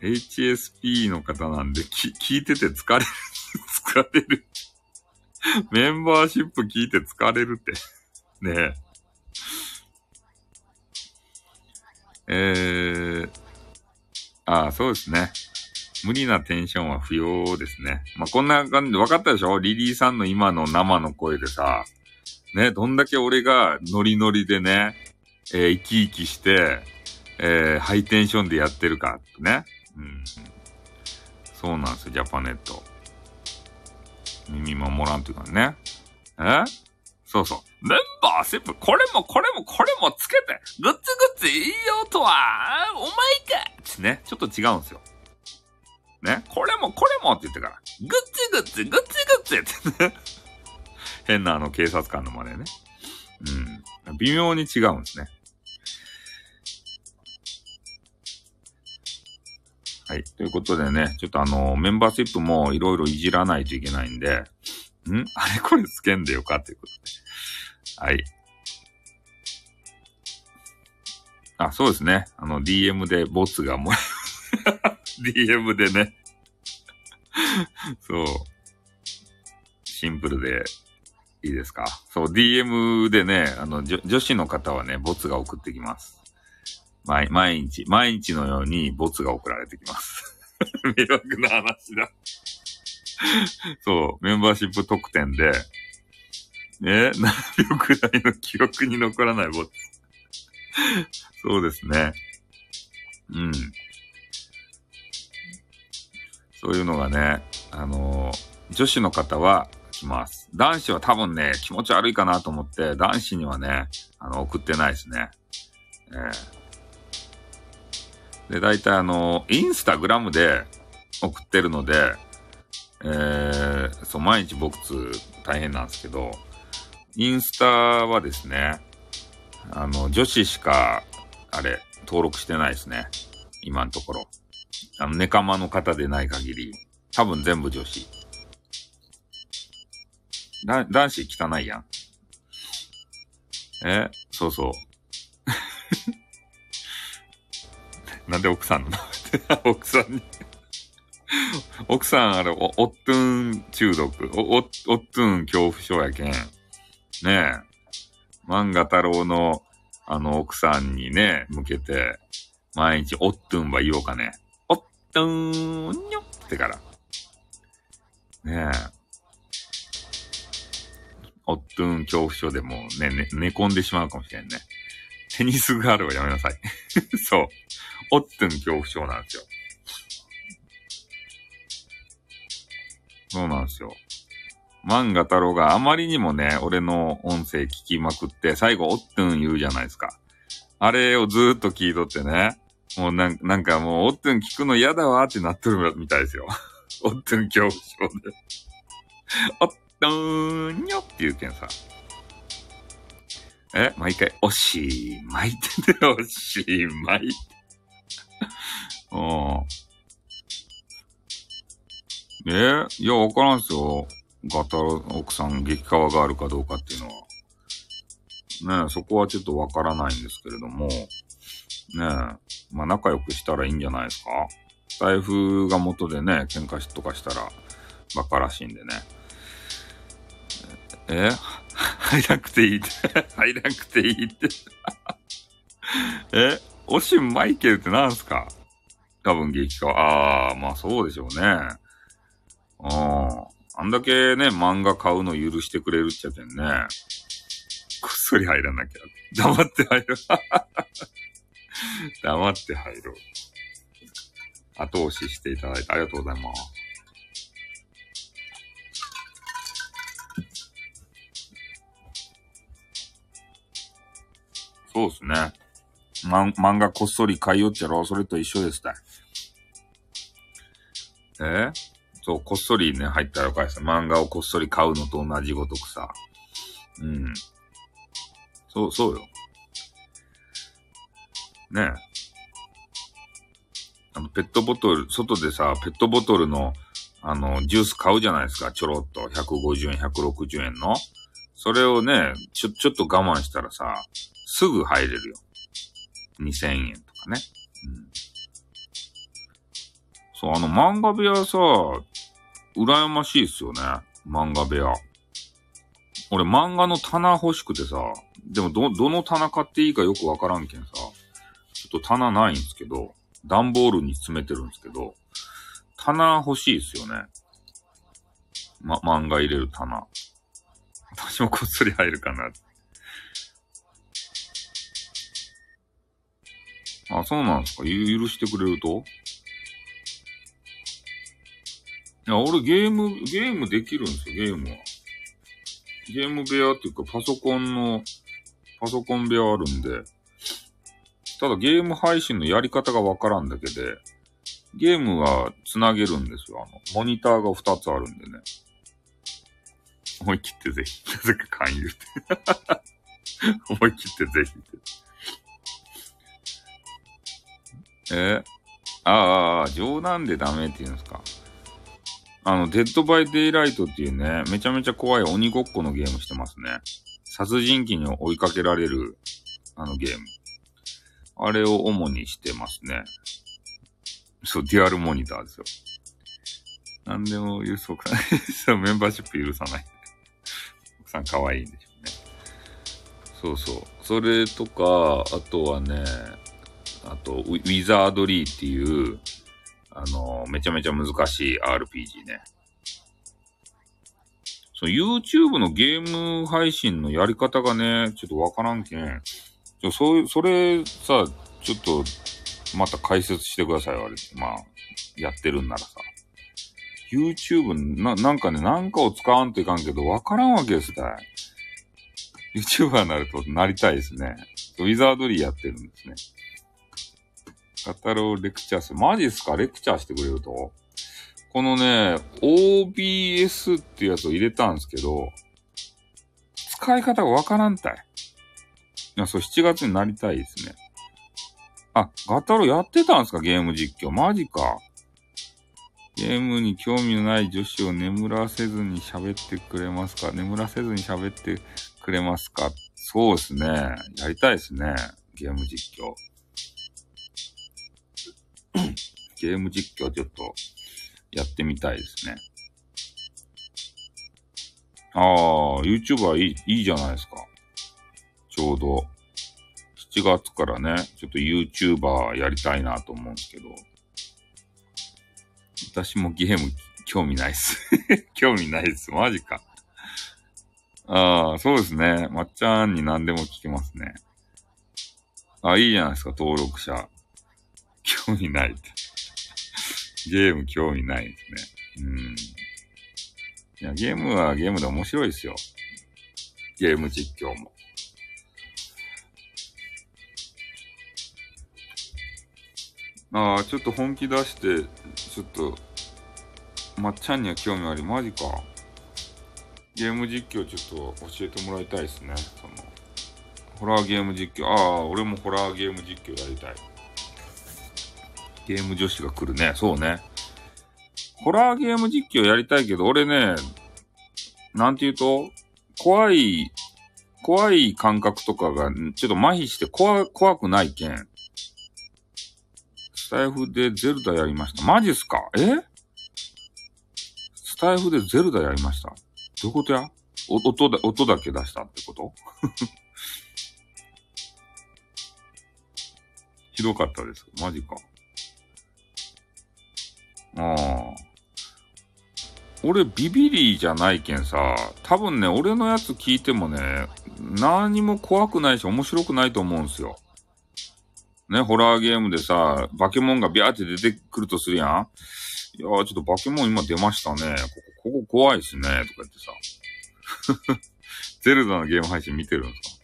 HSP の方なんで、き、聞いてて疲れる。[LAUGHS] 疲れる。メンバーシップ聞いて疲れるって。ねえ。えー、ああ、そうですね。無理なテンションは不要ですね。まあ、こんな感じで分かったでしょ？リリーさんの今の生の声でさ、ね、どんだけ俺がノリノリでね、えー生き生きして、えーハイテンションでやってるかってね。うん。そうなんですよ、ジャパネット。耳守らんというかね。え？そうそう。メンバーシップ、これもこれもこれもつけて、グッズグッズいいよとは、お前かってね、ちょっと違うんですよ。ね、これもこれもって言ってから、グッズグッズ、グッズグッズってね。変なあの警察官の真似ね。うん。微妙に違うんですね。はい。ということでね、ちょっとあの、メンバーシップもいろいろいじらないといけないんで、ん？[LAUGHS] あれこれつけんでよかっていうことで。はい。あ、そうですね。あの、DM でボツがもらえ、[LAUGHS] DM でね。そう。シンプルでいいですか？そう、DM でね、あの、女女子の方はね、ボツが送ってきます。毎毎日、毎日のようにボツが送られてきます。[LAUGHS] 迷惑な話だ。そう、メンバーシップ特典で、ね、何秒くらいの記憶に残らないボツ。そうですね。うん。そういうのがね、あの女子の方は来ます。男子は多分ね、気持ち悪いかなと思って、男子にはね、あの、送ってないですね。ええで、大体あの、インスタグラムで送ってるので、えー、そう、毎日僕つ大変なんですけど、インスタはですね、あの、女子しか、あれ、登録してないですね。今のところ。あの、ネカマの方でない限り、多分全部女子。だ、男子汚いやん。え？そうそう。[LAUGHS] なんで奥さんの [LAUGHS] 奥さんに。奥さん、あれ、お、おっとん中毒。お、お、おっとん恐怖症やけん。ねえ。漫画太郎の、あの、奥さんにね、向けて、毎日、おっとんは言おうかね。おっとん、にょってから。ねえ。おっとん恐怖症でもうね、ね、寝込んでしまうかもしれんね。テニスガールはやめなさい。[LAUGHS] そう。おっとん恐怖症なんですよ。そうなんですよ。漫画太郎があまりにもね、俺の音声聞きまくって、最後、おっとん言うじゃないですか。あれをずーっと聞いとってね、もうなんなんかもう、おっとん聞くの嫌だわってなってるみたいですよ。[LAUGHS] おっとん恐怖症で。おっとーんにょって言うけんさ。え毎回、おしまいってね、おしまい。[LAUGHS] うん。えいや、わからんすよ。ガタロ奥さん激川があるかどうかっていうのは。ねえ、そこはちょっとわからないんですけれども。ねえ、まあ仲良くしたらいいんじゃないですか？財布が元でね、喧嘩しとかしたらバカらしいんでね。え？入らなくていいって。入らなくていいって。え？オシンマイケルってなんすか？多分激化。ああ、まあそうでしょうね。ああ。あんだけね、漫画買うの許してくれるっちゃけんね。こっそり入らなきゃ。黙って入ろう。黙って入ろう。後押ししていただいてありがとうございます。そうですね。ま、漫画こっそり買いよっちゃろそれと一緒ですたい。え？そう、こっそりね、入ったらかいさ。漫画をこっそり買うのと同じごとくさ。うん。そう、そうよ。ねえ。あの、ペットボトル、外でさ、ペットボトルの、あの、ジュース買うじゃないですか。ちょろっと。150円、160円の。それをね、ちょ、ちょっと我慢したらさ、すぐ入れるよ。2000円とかね。うん。そう、あの漫画部屋さ、羨ましいっすよね。漫画部屋。俺漫画の棚欲しくてさ、でもど、どの棚買っていいかよくわからんけんさ、ちょっと棚ないんですけど、段ボールに詰めてるんですけど、棚欲しいっすよね。ま、漫画入れる棚。私もこっそり入るかな。あ、そうなんですか許してくれると？いや、俺ゲーム、ゲームできるんですよ、ゲームは。ゲーム部屋っていうか、パソコンの、パソコン部屋あるんで、ただゲーム配信のやり方がわからんだけで、ゲームは繋げるんですよ。あの、モニターが2つあるんでね。思い切ってぜひ。[LAUGHS] なぜか勧誘って。[LAUGHS] 思い切ってぜひって。えああ、冗談でダメって言うんですか？あの、 Dead by Daylight っていうね、めちゃめちゃ怖い鬼ごっこのゲームしてますね。殺人鬼に追いかけられる、あのゲーム。あれを主にしてますね。そう、デュアルモニターですよ。なんでも許そうかな。[LAUGHS] メンバーシップ許さない。奥さん可愛いんでしょうね。そうそう。それとか、あとはね、あと、ウィザードリーっていう、あの、めちゃめちゃ難しい RPG ね。その YouTube のゲーム配信のやり方がね、ちょっとわからんけん。ちょそういう、それさ、ちょっと、また解説してください、あれ。まあ、やってるんならさ。YouTube な、なんかね、なんかを使わんといかんけど、わからんわけですたい。YouTuber になるとなりたいですね。ウィザードリーやってるんですね。語ろうレクチャーする。マジっすか？レクチャーしてくれると？このね、OBS っていうやつを入れたんですけど、使い方がわからんたい。いや、そう、7月になりたいですね。あ、ガタロやってたんすか？ゲーム実況。マジか。ゲームに興味のない女子を眠らせずに喋ってくれますか？眠らせずに喋ってくれますか？そうですね。やりたいですね。ゲーム実況。ゲーム実況ちょっとやってみたいですね。ああ、YouTuber いい、いいじゃないですか。ちょうど、7月からね、ちょっと YouTuber やりたいなと思うんですけど、私もゲーム興味ないっす。[LAUGHS] 興味ないっす。マジか。ああ、そうですね。まっちゃんに何でも聞きますね。あ、いいじゃないですか、登録者。興味ないって。ゲーム興味ないですね。うん。いや、ゲームはゲームで面白いですよ。ゲーム実況も。ああ、ちょっと本気出して、ちょっと、まっちゃんには興味あり、マジか。ゲーム実況ちょっと教えてもらいたいですね。その、ホラーゲーム実況。ああ、俺もホラーゲーム実況やりたい。ゲーム女子が来るね。そうね。ホラーゲーム実況やりたいけど、俺ね、なんて言うと、怖い、怖い感覚とかが、ちょっと麻痺して怖、怖くないけん。スタイフでゼルダやりました。マジっすか？え？スタイフでゼルダやりました。どういうことや？音だ、音だけ出したってこと？[LAUGHS] ひどかったです。マジか。ああ。俺ビビリじゃないけんさ、多分ね、俺のやつ聞いてもね、何も怖くないし面白くないと思うんすよ。ね、ホラーゲームでさ、バケモンがビャーって出てくるとするやん。いやー、ちょっとバケモン今出ましたね。ここ、ここ怖いっすね。とか言ってさ。[LAUGHS] ゼルダのゲーム配信見てるんすか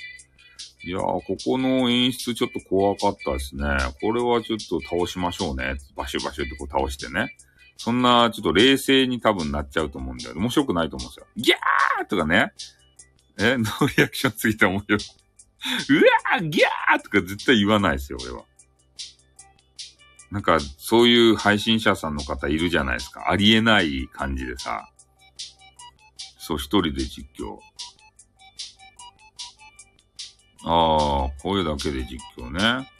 いやー、ここの演出ちょっと怖かったですね。これはちょっと倒しましょうね。バシュバシュってこう倒してね。そんな、ちょっと冷静に多分なっちゃうと思うんだよ。面白くないと思うんですよ。ギャーとかね。え、ノーリアクションついて面白い。うわーギャーとか絶対言わないですよ、俺は。なんか、そういう配信者さんの方いるじゃないですか。ありえない感じでさ。そう、一人で実況。ああ、声だけで実況ね。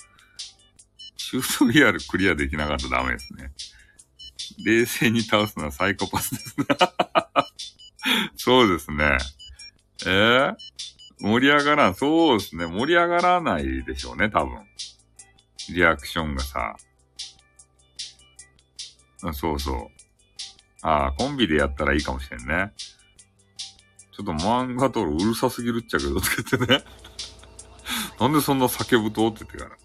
チュートリアルクリアできなかったらダメですね。冷静に倒すのはサイコパスですね。[LAUGHS] そうですね。えー、盛り上がらん。そうですね。盛り上がらないでしょうね、多分。リアクションがさ。そうそう。ああ、コンビでやったらいいかもしれんね。ちょっと漫画とうるさすぎるっちゃけど、つけてね。[LAUGHS] なんでそんな叫ぶと？って言ってか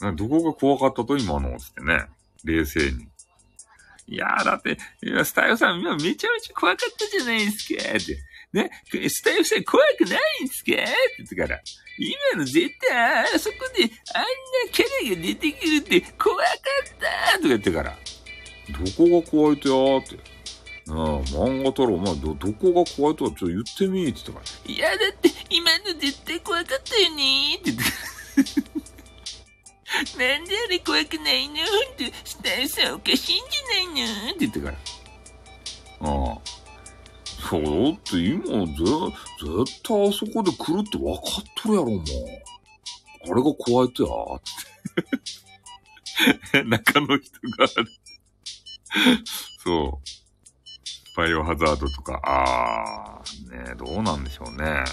ら。どこが怖かったと？今の？つってね。冷静に。いやー、だって、スタイルさん、今めちゃめちゃ怖かったじゃないですかって。ね、スタイルさん怖くないんですか？って言ってから。今の絶対、あそこであんなキャラが出てくるって怖かったとか言ってから。どこが怖いとやーって。なあ、漫画太郎、お前、ど、どこが怖いとかちょっと言ってみーって言ったから。いや、だって、今の絶対怖かったよねーって言ってから。なんであれ怖くないのって、スタイさんおかしいんじゃないのって言ってから。ああ。そうだって今、ぜ、絶対あそこで来るって分かっとるやろ、もう。あれが怖いとやって。[LAUGHS] 中の人がそう。バイオハザードとか、あー、ねどうなんでしょうね。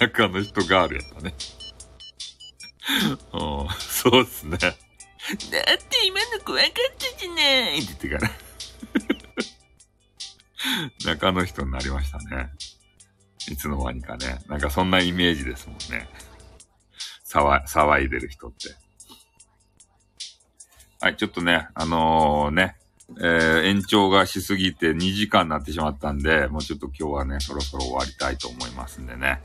中の人ガールやったね。[LAUGHS] うん、そうっすね。だって今の怖かったじゃないって言ってから。[LAUGHS] 中の人になりましたね。いつの間にかね。なんかそんなイメージですもんね。騒、騒いでる人って。はい、ちょっとね、あのー、ね、えー、延長がしすぎて2時間になってしまったんで、もうちょっと今日はね、そろそろ終わりたいと思いますんでね。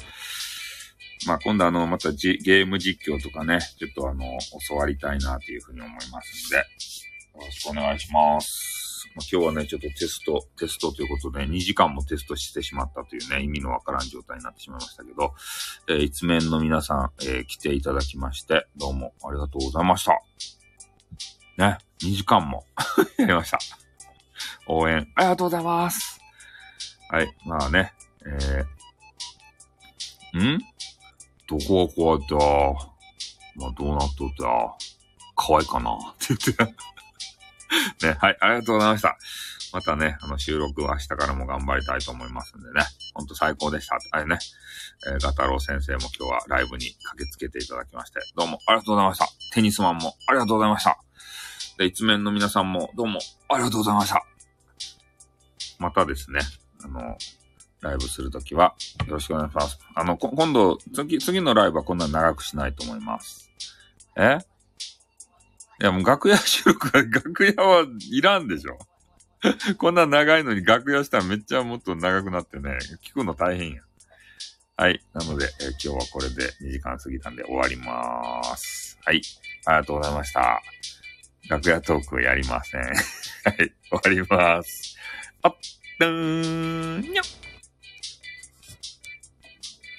まあ、今度あの、またじゲーム実況とかね、ちょっとあの、教わりたいなというふうに思いますんで、よろしくお願いします。まあ、今日はね、ちょっとテスト、テストということで、2時間もテストしてしまったというね、意味のわからん状態になってしまいましたけど、えー、一面の皆さん、えー、来ていただきまして、どうもありがとうございました。ね、2時間も [LAUGHS] やりました。応援、ありがとうございます。はい、まあね、えー、ん？どこが怖いってまあどうなっとって可愛いかな？って言って [LAUGHS] ね、はい、ありがとうございました。またね、あの収録は明日からも頑張りたいと思いますんでね。ほんと最高でした。あれね、えー、ガタロウ先生も今日はライブに駆けつけていただきまして、どうもありがとうございました。テニスマンもありがとうございました。で、一面の皆さんもどうもありがとうございました。またですね、あの、ライブするときはよろしくお願いします。あの、今度、次、次のライブはこんな長くしないと思います。え？いや、もう楽屋収録は、[LAUGHS] 楽屋はいらんでしょ。[LAUGHS] こんな長いのに楽屋したらめっちゃもっと長くなってね、聞くの大変や。はい。なので、え、今日はこれで2時間過ぎたんで終わりまーす。はい。ありがとうございました。楽屋トークやりません。[LAUGHS] はい、終わりまーす。あっ、どーん、にょっ。